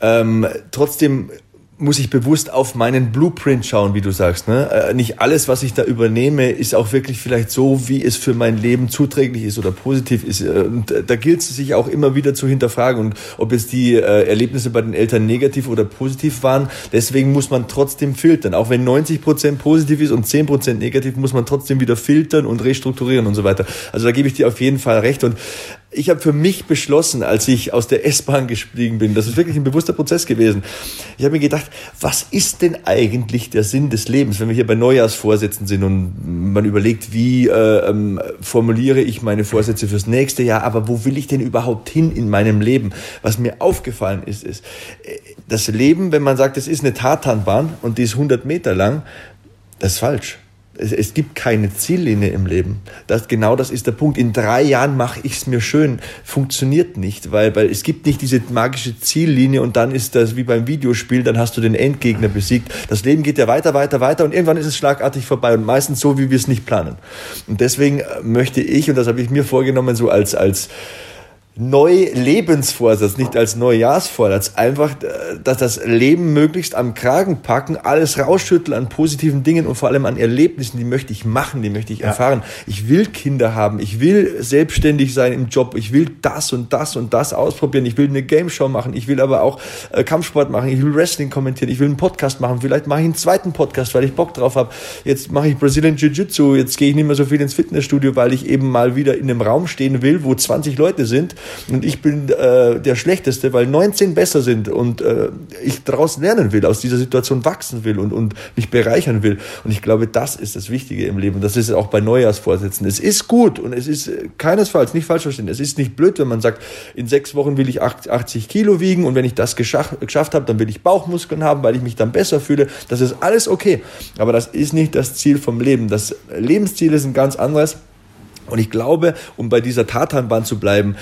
ähm, trotzdem muss ich bewusst auf meinen Blueprint schauen, wie du sagst. Ne? Äh, nicht alles, was ich da übernehme, ist auch wirklich vielleicht so, wie es für mein Leben zuträglich ist oder positiv ist. Äh, und äh, da gilt es sich auch immer wieder zu hinterfragen. Und ob jetzt die Erlebnisse bei den Eltern negativ oder positiv waren, deswegen muss man trotzdem filtern. Auch wenn 90 Prozent positiv ist und 10 Prozent negativ, muss man trotzdem wieder filtern und restrukturieren und so weiter. Also da gebe ich dir auf jeden Fall recht. Und ich habe für mich beschlossen, als ich aus der S-Bahn gestiegen bin, das ist wirklich ein bewusster Prozess gewesen. Ich habe mir gedacht, was ist denn eigentlich der Sinn des Lebens, wenn wir hier bei Neujahrsvorsätzen sind und man überlegt, wie äh, ähm, formuliere ich meine Vorsätze fürs nächste Jahr, aber wo will ich denn überhaupt hin in meinem Leben? Was mir aufgefallen ist, ist, äh, das Leben, wenn man sagt, es ist eine Tatanbahn und die ist 100 Meter lang, das ist falsch es, es gibt keine Ziellinie im Leben. Das, genau das ist der Punkt. In drei Jahren mache ich es mir schön. Funktioniert nicht, weil, weil es gibt nicht diese magische Ziellinie und dann ist das wie beim Videospiel, dann hast du den Endgegner besiegt. Das Leben geht ja weiter, weiter, weiter und irgendwann ist es schlagartig vorbei und meistens so, wie wir es nicht planen. Und deswegen möchte ich, und das habe ich mir vorgenommen, so als, als Neulebensvorsatz, nicht als Neujahrsvorsatz, einfach, äh, dass das Leben möglichst am Kragen packen, alles rausschütteln an positiven Dingen und vor allem an Erlebnissen, die möchte ich machen, die möchte ich ja. erfahren. Ich will Kinder haben, ich will selbstständig sein im Job, ich will das und das und das ausprobieren, ich will eine Game Show machen, ich will aber auch äh, Kampfsport machen, ich will Wrestling kommentieren, ich will einen Podcast machen, vielleicht mache ich einen zweiten Podcast, weil ich Bock drauf habe. Jetzt mache ich Brazilian Jiu-Jitsu, jetzt gehe ich nicht mehr so viel ins Fitnessstudio, weil ich eben mal wieder in einem Raum stehen will, wo 20 Leute sind und ich bin äh, der Schlechteste, weil 19 besser sind und äh, ich daraus lernen will, aus dieser Situation wachsen will und, und mich bereichern will. Und ich glaube, das ist das Wichtige im Leben. Das ist auch bei Neujahrsvorsätzen. Es ist gut und es ist keinesfalls, nicht falsch verstehen, es ist nicht blöd, wenn man sagt, in sechs Wochen will ich 80 Kilo wiegen und wenn ich das geschafft, geschafft habe, dann will ich Bauchmuskeln haben, weil ich mich dann besser fühle. Das ist alles okay. Aber das ist nicht das Ziel vom Leben. Das Lebensziel ist ein ganz anderes. Und ich glaube, um bei dieser Tatanbahn zu bleiben,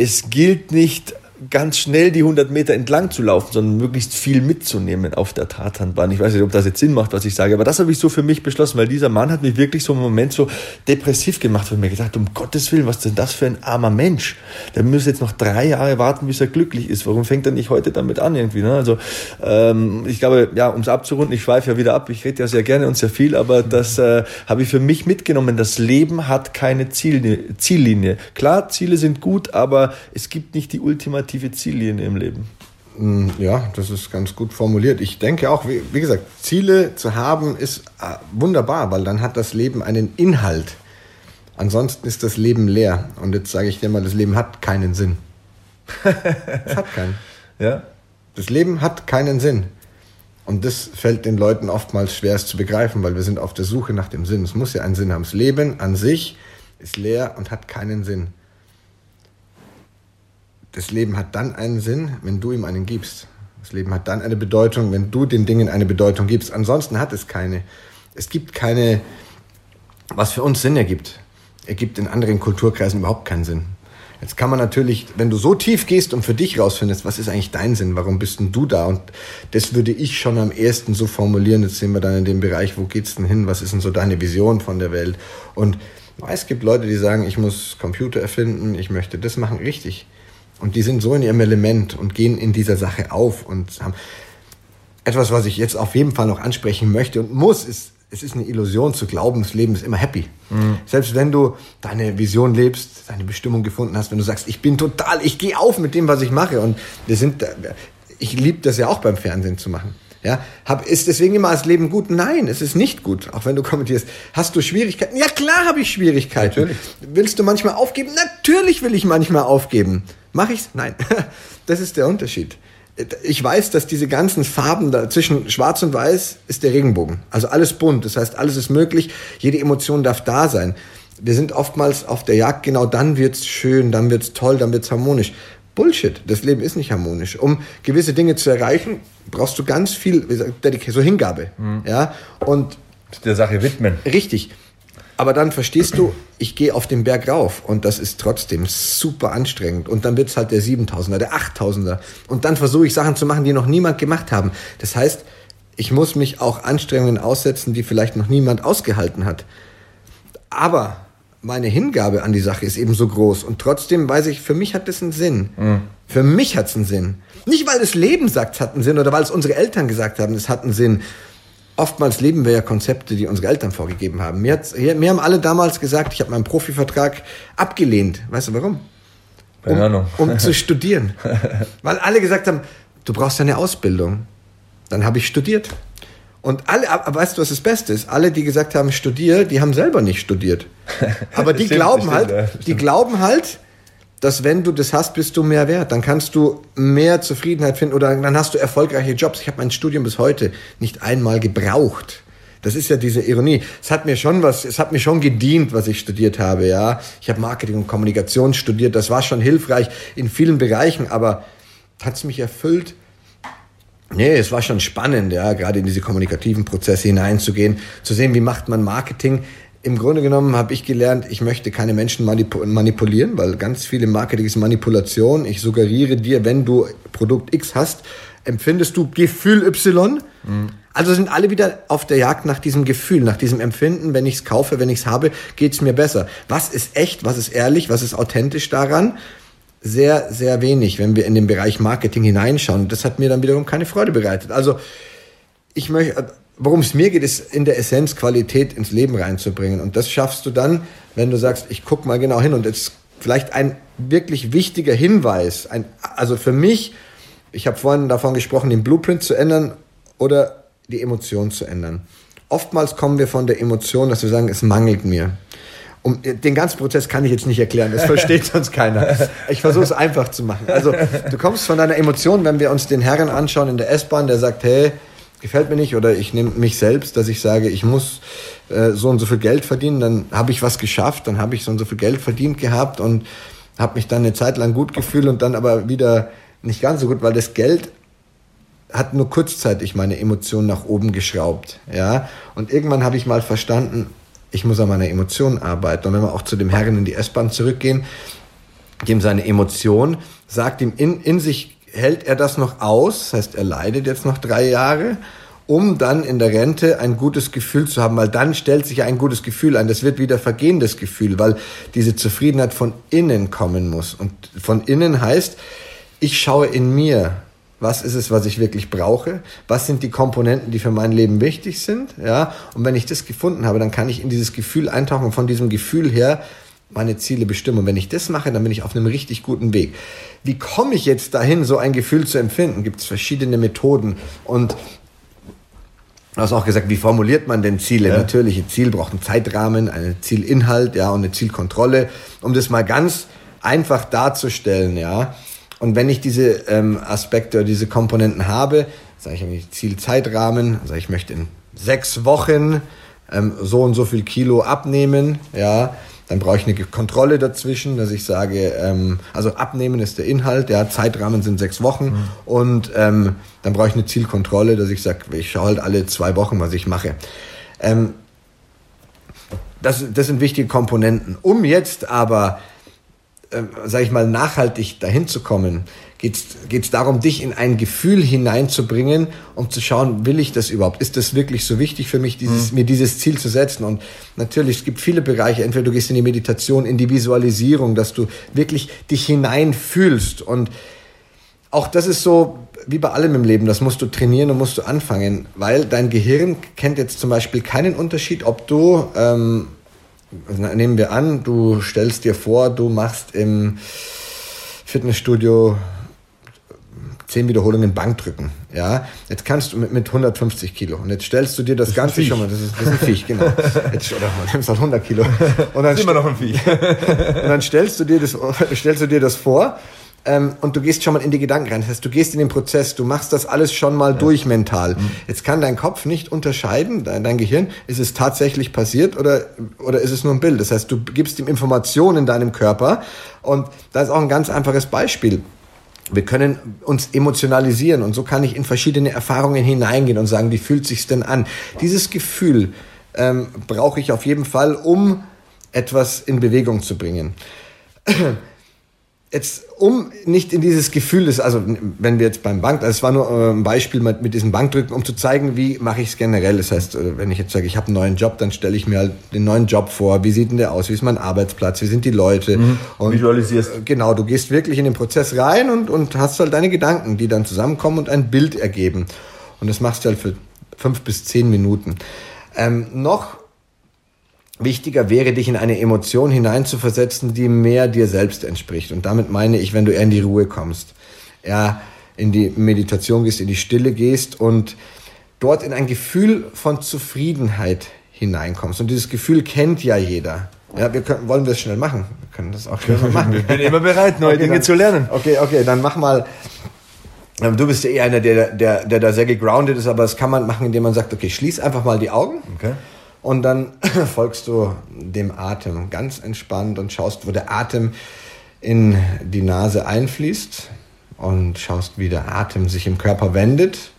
es gilt nicht ganz schnell die 100 Meter entlang zu laufen, sondern möglichst viel mitzunehmen auf der Tatanbahn. Ich weiß nicht, ob das jetzt Sinn macht, was ich sage, aber das habe ich so für mich beschlossen, weil dieser Mann hat mich wirklich so im Moment so depressiv gemacht und mir gedacht, um Gottes Willen, was ist denn das für ein armer Mensch? Der muss jetzt noch drei Jahre warten, bis er glücklich ist. Warum fängt er nicht heute damit an irgendwie? Ne? Also ähm, ich glaube, ja, um es abzurunden, ich schweife ja wieder ab, ich rede ja sehr gerne und sehr viel, aber das äh, habe ich für mich mitgenommen. Das Leben hat keine Ziellinie. Ziellinie. Klar, Ziele sind gut, aber es gibt nicht die ultimative ultimative Ziellinie im Leben? Mm, ja, das ist ganz gut formuliert. Ich denke auch, wie, wie gesagt, Ziele zu haben ist äh, wunderbar, weil dann hat das Leben einen Inhalt. Ansonsten ist das Leben leer. Und jetzt sage ich dir mal, das Leben hat keinen Sinn. es hat keinen. Ja. Das Leben hat keinen Sinn. Und das fällt den Leuten oftmals schwer es zu begreifen, weil wir sind auf der Suche nach dem Sinn. Es muss ja einen Sinn haben. Das Leben an sich ist leer und hat keinen Sinn das Leben hat dann einen Sinn, wenn du ihm einen gibst. Das Leben hat dann eine Bedeutung, wenn du den Dingen eine Bedeutung gibst. Ansonsten hat es keine. Es gibt keine, was für uns Sinn ergibt, ergibt in anderen Kulturkreisen überhaupt keinen Sinn. Jetzt kann man natürlich, wenn du so tief gehst und für dich rausfindest, was ist eigentlich dein Sinn, warum bist denn du da? Und das würde ich schon am ersten so formulieren. Jetzt sind wir dann in dem Bereich, wo geht's denn hin? Was ist denn so deine Vision von der Welt? Und es gibt Leute, die sagen, ich muss Computer erfinden, ich möchte das machen. Richtig. Und die sind so in ihrem Element und gehen in dieser Sache auf und haben etwas, was ich jetzt auf jeden Fall noch ansprechen möchte und muss, ist, es ist eine Illusion zu glauben, das Leben ist immer happy. Mhm. Selbst wenn du deine Vision lebst, deine Bestimmung gefunden hast, wenn du sagst, ich bin total, ich gehe auf mit dem, was ich mache und wir sind, ich liebe das ja auch beim Fernsehen zu machen. Ja, hab, ist deswegen immer das Leben gut? Nein, es ist nicht gut. Auch wenn du kommentierst, hast du Schwierigkeiten? Ja, klar habe ich Schwierigkeiten. Natürlich. Willst du manchmal aufgeben? Natürlich will ich manchmal aufgeben. Mache ich's? Nein. Das ist der Unterschied. Ich weiß, dass diese ganzen Farben da zwischen Schwarz und Weiß ist der Regenbogen. Also alles bunt. Das heißt, alles ist möglich. Jede Emotion darf da sein. Wir sind oftmals auf der Jagd. Genau dann wird's schön, dann wird's toll, dann wird's harmonisch. Bullshit. Das Leben ist nicht harmonisch. Um gewisse Dinge zu erreichen, brauchst du ganz viel, so Hingabe. Mhm. Ja. Und der Sache widmen. Richtig. Aber dann verstehst du, ich gehe auf den Berg rauf und das ist trotzdem super anstrengend. Und dann wird's halt der 7000er, der 8000er. Und dann versuche ich Sachen zu machen, die noch niemand gemacht haben. Das heißt, ich muss mich auch Anstrengungen aussetzen, die vielleicht noch niemand ausgehalten hat. Aber meine Hingabe an die Sache ist eben so groß und trotzdem weiß ich, für mich hat das einen Sinn. Mhm. Für mich hat es einen Sinn. Nicht, weil das Leben sagt, es hat einen Sinn oder weil es unsere Eltern gesagt haben, es hat einen Sinn. Oftmals leben wir ja Konzepte, die unsere Eltern vorgegeben haben. Mir, mir haben alle damals gesagt, ich habe meinen Profivertrag abgelehnt. Weißt du warum? Keine Ahnung. Um, um zu studieren. Weil alle gesagt haben, du brauchst eine Ausbildung. Dann habe ich studiert. Und alle, aber weißt du, was das Beste ist? Alle, die gesagt haben, studier, die haben selber nicht studiert. Aber die stimmt, glauben halt, ja, die glauben halt, dass wenn du das hast, bist du mehr wert. Dann kannst du mehr Zufriedenheit finden oder dann hast du erfolgreiche Jobs. Ich habe mein Studium bis heute nicht einmal gebraucht. Das ist ja diese Ironie. Es hat mir schon was, es hat mir schon gedient, was ich studiert habe, ja. Ich habe Marketing und Kommunikation studiert. Das war schon hilfreich in vielen Bereichen, aber hat es mich erfüllt? Nee, es war schon spannend, ja, gerade in diese kommunikativen Prozesse hineinzugehen, zu sehen, wie macht man Marketing. Im Grunde genommen habe ich gelernt, ich möchte keine Menschen manipulieren, weil ganz viele Marketing ist Manipulation. Ich suggeriere dir, wenn du Produkt X hast, empfindest du Gefühl Y. Mhm. Also sind alle wieder auf der Jagd nach diesem Gefühl, nach diesem Empfinden. Wenn ich es kaufe, wenn ich es habe, geht es mir besser. Was ist echt, was ist ehrlich, was ist authentisch daran? Sehr, sehr wenig, wenn wir in den Bereich Marketing hineinschauen. Das hat mir dann wiederum keine Freude bereitet. Also ich möchte, worum es mir geht, ist in der Essenz Qualität ins Leben reinzubringen. Und das schaffst du dann, wenn du sagst, ich guck mal genau hin. Und jetzt vielleicht ein wirklich wichtiger Hinweis. Ein, also für mich, ich habe vorhin davon gesprochen, den Blueprint zu ändern oder die Emotion zu ändern. Oftmals kommen wir von der Emotion, dass wir sagen, es mangelt mir. Um, den ganzen Prozess kann ich jetzt nicht erklären, das versteht sonst keiner. Ich versuche es einfach zu machen. Also du kommst von deiner Emotion, wenn wir uns den Herren anschauen in der S-Bahn, der sagt, hey, gefällt mir nicht, oder ich nehme mich selbst, dass ich sage, ich muss äh, so und so viel Geld verdienen, dann habe ich was geschafft, dann habe ich so und so viel Geld verdient gehabt und habe mich dann eine Zeit lang gut gefühlt und dann aber wieder nicht ganz so gut, weil das Geld hat nur kurzzeitig meine Emotionen nach oben geschraubt, ja. Und irgendwann habe ich mal verstanden, ich muss an meiner Emotion arbeiten. Und wenn wir auch zu dem Herrn in die S-Bahn zurückgehen, dem seine Emotion sagt ihm in, in sich, hält er das noch aus, das heißt, er leidet jetzt noch drei Jahre, um dann in der Rente ein gutes Gefühl zu haben, weil dann stellt sich ein gutes Gefühl ein. Das wird wieder vergehendes Gefühl, weil diese Zufriedenheit von innen kommen muss. Und von innen heißt, ich schaue in mir, was ist es, was ich wirklich brauche, was sind die Komponenten, die für mein Leben wichtig sind, ja, und wenn ich das gefunden habe, dann kann ich in dieses Gefühl eintauchen und von diesem Gefühl her meine Ziele bestimmen. Und wenn ich das mache, dann bin ich auf einem richtig guten Weg. Wie komme ich jetzt dahin, so ein Gefühl zu empfinden? Gibt es verschiedene Methoden und Du hast auch gesagt, wie formuliert man denn Ziele? Ja. Natürlich, ein Ziel braucht einen Zeitrahmen, einen Zielinhalt, ja, und eine Zielkontrolle. Um das mal ganz einfach darzustellen, ja, und wenn ich diese ähm, Aspekte oder diese Komponenten habe, sage ich irgendwie Zielzeitrahmen, sage ich möchte in sechs Wochen ähm, so und so viel Kilo abnehmen, ja, dann brauche ich eine Kontrolle dazwischen, dass ich sage, ähm, also abnehmen ist der Inhalt, ja, Zeitrahmen sind sechs Wochen mhm. und ähm, dann brauche ich eine Zielkontrolle, dass ich sage, ich schaue halt alle zwei Wochen, was ich mache. Ähm, das, das sind wichtige Komponenten. Um jetzt aber äh, sage ich mal, nachhaltig dahin zu kommen, geht es darum, dich in ein Gefühl hineinzubringen, um zu schauen, will ich das überhaupt? Ist das wirklich so wichtig für mich, dieses, mhm. mir dieses Ziel zu setzen? Und natürlich, es gibt viele Bereiche, entweder du gehst in die Meditation, in die Visualisierung, dass du wirklich dich hineinfühlst. Und auch das ist so, wie bei allem im Leben, das musst du trainieren und musst du anfangen, weil dein Gehirn kennt jetzt zum Beispiel keinen Unterschied, ob du ähm, nehmen wir an, du stellst dir vor, du machst im Fitnessstudio 10 Wiederholungen Bankdrücken. Ja, jetzt kannst du mit, mit 150 Kilo und jetzt stellst du dir das, das Ganze schon mal, das ist, das ist ein Viech, genau. Jetzt, oder man nimmst halt 100 Kilo. Und dann, immer noch ein Viech. und dann stellst du dir das, stellst du dir das vor ähm, und du gehst schon mal in die Gedanken rein. Das heißt, du gehst in den Prozess, du machst das alles schon mal ja. durch mental. Mhm. Jetzt kann dein Kopf nicht unterscheiden, dein, dein, Gehirn, ist es tatsächlich passiert oder, oder ist es nur ein Bild? Das heißt, du gibst ihm Informationen in deinem Körper und da ist auch ein ganz einfaches Beispiel. Wir können uns emotionalisieren und so kann ich in verschiedene Erfahrungen hineingehen und sagen, wie fühlt sich's denn an? Dieses Gefühl ähm, brauche ich auf jeden Fall, um etwas in Bewegung zu bringen. jetzt, um nicht in dieses Gefühl des, also wenn wir jetzt beim Bank, das also war nur äh, ein Beispiel mit, mit diesem Bankdrücken, um zu zeigen, wie mache ich es generell. Das heißt, äh, wenn ich jetzt sage, ich habe einen neuen Job, dann stelle ich mir halt den neuen Job vor. Wie sieht denn der aus? Wie ist mein Arbeitsplatz? Wie sind die Leute? Mhm. Und, Visualisierst. Äh, genau, du gehst wirklich in den Prozess rein und, und hast halt deine Gedanken, die dann zusammenkommen und ein Bild ergeben. Und das machst du halt für fünf bis zehn Minuten. Ähm, noch wichtiger wäre, dich in eine Emotion hineinzuversetzen, die mehr dir selbst entspricht. Und damit meine ich, wenn du eher in die Ruhe kommst, eher in die Meditation gehst, in die Stille gehst und dort in ein Gefühl von Zufriedenheit hineinkommst. Und dieses Gefühl kennt ja jeder. Ja, wir können, wollen wir es schnell machen? Wir können das auch schnell machen. Ich bin immer bereit, neue okay, Dinge dann, zu lernen. Okay, okay, dann mach mal. Ähm, du bist ja eh einer, der, der, der da sehr gegroundet ist, aber das kann man machen, indem man sagt, okay, schließ einfach mal die Augen. Okay. Und dann folgst du dem Atem ganz entspannt und schaust, wo der Atem in die Nase einfließt und schaust, wie der Atem sich im Körper wendet.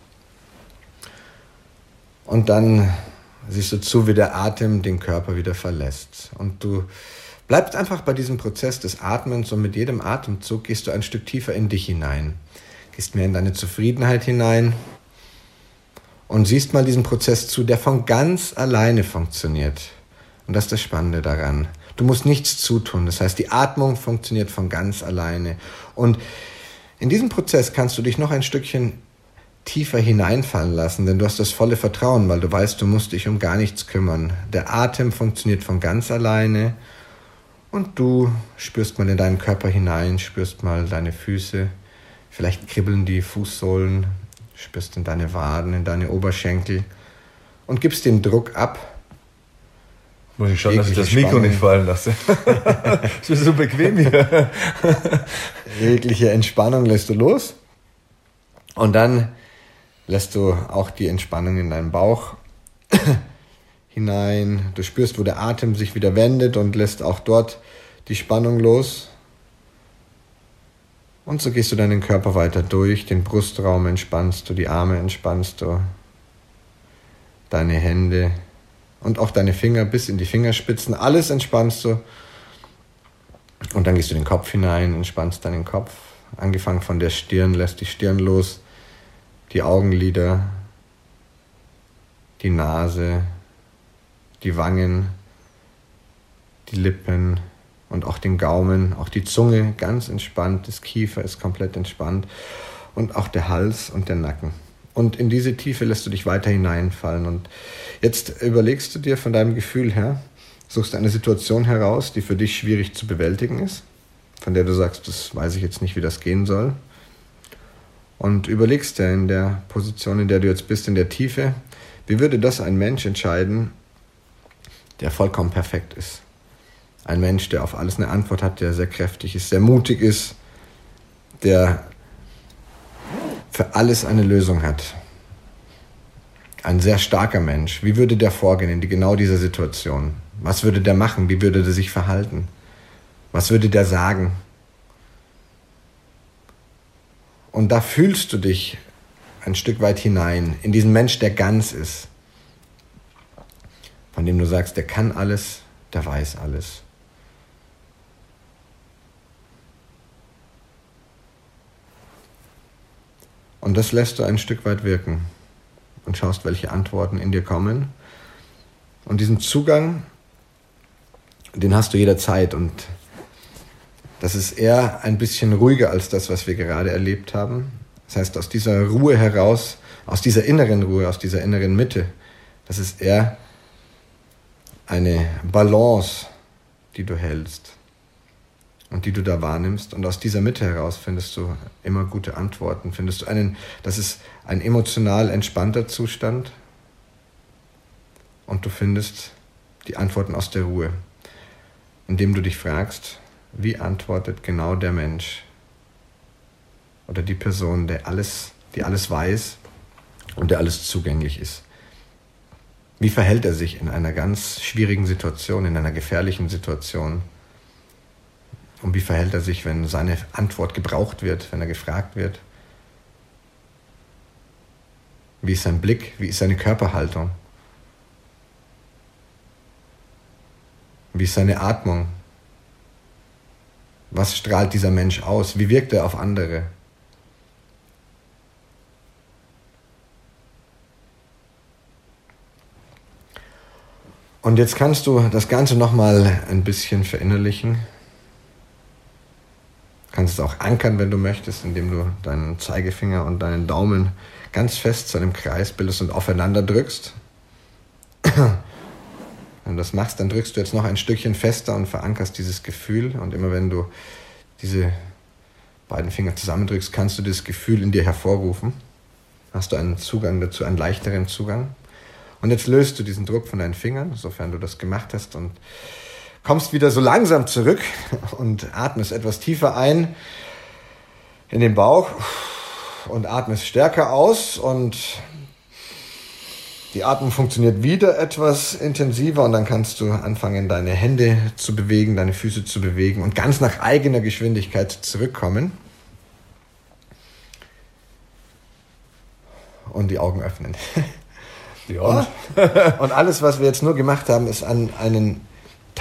Und dann siehst du zu, wie der Atem den Körper wieder verlässt. Und du bleibst einfach bei diesem Prozess des Atmens und mit jedem Atemzug gehst du ein Stück tiefer in dich hinein. Gehst mehr in deine Zufriedenheit hinein, und siehst mal diesen Prozess zu, der von ganz alleine funktioniert. Und das ist das Spannende daran. Du musst nichts zutun. Das heißt, die Atmung funktioniert von ganz alleine. Und in diesem Prozess kannst du dich noch ein Stückchen tiefer hineinfallen lassen, denn du hast das volle Vertrauen, weil du weißt, du musst dich um gar nichts kümmern. Der Atem funktioniert von ganz alleine und du spürst mal in deinen Körper hinein, spürst mal deine Füße, vielleicht kribbeln die Fußsohlen, spürst in deine Waden, in deine Oberschenkel und gibst den Druck ab. Muss ich schauen, dass ich das Mikro Spannung. nicht fallen lasse. Es ist so bequem hier. Jegliche Entspannung lässt du los. Und dann lässt du auch die Entspannung in deinen Bauch hinein. Du spürst, wo der Atem sich wieder wendet und lässt auch dort die Spannung los. Und so gehst du deinen Körper weiter durch, den Brustraum entspannst du, die Arme entspannst du, deine Hände und auch deine Finger bis in die Fingerspitzen, alles entspannst du. Und dann gehst du den Kopf hinein, entspannst deinen Kopf, angefangen von der Stirn, lässt die Stirn los, die Augenlider, die Nase, die Wangen, die Lippen, und auch den Gaumen, auch die Zunge ganz entspannt, das Kiefer ist komplett entspannt und auch der Hals und der Nacken. Und in diese Tiefe lässt du dich weiter hineinfallen. Und jetzt überlegst du dir von deinem Gefühl her, suchst eine Situation heraus, die für dich schwierig zu bewältigen ist, von der du sagst, das weiß ich jetzt nicht, wie das gehen soll. Und überlegst dir in der Position, in der du jetzt bist, in der Tiefe, wie würde das ein Mensch entscheiden, der vollkommen perfekt ist? Ein Mensch, der auf alles eine Antwort hat, der sehr kräftig ist, sehr mutig ist, der für alles eine Lösung hat. Ein sehr starker Mensch. Wie würde der vorgehen in genau dieser Situation? Was würde der machen? Wie würde der sich verhalten? Was würde der sagen? Und da fühlst du dich ein Stück weit hinein in diesen Mensch, der ganz ist, von dem du sagst, der kann alles, der weiß alles. Und das lässt du ein Stück weit wirken und schaust, welche Antworten in dir kommen. Und diesen Zugang, den hast du jederzeit und das ist eher ein bisschen ruhiger als das, was wir gerade erlebt haben. Das heißt, aus dieser Ruhe heraus, aus dieser inneren Ruhe, aus dieser inneren Mitte, das ist eher eine Balance, die du hältst und die du da wahrnimmst. Und aus dieser Mitte heraus findest du immer gute Antworten. Findest du einen, das ist ein emotional entspannter Zustand. Und du findest die Antworten aus der Ruhe, indem du dich fragst, wie antwortet genau der Mensch oder die Person, der alles, die alles weiß und der alles zugänglich ist. Wie verhält er sich in einer ganz schwierigen Situation, in einer gefährlichen Situation? Und wie verhält er sich, wenn seine Antwort gebraucht wird, wenn er gefragt wird? Wie ist sein Blick? Wie ist seine Körperhaltung? Wie ist seine Atmung? Was strahlt dieser Mensch aus? Wie wirkt er auf andere? Und jetzt kannst du das Ganze nochmal ein bisschen verinnerlichen. Kannst es auch ankern, wenn du möchtest, indem du deinen Zeigefinger und deinen Daumen ganz fest zu einem Kreis bildest und aufeinander drückst. Wenn du das machst, dann drückst du jetzt noch ein Stückchen fester und verankerst dieses Gefühl. Und immer wenn du diese beiden Finger zusammendrückst, kannst du das Gefühl in dir hervorrufen. Hast du einen Zugang dazu, einen leichteren Zugang. Und jetzt löst du diesen Druck von deinen Fingern, sofern du das gemacht hast, und kommst wieder so langsam zurück und atmest etwas tiefer ein in den Bauch und atmest stärker aus und die Atmung funktioniert wieder etwas intensiver und dann kannst du anfangen, deine Hände zu bewegen, deine Füße zu bewegen und ganz nach eigener Geschwindigkeit zurückkommen. Und die Augen öffnen. Ja. Und, und alles, was wir jetzt nur gemacht haben, ist an einen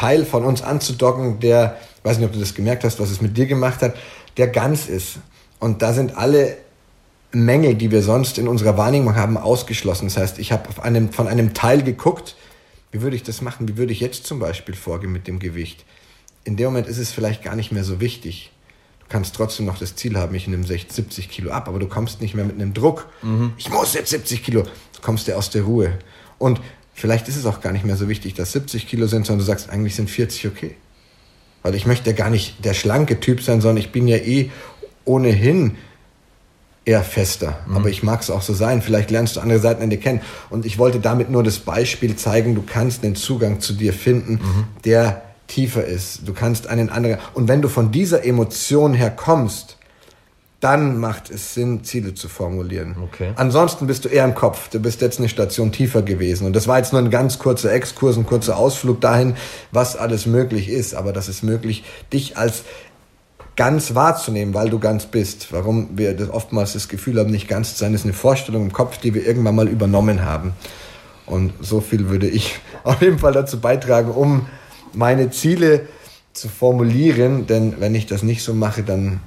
Teil von uns anzudocken, der, weiß nicht, ob du das gemerkt hast, was es mit dir gemacht hat, der ganz ist. Und da sind alle Mängel, die wir sonst in unserer Wahrnehmung haben, ausgeschlossen. Das heißt, ich habe einem, von einem Teil geguckt, wie würde ich das machen? Wie würde ich jetzt zum Beispiel vorgehen mit dem Gewicht? In dem Moment ist es vielleicht gar nicht mehr so wichtig. Du kannst trotzdem noch das Ziel haben, ich nehme 60, 70 Kilo ab, aber du kommst nicht mehr mit einem Druck. Mhm. Ich muss jetzt 70 Kilo. Du kommst ja aus der Ruhe. Und vielleicht ist es auch gar nicht mehr so wichtig, dass 70 Kilo sind, sondern du sagst, eigentlich sind 40 okay. Weil ich möchte ja gar nicht der schlanke Typ sein, sondern ich bin ja eh ohnehin eher fester. Mhm. Aber ich mag es auch so sein. Vielleicht lernst du andere Seiten an dir kennen. Und ich wollte damit nur das Beispiel zeigen, du kannst den Zugang zu dir finden, mhm. der tiefer ist. Du kannst einen anderen. Und wenn du von dieser Emotion her kommst, dann macht es Sinn, Ziele zu formulieren. Okay. Ansonsten bist du eher im Kopf. Du bist jetzt eine Station tiefer gewesen. Und das war jetzt nur ein ganz kurzer Exkurs, ein kurzer Ausflug dahin, was alles möglich ist. Aber das ist möglich, dich als ganz wahrzunehmen, weil du ganz bist. Warum wir das oftmals das Gefühl haben, nicht ganz zu sein, ist eine Vorstellung im Kopf, die wir irgendwann mal übernommen haben. Und so viel würde ich auf jeden Fall dazu beitragen, um meine Ziele zu formulieren. Denn wenn ich das nicht so mache, dann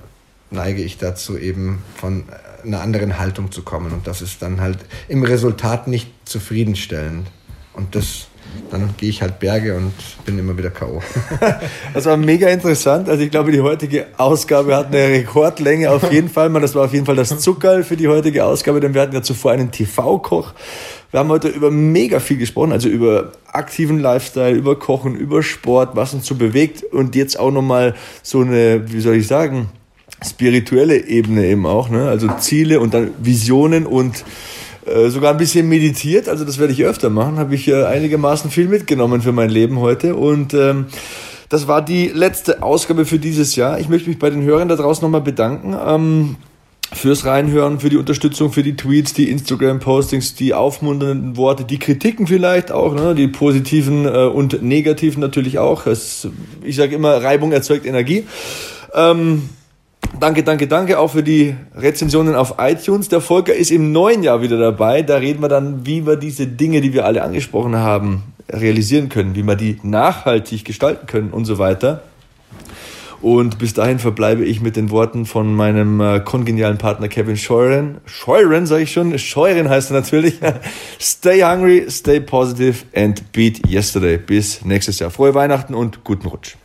neige ich dazu eben von einer anderen Haltung zu kommen. Und das ist dann halt im Resultat nicht zufriedenstellend. Und das dann gehe ich halt Berge und bin immer wieder K.O. das war mega interessant. Also ich glaube, die heutige Ausgabe hat eine Rekordlänge auf jeden Fall. Das war auf jeden Fall das Zuckerl für die heutige Ausgabe, denn wir hatten ja zuvor einen TV-Koch. Wir haben heute über mega viel gesprochen, also über aktiven Lifestyle, über Kochen, über Sport, was uns so bewegt und jetzt auch nochmal so eine, wie soll ich sagen, spirituelle Ebene eben auch, ne? also Ziele und dann Visionen und äh, sogar ein bisschen meditiert, also das werde ich öfter machen, habe ich äh, einigermaßen viel mitgenommen für mein Leben heute und ähm, das war die letzte Ausgabe für dieses Jahr. Ich möchte mich bei den Hörern da draußen nochmal bedanken. Ähm, fürs Reinhören, für die Unterstützung, für die Tweets, die Instagram-Postings, die aufmunternden Worte, die Kritiken vielleicht auch, ne, die positiven äh, und negativen natürlich auch. Es, ich sage immer, Reibung erzeugt Energie. Ähm, Danke, danke, danke auch für die Rezensionen auf iTunes. Der Volker ist im neuen Jahr wieder dabei. Da reden wir dann, wie wir diese Dinge, die wir alle angesprochen haben, realisieren können, wie wir die nachhaltig gestalten können und so weiter. Und bis dahin verbleibe ich mit den Worten von meinem äh, kongenialen Partner Kevin Scheuren. Scheuren, sage ich schon. Scheuren heißt er natürlich. stay hungry, stay positive and beat yesterday. Bis nächstes Jahr. Frohe Weihnachten und guten Rutsch.